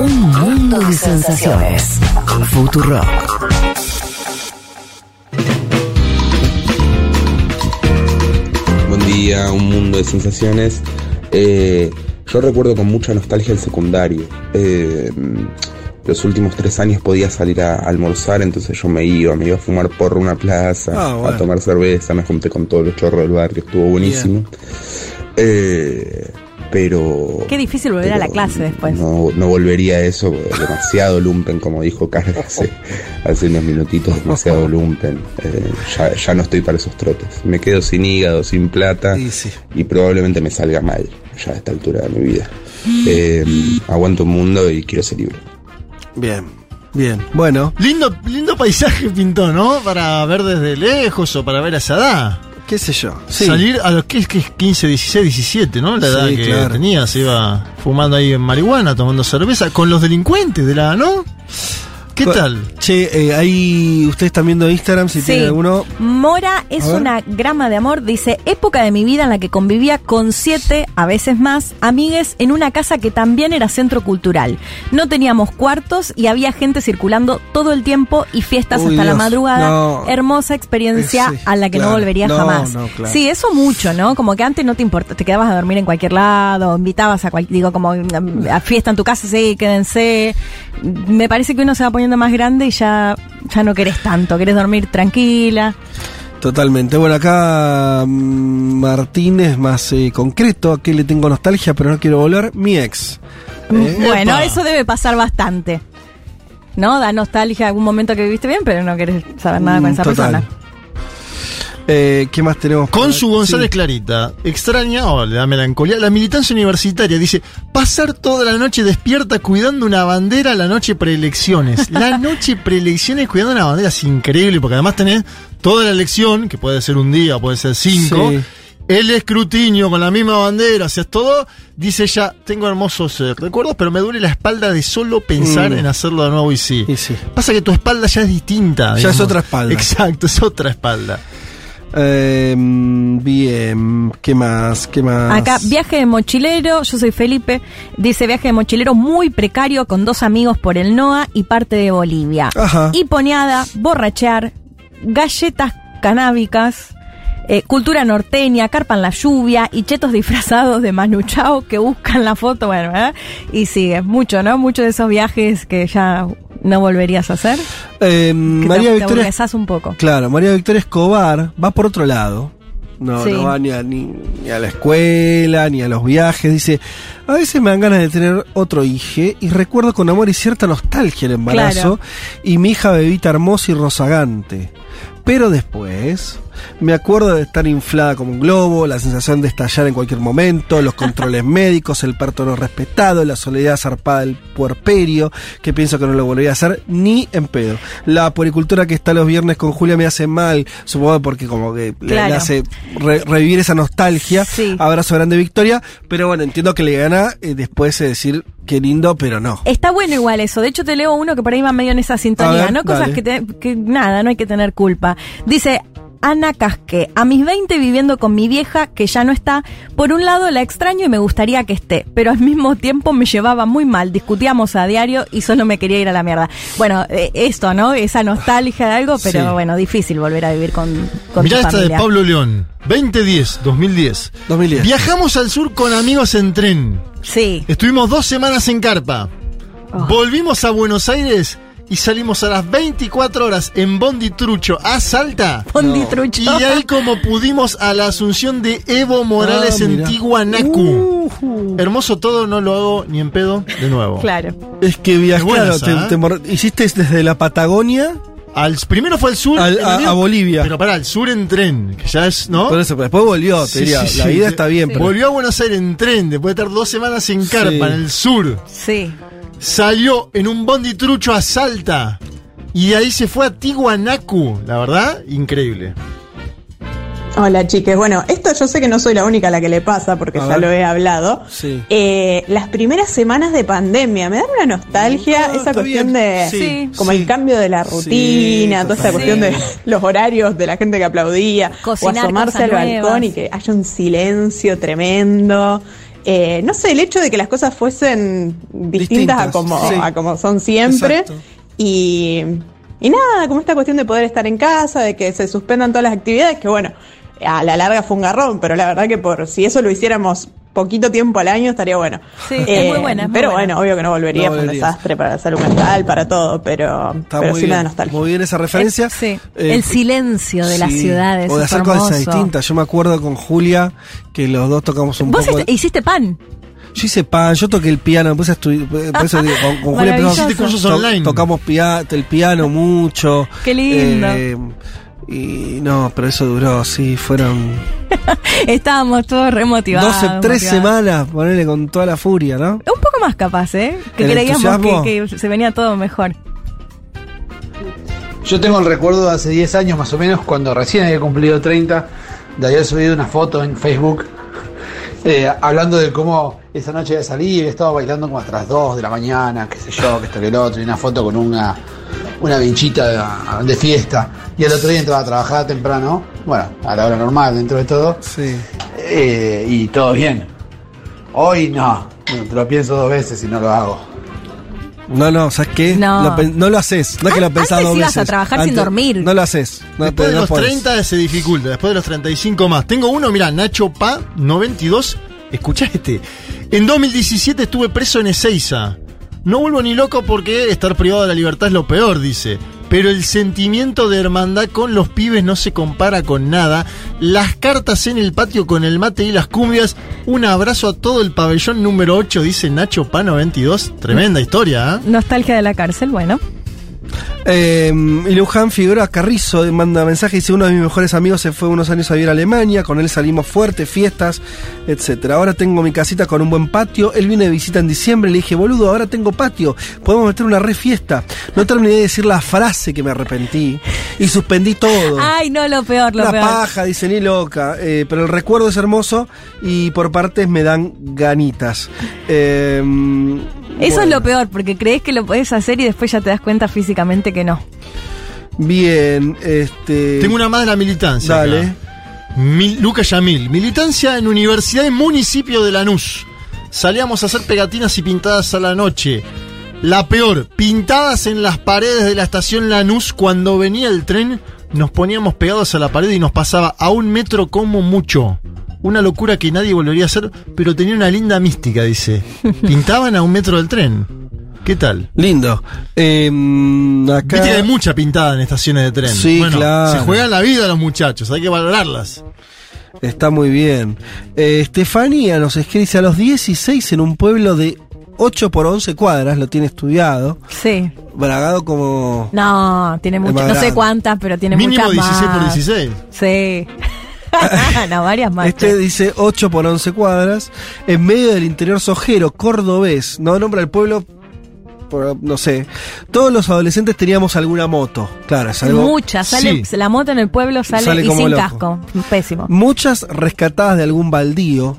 Un mundo de sensaciones. Futurock. Buen día, un mundo de sensaciones. Eh, yo recuerdo con mucha nostalgia el secundario. Eh, los últimos tres años podía salir a almorzar, entonces yo me iba, me iba a fumar porro en una plaza, Ah, bueno. a tomar cerveza, me junté con todos los chorros del barrio, estuvo buenísimo. Eh, pero Qué difícil volver a la clase después. no, no volvería a eso, demasiado lumpen, como dijo Carla hace, hace unos minutitos, demasiado lumpen. Eh, ya, ya no estoy para esos trotes. Me quedo sin hígado, sin plata y probablemente me salga mal ya a esta altura de mi vida. Eh, aguanto un mundo y quiero ser libre. Bien, bien. Bueno, Lindo, lindo paisaje pintó, ¿no? Para ver desde lejos o para ver a esa edad. qué sé yo. Sí. Salir a los que es que es 15, 16, 17, ¿no? La Sí, edad que claro. tenía, se iba fumando ahí en marihuana, tomando cerveza, con los delincuentes de la, ¿no? ¿Qué tal? Che, eh, ahí ustedes están viendo Instagram, si Sí. tienen alguno. Mora es una grama de amor. Dice, época de mi vida en la que convivía con siete, a veces más, amigues en una casa que también era centro cultural. No teníamos cuartos y había gente circulando todo el tiempo y fiestas Uy, hasta la madrugada. no. Hermosa experiencia Eh, sí, a la que claro. no volvería No, jamás. no, claro. Sí, eso mucho, ¿no? Como que antes no te importa, te quedabas a dormir en cualquier lado, invitabas a cualquier, digo, como mm, a fiesta en tu casa, sí, quédense. Me parece que uno se va poniendo más grande y ya, ya no querés tanto, querés dormir tranquila. Totalmente. Bueno, acá mm, Martín es más eh, concreto. Aquí le tengo nostalgia, pero no quiero volver. Mi ex. Eh, Bueno, eso debe pasar bastante. ¿No? Da nostalgia algún momento que viviste bien, pero no querés saber nada con Mm, esa total. persona. Eh, ¿Qué más tenemos? Con su González Sí. Clarita, extraña o le da melancolía, la militancia universitaria dice, pasar toda la noche despierta cuidando una bandera la noche preelecciones. La noche preelecciones cuidando una bandera es increíble, porque además tenés toda la elección, que puede ser un día puede ser cinco, Sí. el escrutinio con la misma bandera, o sea, es todo, dice ella, tengo hermosos eh, recuerdos, pero me duele la espalda de solo pensar Mm. en hacerlo de nuevo y sí. Y sí. Pasa que tu espalda ya es distinta. Ya digamos. es otra espalda. Exacto, es otra espalda. Eh, bien, ¿qué más? ¿Qué más? Acá, viaje de mochilero, yo soy Felipe, dice viaje de mochilero muy precario con dos amigos por el NOA y parte de Bolivia. Ajá. Y poneada, borrachear, galletas canábicas, eh, cultura norteña, carpa en la lluvia y chetos disfrazados de Manu Chao que buscan la foto, bueno, ¿eh? Y sigue, mucho, ¿no? Muchos de esos viajes que ya no volverías a hacer. Eh, María te, te Victoria. aburguesás un poco. Claro, María Victoria Escobar va por otro lado. No, Sí. no va ni a, ni, ni a la escuela, ni a los viajes. Dice, a veces me dan ganas de tener otro hijo y recuerdo con amor y cierta nostalgia el embarazo Claro. y mi hija bebita hermosa y rozagante. Pero después me acuerdo de estar inflada como un globo, la sensación de estallar en cualquier momento, los controles médicos, el parto no respetado, la soledad zarpada del puerperio, que pienso que no lo volvería a hacer ni en pedo. La puericultura que está los viernes con Julia me hace mal, supongo porque como que le- hace re- revivir esa nostalgia. Sí. Abrazo grande Victoria, pero bueno, entiendo que le gana eh, después eh, decir qué lindo, pero no. Está bueno igual eso. De hecho, te leo uno que por ahí va medio en esa sintonía, ver, ¿no? Cosas que, te- que nada, no hay que tener culpa. Dice. Ana Casque, a mis 20 viviendo con mi vieja, que ya no está, por un lado la extraño y me gustaría que esté, pero al mismo tiempo me llevaba muy mal, discutíamos a diario y solo me quería ir a la mierda. Bueno, eh, esto, ¿no? Esa nostalgia de algo, pero Sí. bueno, difícil volver a vivir con, con Mirá tu esta de. Pablo León. 2010, 2010. 2010. Viajamos al sur con amigos en tren. Sí. Estuvimos dos semanas en carpa. Volvimos a Buenos Aires y salimos a las 24 horas en Bondi Trucho a Salta. Bondi Trucho. Y ahí como pudimos a la asunción de Evo Morales Ah, en mirá. Tihuanacu. Hermoso todo, no lo hago ni en pedo de nuevo. Claro. Es que buena claro, te- ¿eh? te hiciste desde la Patagonia Al, primero fue al sur. Al- a- Bolivia. Pero para, al sur en tren, que ya es, ¿no? Por eso, pero después volvió, te Sí, diría. sí, la sí. vida está bien, pero. Volvió a Buenos Aires en tren, después de estar dos semanas en carpa, Sí. en el sur. Sí. Salió en un bondi trucho a Salta. Y de ahí se fue a Tihuanacu. La verdad, increíble. Hola chiques, bueno, esto yo sé que no soy la única a la que le pasa porque A ya ver. lo he hablado. Sí. Eh, las primeras semanas de pandemia, me dan una nostalgia esa cuestión bien. de Sí, como sí. el cambio de la rutina, toda esa cuestión de los horarios de la gente que aplaudía, Cocinar o asomarse al balcón y que haya un silencio tremendo. Eh, no sé, el hecho de que las cosas fuesen distintas, a, como, sí. a como son siempre. Exacto. Y, y nada, como esta cuestión de poder estar en casa, de que se suspendan todas las actividades, que bueno, a la larga fue un garrón, pero la verdad que por si eso lo hiciéramos poquito tiempo al año estaría bueno. Sí, es muy buena, es muy Pero buena. bueno, obvio que no volvería, No fue un desastre para la salud mental, para todo, pero, Está pero muy sí me da bien. nostalgia. Muy bien esa referencia. Es- sí. Eh, el silencio de las ciudades. O de hacer cosas distintas. Yo me acuerdo con Julia que los dos tocamos un Vos poco. este- hiciste pan. Yo hice pan, yo toqué el piano, me puse a estudiar. Por eso digo, con, con Julia empezamos cursos to- online. Tocamos pia- el piano mucho. Qué lindo. Eh, y no, pero eso duró, sí, fueron Estábamos todos remotivados. 12, tres semanas, ponerle con toda la furia, ¿no? Un poco más capaz, ¿eh? Que ¿El creíamos que se venía todo mejor. Yo tengo el recuerdo de hace 10 años más o menos, cuando recién había cumplido 30, de haber subido una foto en Facebook eh, hablando de cómo esa noche de salir estaba bailando como hasta las 2 de la mañana, qué sé yo, que esto que el otro, y una foto con una, una vinchita de, de fiesta. Y el otro día entraba a trabajar temprano, bueno, a la hora normal dentro de todo. Sí. Eh, y todo bien. Hoy no, te lo pienso dos veces y no lo hago. No, no, ¿sabes qué? No. Lo no lo haces. No es que lo pensás antes dos ibas veces. a trabajar sin dormir. No lo haces. No, Después te- de no los podés. 30 se dificulta, después de los 35 más. Tengo uno, mira, Nacho Pa, 92. Escuchá este. En 2017 estuve preso en Ezeiza. No vuelvo ni loco porque estar privado de la libertad es lo peor, dice. Pero el sentimiento de hermandad con los pibes no se compara con nada. Las cartas en el patio con el mate y las cumbias. Un abrazo a todo el pabellón número 8, dice Nacho Pa 92. Tremenda historia, ¿eh? Nostalgia de la cárcel, bueno. Eh, y Luján Figueroa Carrizo manda mensaje y dice uno de mis mejores amigos se fue unos años a vivir a Alemania, con él salimos fuerte, fiestas, etcétera. Ahora tengo mi casita con un buen patio, él vino de visita en diciembre, le dije, boludo, ahora tengo patio, podemos meter una re fiesta. No terminé de decir la frase que me arrepentí y suspendí todo. Ay, no, lo peor, lo Una peor. paja, dice ni loca, eh, pero el recuerdo es hermoso y por partes me dan ganitas. Eh, Eso es lo peor, porque crees que lo podés hacer y después ya te das cuenta físicamente que no. Bien, este. Tengo una más de la militancia. Dale. acá. Mil- Lucas Yamil. Militancia en Universidad y Municipio de Lanús. Salíamos a hacer pegatinas y pintadas a la noche. La peor, pintadas en las paredes de la estación Lanús cuando venía el tren, nos poníamos pegados a la pared y nos pasaba a un metro como mucho. Una locura que nadie volvería a hacer, pero tenía una linda mística, dice. Pintaban a un metro del tren. ¿Qué tal? Lindo. Eh, acá. Viste hay mucha pintada en estaciones de tren. Sí, claro. Se juegan la vida los muchachos, hay que valorarlas. Está muy bien. Eh, Estefanía nos escribe dice, a los 16 en un pueblo de 8 por 11 cuadras, lo tiene estudiado. Sí. Bragado como... No, tiene muchas, más no sé cuántas, pero tiene Mínimo muchas 16 por más. 16. Sí. no, varias. Este dice 8 por 11 cuadras, en medio del interior sojero, cordobés, no nombra el pueblo, no sé. Todos los adolescentes teníamos alguna moto, claro, es algo... Muchas, sale, Sí. la moto en el pueblo sale, Sale y sin loco. casco. Pésimo. Muchas rescatadas de algún baldío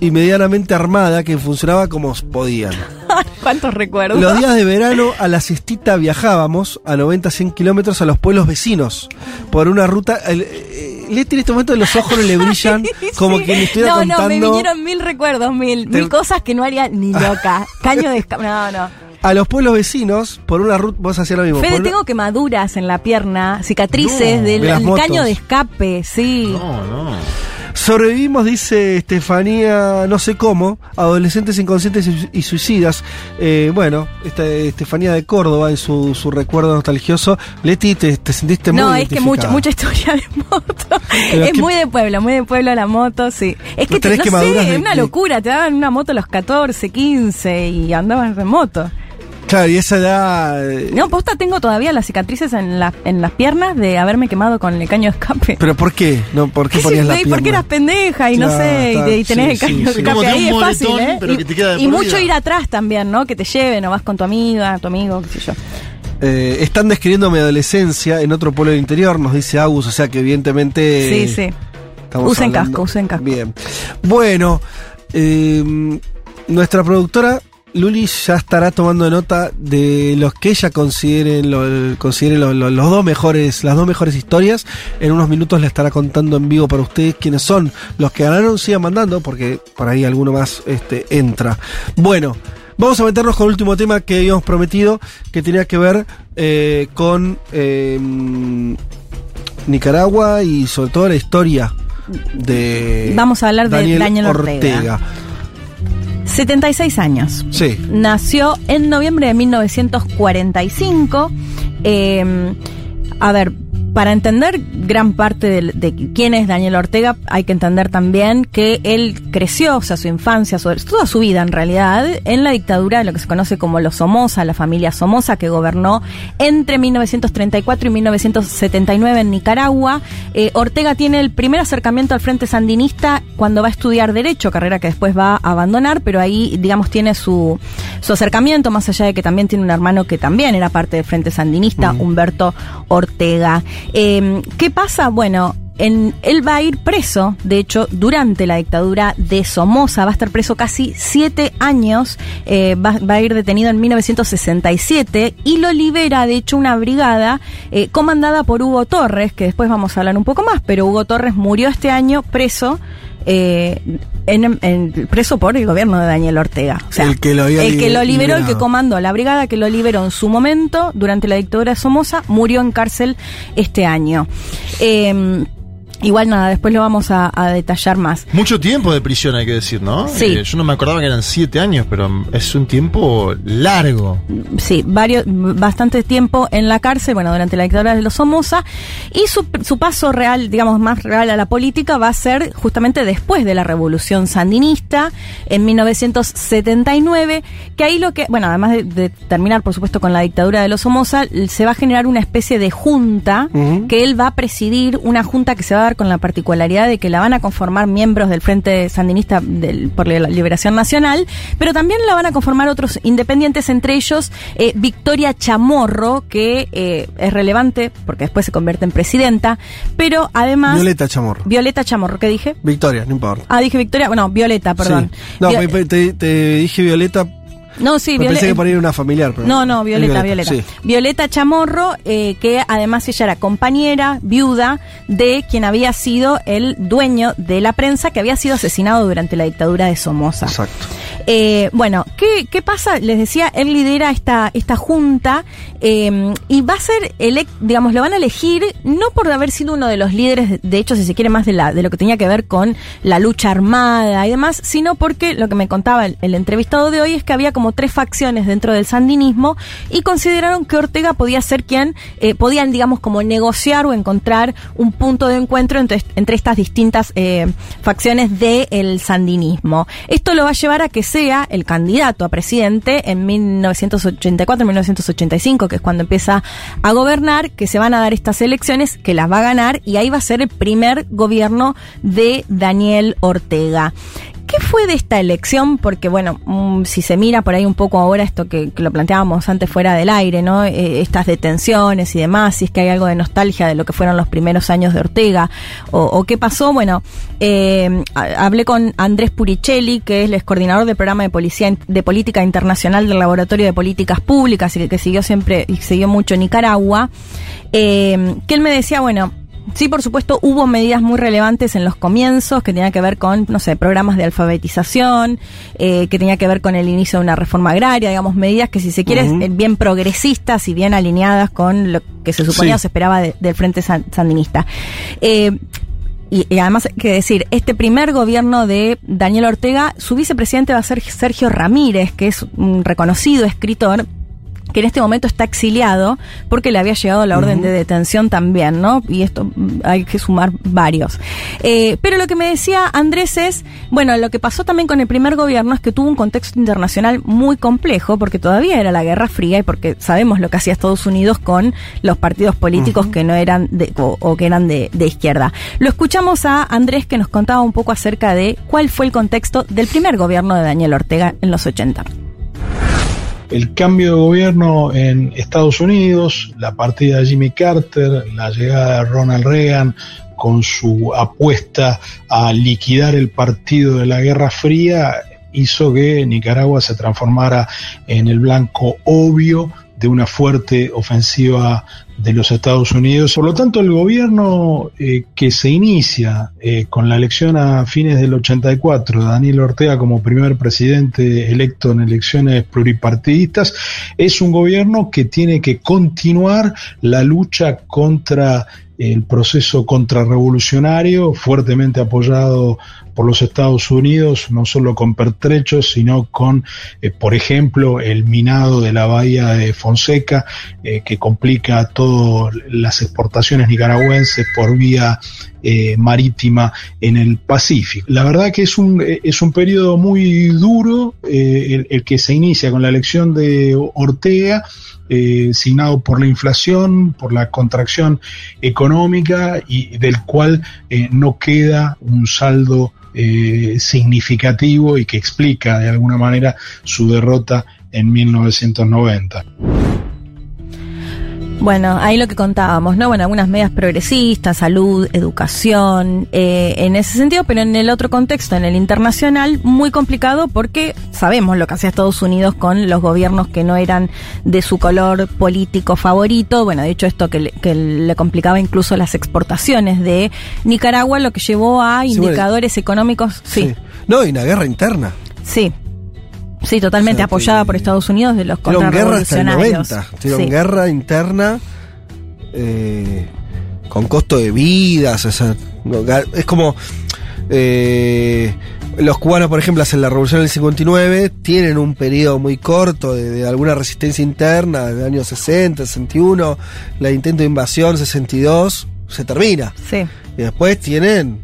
y medianamente armada que funcionaba como podían. ¿Cuántos recuerdos? Los días de verano a la siestita viajábamos a 90-100 kilómetros a los pueblos vecinos por una ruta. el- Leti en este momento los ojos no le brillan como Sí. quien le estuviera no, contando. no, me vinieron mil recuerdos, mil, Te- mil cosas que no haría ni loca. Caño de escape. No, no. A los pueblos vecinos por una ruta. Vos hacías lo mismo. Fede, por una- tengo quemaduras en la pierna, cicatrices No, del de caño de escape, sí. No, no. Sobrevivimos, dice Estefanía, no sé cómo, adolescentes inconscientes y- suicidas. Eh, bueno, esta Estefanía de Córdoba en su, su recuerdo nostalgioso. Leti, te, te sentiste muy No, es que mucha, mucha historia de moto. Pero es muy de pueblo, muy de pueblo la moto, sí. Es ¿No que te, no sé, de- es una de- locura. Te daban una moto a los 14, 15 y andabas en moto. Claro, y esa edad. eh, No, posta tengo todavía las cicatrices en, la- en las piernas de haberme quemado con el caño de escape. ¿Pero por qué? No, ¿Por qué ¿Qué sé ponías la pierna? ¿Por qué eras pendeja? Y no sé, y, está, de- y tenés sí, el caño sí, de escape Como de ahí, un es fácil, ¿eh? pero y que te queda de y por mucho ir atrás también, ¿no? Que te lleven o vas con tu amiga, tu amigo, qué sé yo. Eh, están describiendo mi adolescencia en otro pueblo del interior, nos dice Agus, o sea que evidentemente. Sí, sí. estamos Usen hablando- casco, usen casco. Bien. Bueno, eh, nuestra productora Luli ya estará tomando nota de los que ella considere, lo- considere lo- lo- los dos mejores, las dos mejores historias. En unos minutos le estará contando en vivo para ustedes quiénes son los que ganaron. Sigan mandando porque por ahí alguno más este, entra. Bueno. Vamos a meternos con el último tema que habíamos prometido, que tenía que ver eh, con eh, Nicaragua y sobre todo la historia de Vamos a hablar de Daniel Ortega. 76 años. Sí. Nació en noviembre de 1945. Eh, a ver, para entender gran parte de, de quién es Daniel Ortega, hay que entender también que él creció, o sea, su infancia, su- toda su vida en realidad, en la dictadura de lo que se conoce como los Somoza, la familia Somoza, que gobernó entre 1934 y 1979 en Nicaragua. Eh, Ortega tiene el primer acercamiento al Frente Sandinista cuando va a estudiar Derecho, carrera que después va a abandonar, pero ahí, digamos, tiene su, su acercamiento, más allá de que también tiene un hermano que también era parte del Frente Sandinista, Humberto Ortega. Eh, ¿Qué pasa? Bueno, en, él va a ir preso, de hecho, durante la dictadura de Somoza, va a estar preso casi siete años, eh, va, va, a ir detenido en 1967 y lo libera, de hecho, una brigada eh, comandada por Hugo Torres, que después vamos a hablar un poco más, pero Hugo Torres murió este año preso. Eh, en, en, preso por el gobierno de Daniel Ortega. O sea, el que lo, había el que lo liberó, liberado. el que comandó la brigada que lo liberó en su momento durante la dictadura de Somoza, murió en cárcel este año. Eh, Igual nada, después lo vamos a, a, detallar más. Mucho tiempo de prisión hay que decir, ¿no? Sí. Eh, yo no me acordaba que eran siete años, pero es un tiempo largo. Sí, varios, bastante tiempo en la cárcel, bueno, durante la dictadura de los Somoza. Y su, su paso real, digamos, más real a la política va a ser justamente después de la revolución sandinista, en 1979, que ahí lo que, bueno, además de, de terminar, por supuesto, con la dictadura de los Somoza, se va a generar una especie de junta uh -huh. que él va a presidir, una junta que se va a con la particularidad de que la van a conformar miembros del Frente Sandinista del, por la Liberación Nacional, pero también la van a conformar otros independientes, entre ellos eh, Victoria Chamorro, que eh, es relevante porque después se convierte en presidenta, pero además... Violeta Chamorro. Violeta Chamorro, ¿qué dije? Victoria, no importa. Ah, dije Victoria, bueno, Violeta, perdón. Sí. No, Viol te, te, dije Violeta no, sí, Violeta. Pensé que por ir una familiar. Pero no, no, Violeta, Violeta. Violeta, sí. Violeta Chamorro, eh, que además ella era compañera, viuda de quien había sido el dueño de la prensa, que había sido asesinado durante la dictadura de Somoza. Exacto. Eh, bueno, ¿qué, ¿qué, pasa? Les decía, él lidera esta, esta junta eh, y va a ser, elect, digamos, lo van a elegir no por haber sido uno de los líderes, de hecho, si se quiere más de, la, de lo que tenía que ver con la lucha armada y demás, sino porque lo que me contaba el, el entrevistado de hoy es que había como tres facciones dentro del sandinismo y consideraron que Ortega podía ser quien, eh, podían, digamos, como negociar o encontrar un punto de encuentro entre, entre estas distintas eh, facciones del sandinismo. Esto lo va a llevar a que sea el candidato a presidente en 1984-1985, que es cuando empieza a gobernar, que se van a dar estas elecciones, que las va a ganar y ahí va a ser el primer gobierno de Daniel Ortega. ¿Qué fue de esta elección? Porque, bueno, um, si se mira por ahí un poco ahora esto que, lo planteábamos antes fuera del aire, ¿no? Eh, estas detenciones y demás, si es que hay algo de nostalgia de lo que fueron los primeros años de Ortega, o, o qué pasó, bueno, eh, hablé con Andrés Puricelli, que es el coordinador del programa de, policía, de política internacional del Laboratorio de Políticas Públicas y que siguió siempre y siguió mucho Nicaragua, eh, que él me decía, bueno, Sí, por supuesto, hubo medidas muy relevantes en los comienzos que tenían que ver con, no sé, programas de alfabetización, eh, que tenía que ver con el inicio de una reforma agraria, digamos, medidas que si se quiere, uh -huh. bien progresistas y bien alineadas con lo que se suponía sí. o se esperaba de, del Frente Sandinista. Eh, y, y, además hay que decir, este primer gobierno de Daniel Ortega, su vicepresidente va a ser Sergio Ramírez, que es un reconocido escritor que en este momento está exiliado porque le había llegado la orden uh -huh. de detención también, ¿no? Y esto hay que sumar varios. Eh, pero lo que me decía Andrés es, bueno, lo que pasó también con el primer gobierno es que tuvo un contexto internacional muy complejo porque todavía era la Guerra Fría y porque sabemos lo que hacía Estados Unidos con los partidos políticos uh -huh. que no eran de, o, o, que eran de, de izquierda. Lo escuchamos a Andrés que nos contaba un poco acerca de cuál fue el contexto del primer gobierno de Daniel Ortega en los 80 el cambio de gobierno en Estados Unidos, la partida de Jimmy Carter, la llegada de Ronald Reagan con su apuesta a liquidar el partido de la Guerra Fría, hizo que Nicaragua se transformara en el blanco obvio de una fuerte ofensiva de los Estados Unidos. Por lo tanto, el gobierno eh, que se inicia eh, con la elección a fines del 84, Daniel Ortega como primer presidente electo en elecciones pluripartidistas, es un gobierno que tiene que continuar la lucha contra el proceso contrarrevolucionario, fuertemente apoyado por los Estados Unidos, no solo con pertrechos, sino con, eh, por ejemplo, el minado de la bahía de Fonseca, eh, que complica todas las exportaciones nicaragüenses por vía eh, marítima en el Pacífico. La verdad que es un, es un periodo muy duro el, el, que se inicia con la elección de Ortega, eh, signado por la inflación, por la contracción económica y del cual eh, no queda un saldo eh, significativo y que explica de alguna manera su derrota en 1990. Bueno, ahí lo que contábamos, ¿no? Bueno, algunas medidas progresistas, salud, educación, eh, en ese sentido, pero en el otro contexto, en el internacional, muy complicado porque sabemos lo que hacía Estados Unidos con los gobiernos que no eran de su color político favorito. Bueno, de hecho, esto que le, que le complicaba incluso las exportaciones de Nicaragua, lo que llevó a Sí, indicadores económicos. Sí, No, y una guerra interna. sí. Sí, totalmente apoyada por Estados Unidos de los Tuvieron guerra hasta el contrarrevolucionarios. 90. Tuvieron Sí. guerra interna eh, con costo de vidas. o sea, es como. eh, los cubanos, por ejemplo, hacen la revolución del 59, tienen un periodo muy corto de, de alguna resistencia interna, del año 60, 61, la intento de invasión 62, se termina. Sí. Y después tienen.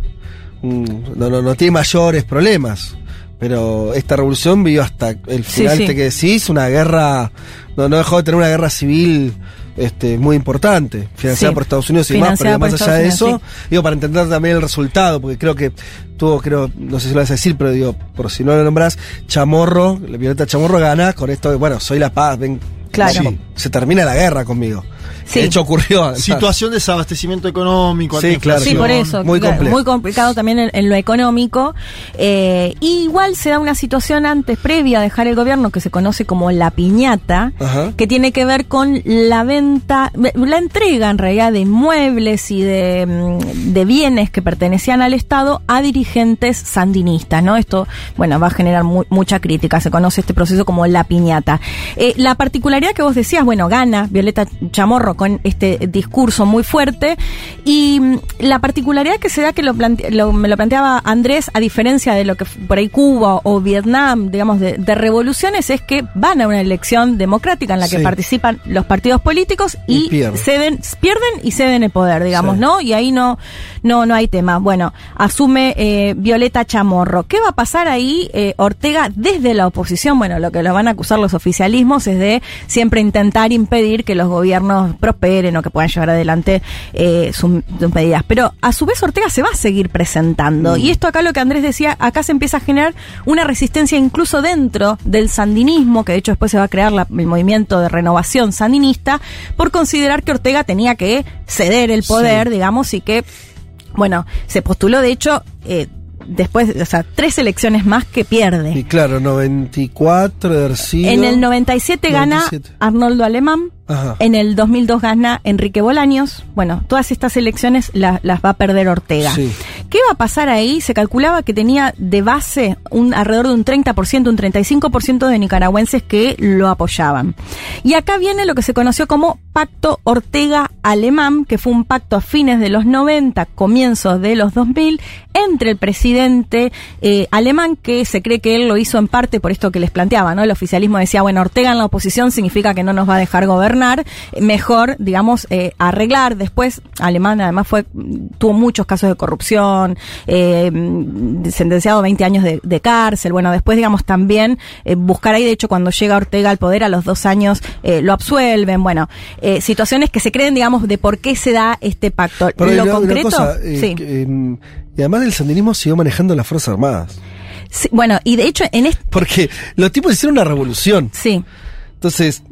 no, no, no tiene mayores problemas. Pero esta revolución vivió hasta el Sí, final, sí. te que decís, una guerra. No, no dejó de tener una guerra civil este, muy importante, financiada Sí. por Estados Unidos y Financiada pero más allá de eso, Unidos, digo, para entender también el resultado, porque creo que tuvo, creo, no sé si lo vas a decir, pero digo, por si no lo nombras, Chamorro, la Violeta Chamorro gana con esto de, bueno, soy la paz, ven. Claro. Sí, se termina la guerra conmigo. Sí. De hecho, ocurrió. Situación de desabastecimiento económico, Sí, claro. Sí, por eso. Muy claro, complejo. muy complicado también en, en lo económico. Eh, y igual se da una situación antes, previa a dejar el gobierno, que se conoce como la piñata, Ajá. que tiene que ver con la venta, la entrega en realidad de inmuebles y de, mm, de bienes que pertenecían al Estado a dirigentes sandinistas, ¿no? Esto, bueno, va a generar mu- mucha crítica. Se conoce este proceso como la piñata. Eh, la particularidad que vos decías, bueno, gana Violeta Chamorro con este discurso muy fuerte y mm, la particularidad que se da que lo, plante- lo- me lo planteaba Andrés, a diferencia de lo que por ahí Cuba o Vietnam, digamos, de, de revoluciones, es que van a una elección democrática en la que Sí. participan los partidos políticos Y y, pierden. ceden, pierden y ceden el poder, digamos, Sí. ¿no? Y ahí no, no, no hay tema. Bueno, asume eh, Violeta Chamorro. ¿Qué va a pasar ahí, eh, Ortega, desde la oposición? Bueno, lo que lo van a acusar los oficialismos es de siempre intentar impedir que los gobiernos prosperen o que puedan llevar adelante eh, sus, sus medidas. Pero a su vez Ortega se va a seguir presentando. Y esto acá lo que Andrés decía, acá se empieza a generar una resistencia incluso dentro del sandinismo, que de hecho después se va a crear la- el movimiento de renovación sandinista, por considerar que Ortega tenía que ceder el poder, digamos, y que, bueno, se postuló de hecho... eh, Después, o sea, tres elecciones más que pierde. Y claro, 94 de haber sido- En el 97 gana 97. Arnoldo Alemán. Ajá. En el 2002 gana Enrique Bolaños. Bueno, todas estas elecciones la- las va a perder Ortega. Sí. ¿Qué va a pasar ahí? Se calculaba que tenía de base un alrededor de un 30%, un 35% de nicaragüenses que lo apoyaban. Y acá viene lo que se conoció como Pacto Ortega-Alemán, que fue un pacto a fines de los 90, comienzos de los 2000, entre el presidente eh, alemán, que se cree que él lo hizo en parte por esto que les planteaba, ¿no? El oficialismo decía, bueno, Ortega en la oposición significa que no nos va a dejar gobernar, mejor, digamos, eh, arreglar. Después, Alemán además fue, tuvo muchos casos de corrupción, eh, sentenciado a 20 años de, de cárcel. Bueno, después, digamos, también eh, buscar ahí, de hecho, cuando llega Ortega al poder a los dos años, eh, lo absuelven. Bueno, situaciones que se creen, digamos, de por qué se da este pacto. Pero lo una- una concreto, cosa, sí. que, em, y además el sandinismo siguió manejando las Fuerzas Armadas. Sí, Bueno, y de hecho, en este. Porque los tipos hicieron una revolución. Sí. Entonces,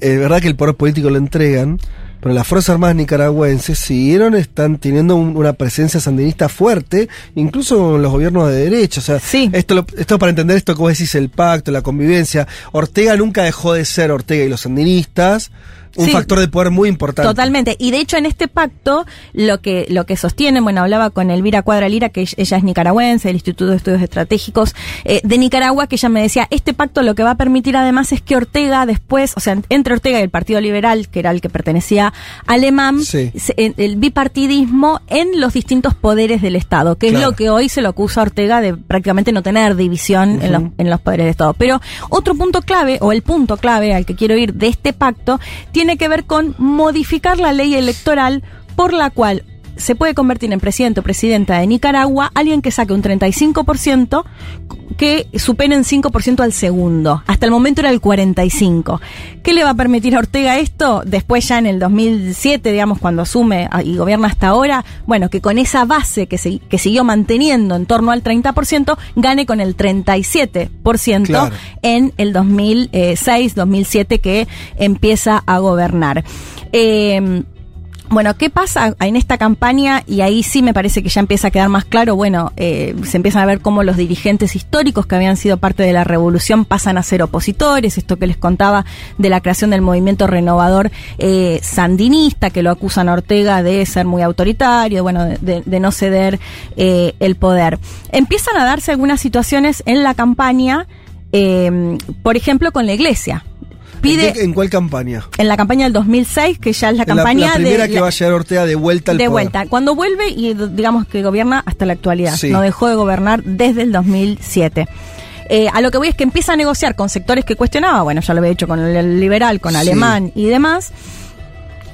es verdad que el poder político lo entregan, pero las Fuerzas Armadas nicaragüenses siguieron, están teniendo un- una presencia sandinista fuerte, incluso en los gobiernos de derecha. O sea, esto, lo- esto para entender esto que vos decís, el pacto, la convivencia. Ortega nunca dejó de ser Ortega y los sandinistas, un Sí. factor de poder muy importante. Totalmente. Y de hecho en este pacto lo que lo que sostienen, bueno, hablaba con Elvira Cuadra Lira, que ella es nicaragüense, del Instituto de Estudios Estratégicos eh, de Nicaragua, que ella me decía, este pacto lo que va a permitir además es que Ortega después, o sea, entre Ortega y el Partido Liberal, que era el que pertenecía a Alemán, Sí. en- el bipartidismo en los distintos poderes del Estado, que es lo que hoy se lo acusa a Ortega de prácticamente no tener división en, los, en los poderes del Estado. Pero otro punto clave, o el punto clave al que quiero ir de este pacto, tiene que ver con modificar la ley electoral por la cual se puede convertir en presidente o presidenta de Nicaragua alguien que saque un 35% que supere en 5% al segundo. Hasta el momento era el 45%. ¿Qué le va a permitir a Ortega esto? Después ya en el 2007, digamos, cuando asume y gobierna hasta ahora, bueno, que con esa base que, se, que siguió manteniendo en torno al 30%, gane con el 37% Claro. en el 2006-2007 que empieza a gobernar. Eh, bueno, ¿qué pasa en esta campaña? Y ahí sí me parece que ya empieza a quedar más claro, bueno, eh, se empiezan a ver cómo los dirigentes históricos que habían sido parte de la revolución pasan a ser opositores, esto que les contaba de la creación del movimiento renovador eh, sandinista, que lo acusan a Ortega de ser muy autoritario, bueno, de, de- no ceder eh, el poder. Empiezan a darse algunas situaciones en la campaña, eh, por ejemplo, con la iglesia. Pide ¿En, qué- en cuál campaña? en la campaña del 2006, que ya es la En la- campaña la, primera de que la- va a llegar Ortega de vuelta al de poder. vuelta. Cuando vuelve y digamos que gobierna hasta la actualidad. Sí. No dejó de gobernar desde el 2007. Eh, a lo que voy es que empieza a negociar con sectores que cuestionaba, bueno, ya lo había hecho con el liberal, con Sí. alemán y demás,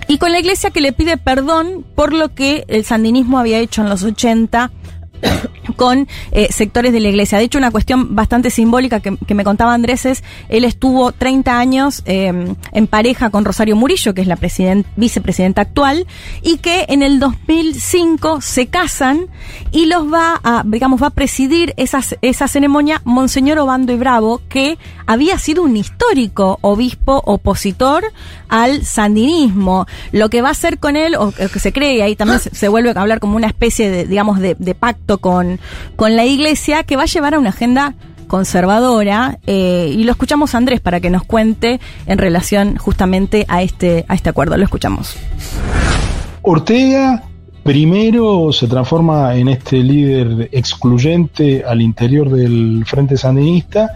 y con la iglesia que le pide perdón por lo que el sandinismo había hecho en los 80 con eh, sectores de la iglesia. De hecho, una cuestión bastante simbólica que, me contaba Andrés es, él estuvo 30 años eh, en pareja con Rosario Murillo, que es la presiden- vicepresidenta actual, y que en el 2005 se casan y los va a, digamos, va a presidir esas, esa ceremonia Monseñor Obando y Bravo, que había sido un histórico obispo opositor al sandinismo. Lo que va a hacer con él, o que se cree, ahí también se, vuelve a hablar como una especie de, digamos, de, de pacto con, con la iglesia, que va a llevar a una agenda conservadora eh, y lo escuchamos a Andrés para que nos cuente en relación justamente a este a este acuerdo lo escuchamos Ortega primero se transforma en este líder excluyente al interior del Frente Sandinista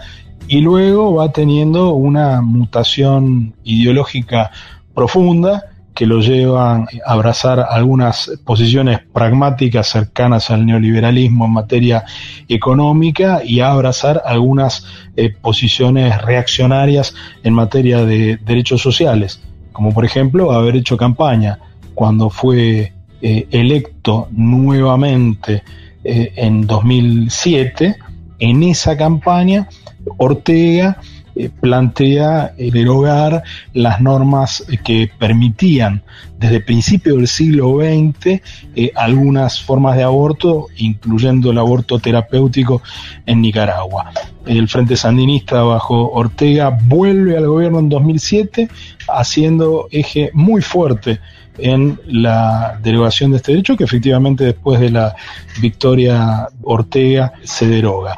y luego va teniendo una mutación ideológica profunda que lo lleva a abrazar algunas posiciones pragmáticas cercanas al neoliberalismo en materia económica y a abrazar algunas eh, posiciones reaccionarias en materia de derechos sociales, como por ejemplo haber hecho campaña cuando fue eh, electo nuevamente eh, en 2007, en esa campaña Ortega eh, plantea derogar las normas eh, que permitían desde principios del siglo XX eh, algunas formas de aborto, incluyendo el aborto terapéutico en Nicaragua. El Frente Sandinista bajo Ortega vuelve al gobierno en 2007 haciendo eje muy fuerte en la derogación de este derecho que efectivamente después de la victoria Ortega se deroga.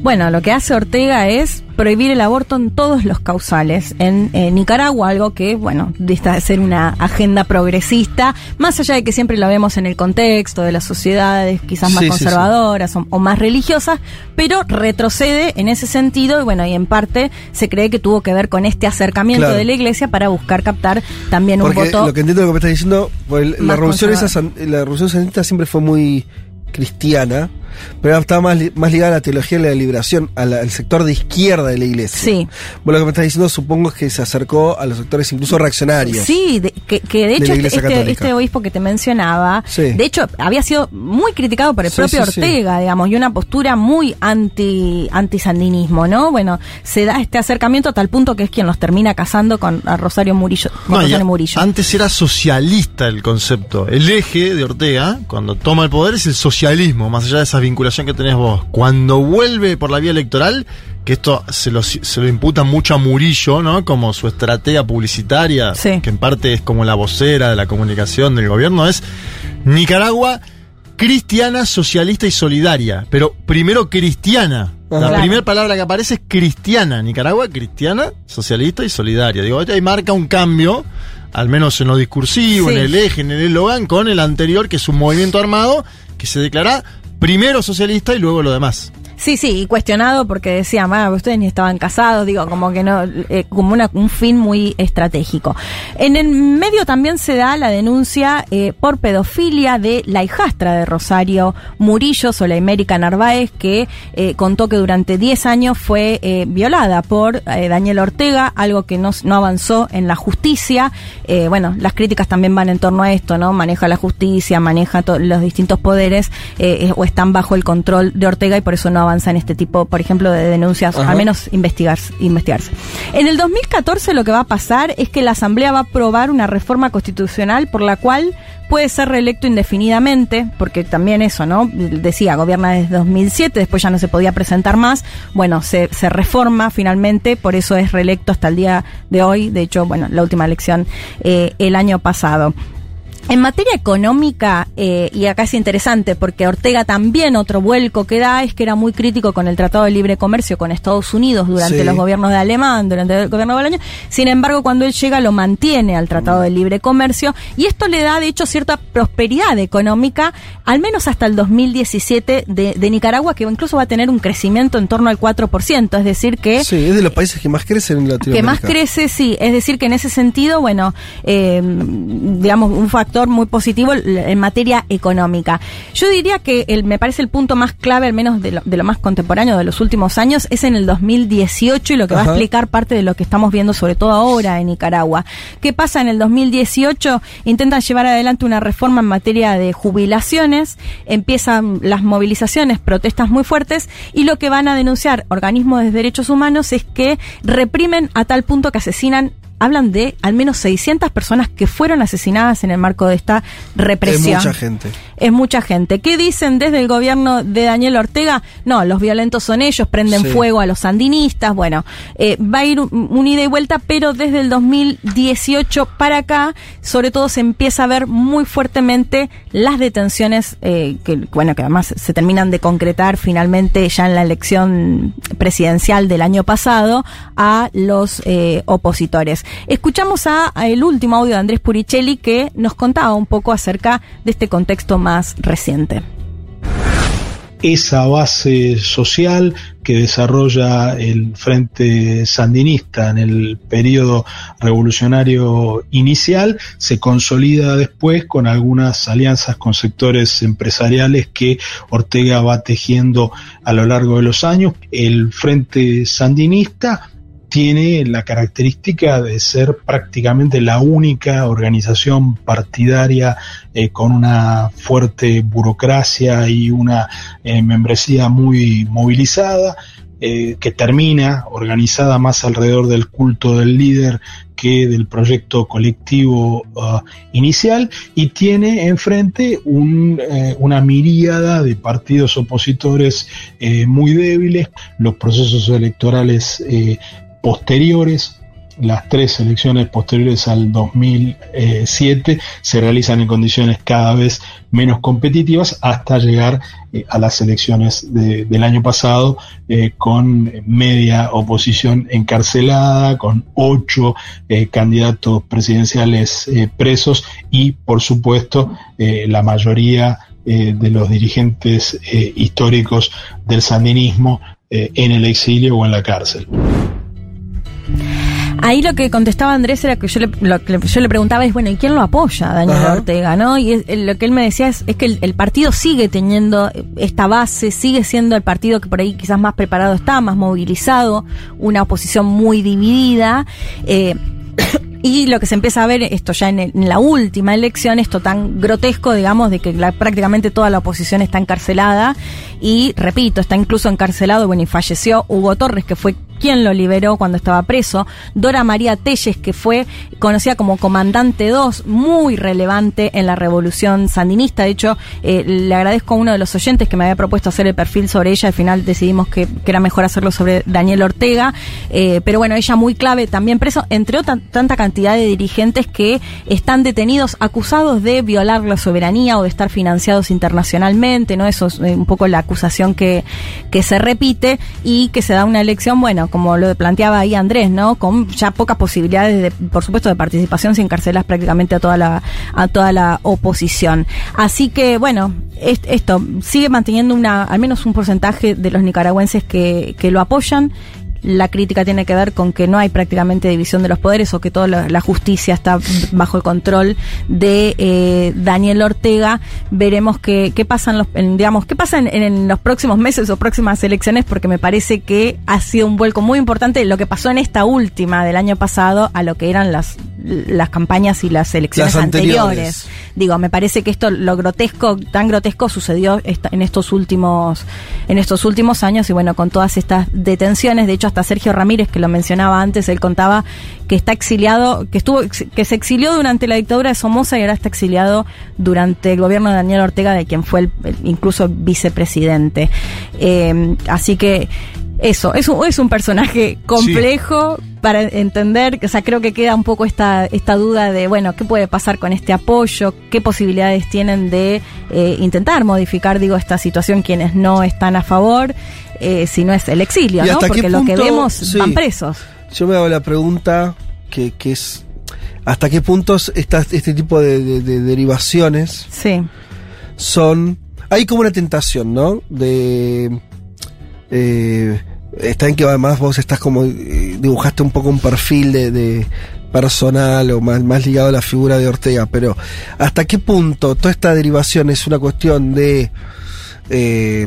Bueno, lo que hace Ortega es prohibir el aborto en todos los causales. En, eh, Nicaragua, algo que, bueno, dista de ser una agenda progresista, más allá de que siempre lo vemos en el contexto de las sociedades quizás más Sí, sí, sí. conservadoras O, o más religiosas, pero retrocede en ese sentido y bueno, y en parte se cree que tuvo que ver con este acercamiento Claro. de la iglesia para buscar captar también un voto. lo que entiendo de lo que me estás diciendo, pues, la revolución esa, la revolución sandinista siempre fue muy cristiana, pero estaba más, li- más ligada a la teología de la liberación, a la- al sector de izquierda de la iglesia. Sí. Vos lo que me estás diciendo supongo es que se acercó a los sectores incluso reaccionarios. Sí, de- que, que de De hecho la este, este- obispo que te mencionaba, Sí. de hecho había sido muy criticado por el Sí, propio sí, sí. Ortega, digamos, y una postura muy anti antisandinismo, ¿no? Bueno, se da este acercamiento a tal punto que es quien los termina casando con a Rosario Murillo. Con No, Rosario Murillo. Antes era socialista el concepto. El eje de Ortega, cuando toma el poder, es el socialismo, más allá de esa vinculación que tenés vos. Cuando vuelve por la vía electoral, que esto se lo, se lo imputa mucho a Murillo, ¿no? Como su estratega publicitaria, Sí. que en parte es como la vocera de la comunicación del gobierno, es Nicaragua cristiana, socialista y solidaria. Pero primero cristiana. La Claro. primera palabra que aparece es cristiana. Nicaragua cristiana, socialista y solidaria. Digo, ahí marca un cambio, al menos en lo discursivo, Sí. en el eje, en el eslogan, con el anterior, que es un movimiento armado que se declara primero socialista y luego lo demás. Sí, sí, y cuestionado porque decía, ah, ustedes ni estaban casados, digo, como que no, eh, como una, un fin muy estratégico. En el medio también se da la denuncia eh, por pedofilia de la hijastra de Rosario Murillo, América Narváez, que eh, contó que durante 10 años fue eh, violada por eh, Daniel Ortega, algo que no, no avanzó en la justicia. Bueno, las críticas también van en torno a esto, ¿no? Maneja la justicia, maneja los distintos poderes o están bajo el control de Ortega y por eso no avanza en este tipo, por ejemplo, de denuncias, Ajá. al menos investigarse, investigarse. En el 2014 lo que va a pasar es que la Asamblea va a aprobar una reforma constitucional por la cual puede ser reelecto indefinidamente, porque también eso, ¿no? Decía, gobierna desde 2007, después ya no se podía presentar más. Bueno, se, se reforma finalmente, por eso es reelecto hasta el día de hoy. De hecho, bueno, la última elección eh, el año pasado. En materia económica, eh, y acá es interesante porque Ortega también otro vuelco que da es que era muy crítico con el Tratado de Libre Comercio con Estados Unidos durante Sí. los gobiernos de Alemán, durante el gobierno de Bolaño. Sin embargo, cuando él llega lo mantiene al Tratado de Libre Comercio y esto le da de hecho cierta prosperidad económica, al menos hasta el 2017 de, de Nicaragua, que incluso va a tener un crecimiento en torno al 4%, es decir que... Sí, es de los países que más crecen en Latinoamérica. Que más crece, sí. Es decir, que en ese sentido, bueno, eh, digamos, un factor muy positivo en materia económica. Yo diría que el, me parece el punto más clave, al menos de lo, de lo más contemporáneo de los últimos años, es en el 2018 y lo que va a explicar parte de lo que estamos viendo, sobre todo ahora en Nicaragua. ¿Qué pasa en el 2018? Intentan llevar adelante una reforma en materia de jubilaciones, empiezan las movilizaciones, protestas muy fuertes y lo que van a denunciar organismos de derechos humanos es que reprimen a tal punto que asesinan hablan de al menos 600 personas que fueron asesinadas en el marco de esta represión. Es mucha gente. Es mucha gente. ¿Qué dicen desde el gobierno de Daniel Ortega? No, los violentos son ellos, prenden Sí. fuego a los sandinistas. Bueno, eh, va a ir un, un ida y vuelta, pero desde el 2018 para acá, sobre todo se empieza a ver muy fuertemente las detenciones eh, que, bueno, que además se terminan de concretar finalmente ya en la elección presidencial del año pasado a los eh, opositores. Escuchamos a, a el último audio de Andrés Puricelli que nos contaba un poco acerca de este contexto más reciente. esa base social que desarrolla el Frente Sandinista en el periodo revolucionario inicial se consolida después con algunas alianzas con sectores empresariales que Ortega va tejiendo a lo largo de los años. El Frente Sandinista tiene la característica de ser prácticamente la única organización partidaria eh, con una fuerte burocracia y una eh, membresía muy movilizada, eh, que termina organizada más alrededor del culto del líder que del proyecto colectivo uh, inicial y tiene enfrente un, una miríada de partidos opositores muy débiles, los procesos electorales posteriores, las tres elecciones posteriores al 2007 se realizan en condiciones cada vez menos competitivas hasta llegar eh, a las elecciones de- del año pasado eh, con media oposición encarcelada, con ocho eh, candidatos presidenciales presos y por supuesto la mayoría de los dirigentes históricos del sandinismo en el exilio o en la cárcel. Ahí lo que contestaba Andrés era que yo le, lo que yo le preguntaba es, bueno, ¿y quién lo apoya? Daniel Ajá. Ortega, ¿no? Y es- lo que él me decía es, es que el, el partido sigue teniendo esta base, sigue siendo el partido que por ahí quizás más preparado está, más movilizado, una oposición muy dividida. eh, y lo que se empieza a ver, esto ya en, el- en la última elección, esto tan grotesco, digamos, de que la- prácticamente toda la oposición está encarcelada. Y repito, está incluso encarcelado, bueno, y falleció Hugo Torres, que fue quien lo liberó cuando estaba preso. Dora María Telles, que fue conocida como Comandante 2, muy relevante en la revolución sandinista. De hecho, eh, le agradezco a uno de los oyentes que me había propuesto hacer el perfil sobre ella. Al final decidimos que, era mejor hacerlo sobre Daniel Ortega. Eh, pero bueno, ella muy clave también preso, entre otra tanta cantidad de dirigentes que están detenidos acusados de violar la soberanía o de estar financiados internacionalmente, ¿no? Eso es eh, un poco la acusación que se repite y que se da una elección, bueno, como lo planteaba ahí Andrés, ¿no? Con ya pocas posibilidades, de, por supuesto, de participación, sin encarcelas prácticamente a toda la, a toda la oposición. Así que, bueno, esto sigue manteniendo una, al menos un porcentaje de los nicaragüenses que, que lo apoyan la crítica tiene que ver con que no hay prácticamente división de los poderes o que toda la, justicia está bajo el control de eh, Daniel Ortega. Veremos qué, qué pasa, en los, digamos, qué pasa en, los próximos meses o próximas elecciones, porque me parece que ha sido un vuelco muy importante lo que pasó en esta última del año pasado a lo que eran las, las campañas y las elecciones anteriores. Digo, me parece que esto, lo grotesco, tan grotesco sucedió en estos últimos, en estos últimos años y bueno, con todas estas detenciones, de hecho hasta Sergio Ramírez, que lo mencionaba antes, él contaba que está exiliado, que estuvo, que se exilió durante la dictadura de Somoza y ahora está exiliado durante el gobierno de Daniel Ortega, de quien fue el, incluso vicepresidente. Eh, así que eso, es un, es un personaje complejo para entender, o sea, creo que queda un poco esta, esta duda de, bueno, ¿qué puede pasar con este apoyo? ¿Qué posibilidades tienen de eh, intentar modificar, digo, esta situación quienes no están a favor? Eh, si no es el exilio, ¿no? Porque lo que vemos van presos. Yo me hago la pregunta que, que es hasta qué puntos este tipo de, derivaciones sí. son hay como una tentación, ¿no? De eh, está en que además vos estás como eh, dibujaste un poco un perfil de, personal o más, más ligado a la figura de Ortega, pero ¿hasta qué punto toda esta derivación es una cuestión de eh,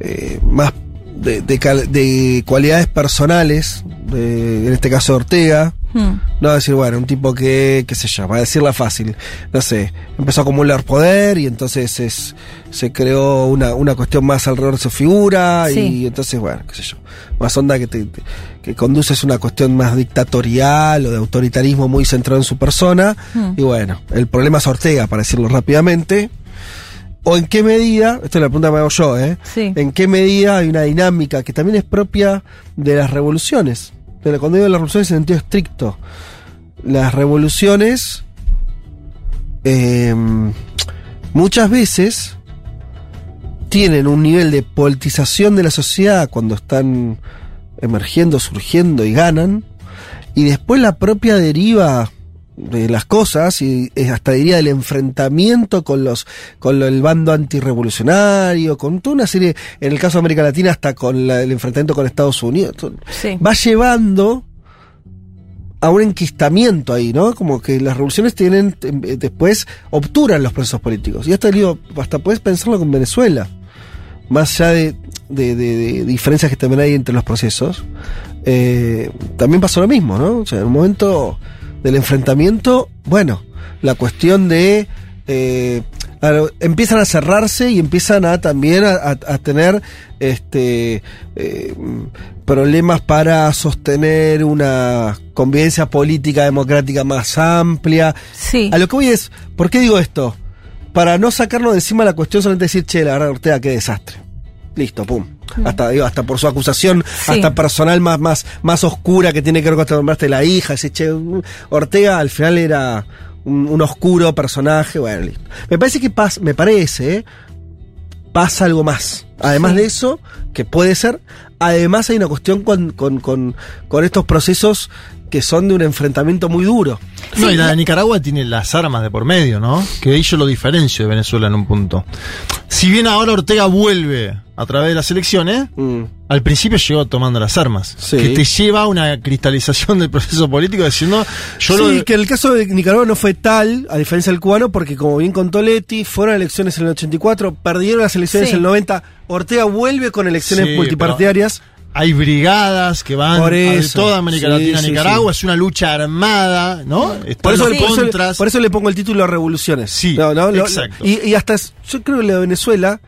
eh, más de, de, cualidades personales, en este caso Ortega. Hmm. No decir, bueno, un tipo que, qué sé yo, va a decirla fácil, no sé, empezó a acumular poder y entonces es, se creó una, una cuestión más alrededor de su figura y entonces, bueno, qué sé yo, más onda que, te, que conduce es una cuestión más dictatorial o de autoritarismo muy centrado en su persona. Hmm. Y bueno, el problema es Ortega, para decirlo rápidamente o en qué medida, esto es la pregunta que me hago yo, ¿eh? ¿En qué medida hay una dinámica que también es propia de las revoluciones? Pero cuando digo las revoluciones en sentido estricto, las revoluciones em, muchas veces tienen un nivel de politización de la sociedad cuando están emergiendo, surgiendo y ganan, y después la propia deriva de las cosas y hasta diría del enfrentamiento con los con el bando antirrevolucionario, con toda una serie, en el caso de América Latina hasta con el enfrentamiento con Estados Unidos, va llevando a un enquistamiento ahí, ¿no? Como que las revoluciones tienen eh, después obturan los procesos políticos. Y hasta digo, hasta puedes pensarlo con Venezuela. Más allá de, de, diferencias que también hay entre los procesos, eh, también pasó lo mismo, ¿no? O sea, en un momento del enfrentamiento, bueno, la cuestión de... Eh, empiezan a cerrarse y empiezan a también a, tener este eh, problemas para sostener una convivencia política democrática más amplia. Sí. A lo que voy es, ¿por qué digo esto? Para no sacarnos de encima la cuestión solamente decir, che, la verdad, Ortega, qué desastre. Listo, pum. Hasta, digo, hasta por su acusación, hasta personal más, más, más oscura que tiene que ver con nombraste la hija. Ese che, Ortega al final era un, oscuro personaje. Bueno, listo. Me parece que pasa, me parece, ¿eh? pasa algo más. Además de eso, que puede ser, además hay una cuestión con, con, con, con estos procesos que son de un enfrentamiento muy duro. No, y la de Nicaragua tiene las armas de por medio, ¿no? Que ahí yo lo diferencio de Venezuela en un punto. Si bien ahora Ortega vuelve a través de las elecciones, mm. al principio llegó tomando las armas. Que te lleva a una cristalización del proceso político diciendo. Yo sí, que el caso de Nicaragua no fue tal, a diferencia del cubano, porque como bien contó Leti, fueron elecciones en el 84, perdieron las elecciones en el 90, Ortega vuelve con elecciones multipartidarias hay brigadas que van por toda América Latina a Nicaragua, es una lucha armada, ¿no? Por eso, por, eso, le pongo el título a revoluciones. Sí, exacto. y, hasta, yo creo que la de Venezuela,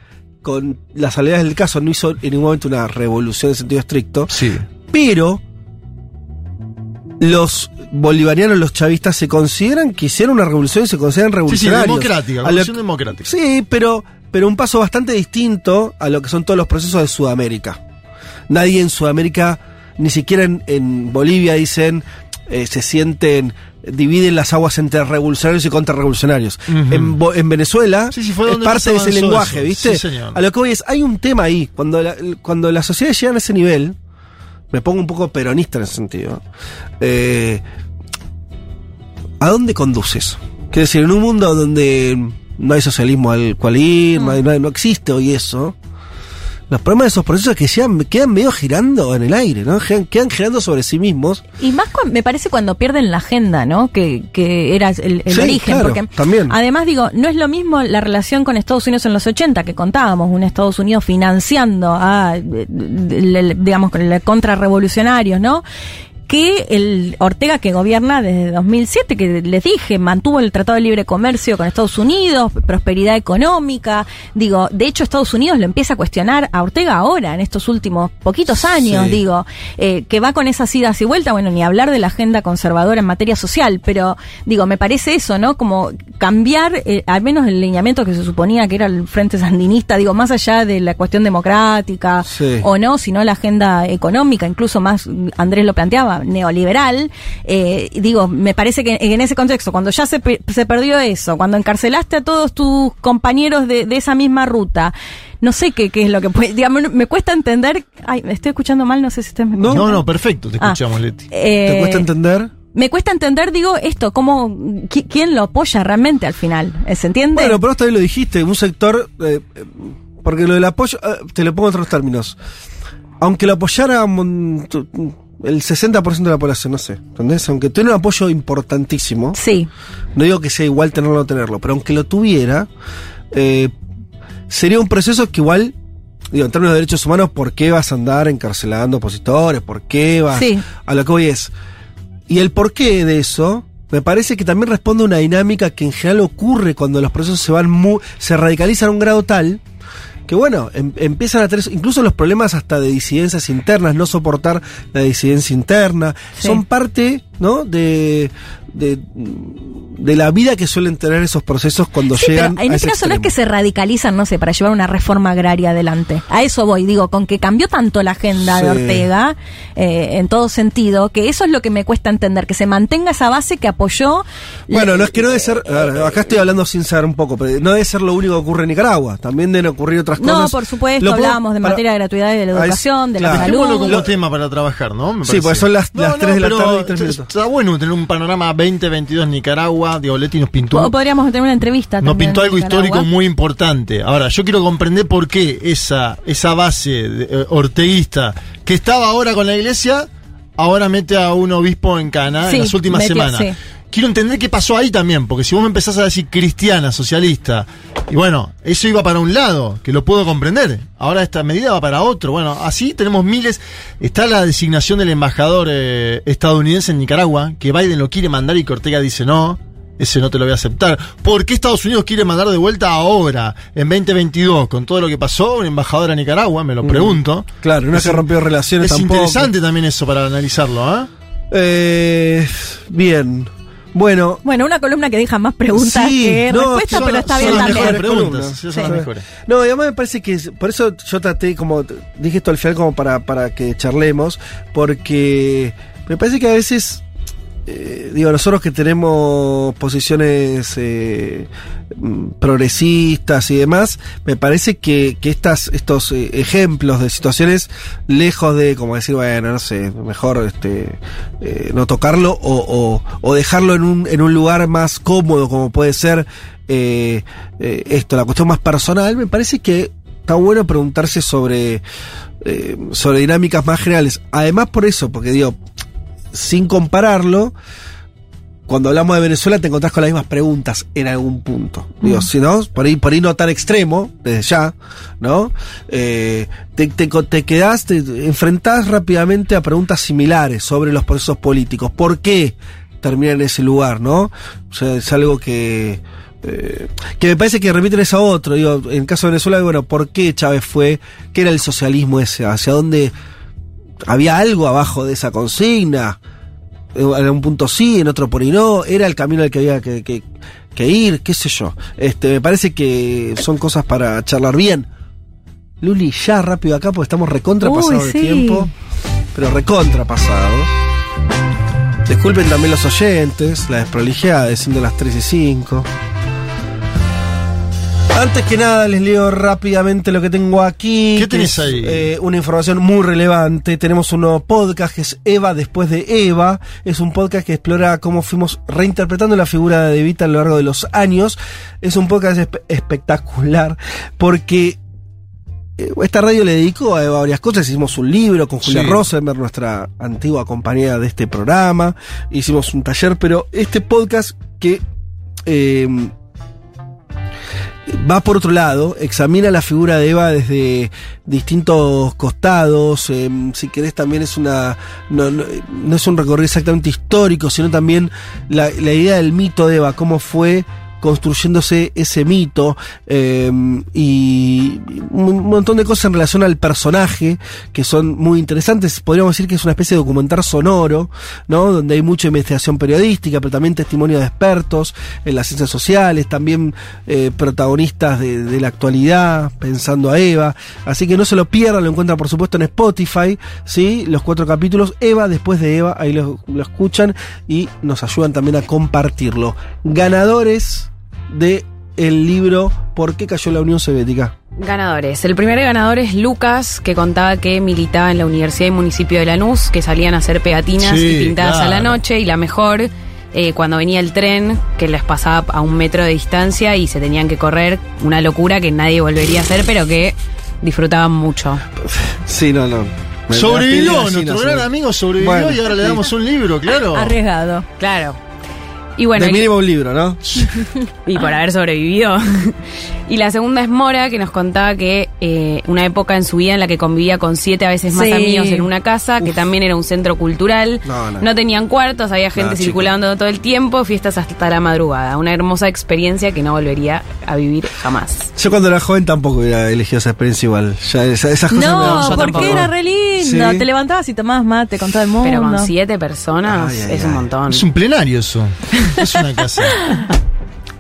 con las salvedades del caso, no hizo en ningún momento una revolución en sentido estricto. Sí. Pero los bolivarianos, los chavistas, se consideran que hicieron una revolución y se consideran revolucionarios. Sí, sí, democrática, revolución democrática. Sí, pero, pero un paso bastante distinto a lo que son todos los procesos de Sudamérica nadie en Sudamérica, ni siquiera en, Bolivia dicen, eh, se sienten dividen las aguas entre revolucionarios y contrarrevolucionarios. en, Venezuela es parte de ese lenguaje, ¿viste? a lo que voy es, hay un tema ahí, cuando, cuando las sociedades llegan a ese nivel, me pongo un poco peronista en ese sentido. Eh, ¿A dónde conduces? Quiero decir, en un mundo donde no hay socialismo al cual ir, no, hay- no hay- no existe hoy eso, los problemas de esos procesos que sean, quedan medio girando en el aire, ¿no? Quedan, quedan girando sobre sí mismos. Y más me parece cuando pierden la agenda, ¿no? Que, que era el, el Sí, origen. claro, porque también. además digo, no es lo mismo la relación con Estados Unidos en los 80 que contábamos, un Estados Unidos financiando a, eh, digamos, contrarrevolucionarios, ¿no? Que el Ortega que gobierna desde 2007, que les dije, mantuvo el Tratado de Libre Comercio con Estados Unidos, prosperidad económica. Digo, de hecho Estados Unidos lo empieza a cuestionar a Ortega ahora, en estos últimos poquitos años, Sí. digo, eh, que va con esas idas y vueltas, bueno, ni hablar de la agenda conservadora en materia social, pero digo, me parece eso, ¿no? Como cambiar eh, al menos el lineamiento que se suponía que era el Frente Sandinista, digo, más allá de la cuestión democrática Sí. o no, sino la agenda económica, incluso más, Andrés lo planteaba, neoliberal. Eh, digo, me parece que en ese contexto, cuando ya se, se perdió eso, cuando encarcelaste a todos tus compañeros de, de esa misma ruta, no sé qué, qué es lo que puede, digamos, me cuesta entender, ay, me estoy escuchando mal, no sé si ustedes me No, no, perfecto, te Ah. escuchamos, Leti. Eh, ¿Te cuesta entender? Me cuesta entender, digo, esto, cómo, qui- quién lo apoya realmente al final, ¿se entiende? Bueno, pero vos también lo dijiste, un sector, eh, eh, porque lo del apoyo, eh, te lo pongo en otros términos. Aunque lo apoyara el 60% de la población, no sé, ¿entendés? Aunque tuviera un apoyo importantísimo. Sí. No digo que sea igual tenerlo o no tenerlo, pero aunque lo tuviera, eh, sería un proceso que igual, digo, en términos de derechos humanos, ¿por qué vas a andar encarcelando opositores? ¿Por qué vas? Sí. A lo que voy es. Y el porqué de eso, me parece que también responde a una dinámica que en general ocurre cuando los procesos se van mu- se radicalizan a un grado tal que bueno, em- empiezan a tener incluso los problemas hasta de disidencias internas, no soportar la disidencia interna, Sí. son parte, ¿no? De, de, de la vida que suelen tener esos procesos cuando Sí, llegan pero en a este ese caso no es que se radicalizan, no sé, para llevar una reforma agraria adelante. A eso voy, digo, con que cambió tanto la agenda de. Ortega, eh, en todo sentido, que eso es lo que me cuesta entender, que se mantenga esa base que apoyó. Bueno, no es que no debe ser, ver, acá estoy hablando sin saber un poco, pero no debe ser lo único que ocurre en Nicaragua, también deben ocurrir otras No, cosas. por supuesto, Lo hablábamos de para- materia de gratuidad y de la es- educación, de la claro. Dejémoslo salud. como tema para trabajar, ¿no? Me Sí, pues son las- las tres de la tarde y tres está- minutos. Está bueno tener un panorama 2022 Nicaragua. Digo, Leti nos pintó. O podríamos tener una entrevista. Nos pintó algo Nicaragua. histórico muy importante. Ahora, yo quiero comprender por qué esa, esa base de- eh, orteguista que estaba ahora con la iglesia, ahora mete a un obispo en Cana Sí, en las últimas metió- semanas. sí. Quiero entender qué pasó ahí también, porque si vos me empezás a decir cristiana, socialista, y bueno, eso iba para un lado, que lo puedo comprender. Ahora esta medida va para otro. Bueno, así tenemos miles. Está la designación del embajador eh, estadounidense en Nicaragua, que Biden lo quiere mandar y que Ortega dice no. Ese no te lo voy a aceptar. ¿Por qué Estados Unidos quiere mandar de vuelta ahora, en 2022, con todo lo que pasó, un embajador a Nicaragua? Me lo Mm. pregunto. Claro, no es que rompió relaciones Es tampoco. interesante también eso para analizarlo, ¿eh? Eh, bien. Bueno, Bueno, una columna que deja más preguntas Sí, que no, respuestas, pero está son bien las también. mejores preguntas, sí, son las mejores. No, además me parece que es- por eso yo traté como dije esto al final como para, para que charlemos, porque me parece que a veces eh, digo, nosotros que tenemos posiciones eh, progresistas y demás, me parece que, que estas, estos eh, ejemplos de situaciones, lejos de, como decir, bueno, no sé, mejor este, eh, no tocarlo o, o- o dejarlo en un, en un lugar más cómodo, como puede ser eh, esto, la cuestión más personal, me parece que está bueno preguntarse sobre, sobre dinámicas más generales. Además por eso, porque digo, sin compararlo, cuando hablamos de Venezuela te encontrás con las mismas preguntas en algún punto. Digo, Mm. si no, por ahí, por ahí no tan extremo, desde ya, ¿no? Eh, te, te, te quedás, te enfrentás rápidamente a preguntas similares sobre los procesos políticos. ¿Por qué termina en ese lugar, no? O sea, es algo que. eh, que me parece que remiten eso a otro. Digo, en el caso de Venezuela, bueno, ¿por qué Chávez fue? ¿Qué era el socialismo ese? ¿Hacia dónde había algo abajo de esa consigna? En un punto sí, en otro por ahí no, era el camino al que había que, que- que ir, qué sé yo. Este, me parece que son cosas para charlar bien. Luli, ya rápido acá porque estamos recontra Uy, pasados de tiempo. Pero recontra pasado. Disculpen también los oyentes, la desprolijidad, siendo las 3 y 5. Antes que nada, les leo rápidamente lo que tengo aquí. ¿Qué tenés es, ahí? eh, una información muy relevante. Tenemos un nuevo podcast que es Eva después de Eva. Es un podcast que explora cómo fuimos reinterpretando la figura de Evita a lo largo de los años. Es un podcast espe- espectacular porque eh, esta radio le dedicó a Eva varias cosas. Hicimos un libro con Julia Sí. Rosenberg, nuestra antigua compañera de este programa. Hicimos un taller, pero este podcast que eh, va por otro lado, examina la figura de Eva desde distintos costados. eh, si querés, también es una. No, no- no es un recorrido exactamente histórico, sino también la, la idea del mito de Eva, cómo fue construyéndose ese mito eh, y un montón de cosas en relación al personaje que son muy interesantes. Podríamos decir que es una especie de documental sonoro, ¿no? Donde hay mucha investigación periodística, pero también testimonio de expertos en las ciencias sociales, también eh, protagonistas de, de la actualidad, pensando a Eva. Así que no se lo pierdan, lo encuentran por supuesto en Spotify, ¿sí? Los cuatro capítulos, Eva después de Eva, ahí lo, lo escuchan y nos ayudan también a compartirlo. Ganadores de el libro ¿Por qué cayó la Unión Soviética? Ganadores. El primer ganador es Lucas, que contaba que militaba en la Universidad y Municipio de Lanús, que salían a hacer pegatinas Sí, y pintadas a la noche. Y la mejor, eh, cuando venía el tren, que les pasaba a un metro de distancia y se tenían que correr, una locura que nadie volvería a hacer, pero que disfrutaban mucho. Sí, no, no. Me- Sobrevivió, nuestro gran amigo sobrevivió Bueno, y ahora le damos un libro, claro. Arriesgado. Claro. Y bueno, de y- mínimo un libro, ¿no? y por haber sobrevivido. y la segunda es Mora, que nos contaba que eh, una época en su vida en la que convivía con siete a veces más Sí. amigos en una casa, que también era un centro cultural. No, no. tenían cuartos, había gente No, chico. circulando todo el tiempo, fiestas hasta la madrugada. Una hermosa experiencia que no volvería a vivir jamás. Yo cuando era joven tampoco hubiera elegido esa experiencia igual. Ya esa- esas cosas me No, porque tampoco. era re lindo. Sí. Te levantabas y tomabas mate con todo el mundo. Pero con siete personas Ay, ay, es un montón. Es un plenario eso. Es una casa.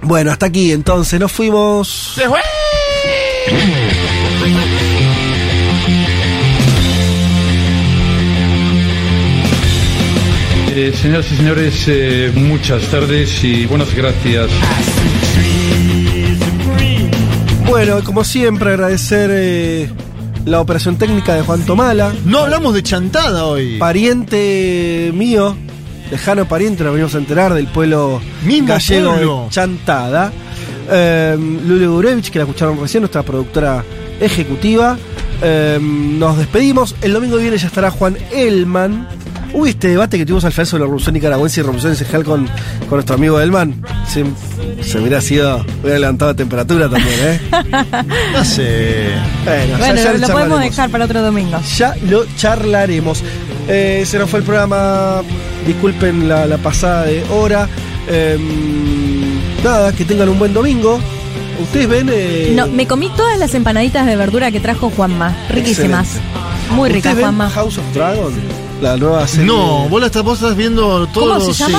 Bueno, hasta aquí entonces, nos fuimos. Eh, señoras y señores, eh, muchas tardes y buenas gracias. Bueno, como siempre, agradecer eh, la operación técnica de Juan Tomala. No hablamos de chantada hoy. Pariente mío, lejano pariente, nos venimos a enterar del pueblo Mismo gallego pueblo. de Chantada. Eh, Luli Gurevich, que la escucharon recién, nuestra productora ejecutiva. Eh, nos despedimos. El domingo que viene ya estará Juan Elman. Hubo este debate que tuvimos al final sobre la revolución nicaragüense y revolución encejal con, con nuestro amigo Elman. Se, se hubiera sido, hubiera levantado la temperatura también, ¿eh? No sé. Bueno, Bueno, ya- ya lo, lo podemos dejar para otro domingo. Ya lo charlaremos. Eh, se nos fue el programa. Disculpen la, la pasada de hora. Eh, nada, que tengan un buen domingo. Ustedes ven. eh, No, me comí todas las empanaditas de verdura que trajo Juanma. Riquísimas. Muy ricas, ¿ustedes ven Juanma. House of Dragon, la nueva serie. No, vos la estás, vos estás viendo todo. ¿Cómo se sí.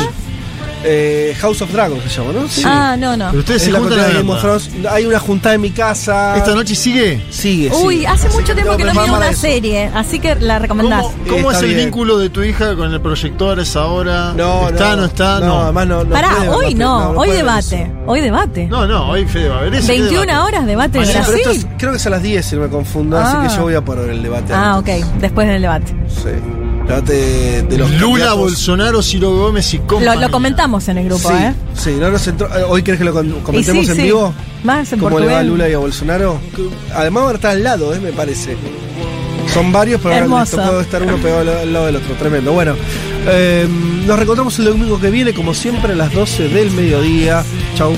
Eh, House of Dragon se llama, ¿no? Sí. Ah, no, no. Pero ustedes Es se la juntan a Game of Thrones. Hay una juntada en mi casa. ¿Esta noche sigue? Sigue. Uy, sigue. hace mucho tiempo No, que no miro una eso. serie, así que la recomendás. ¿Cómo, cómo Está es el bien. vínculo de tu hija con el proyector a esa hora? No, ¿Está, no, no está? No, No. además no. no Pará, hoy no, hoy debate. Hoy debate. No, no, hoy Fede va a ver eso. ¿qué 21 debate? horas debate de pero Brasil. esto es- creo que es a las 10, si no me confundo, Ah. así que yo voy a poner el debate. Ah, ok, antes. después del debate. Sí. De los Lula, candidatos. Bolsonaro, Ciro Gómez y Lo, compañía. lo comentamos en el grupo, sí, ¿eh? sí, no nos entró- eh, Hoy querés que lo comentemos sí, en sí. vivo. Más en ¿Cómo le va a Portugal. Lula y a Bolsonaro? Además van a estar al lado, eh, me parece. Son varios, pero ahora les Hermoso. tocó estar uno pegado al, al lado del otro. Tremendo. Bueno, eh, nos reencontramos el domingo que viene, como siempre, a las 12 del mediodía. Chau.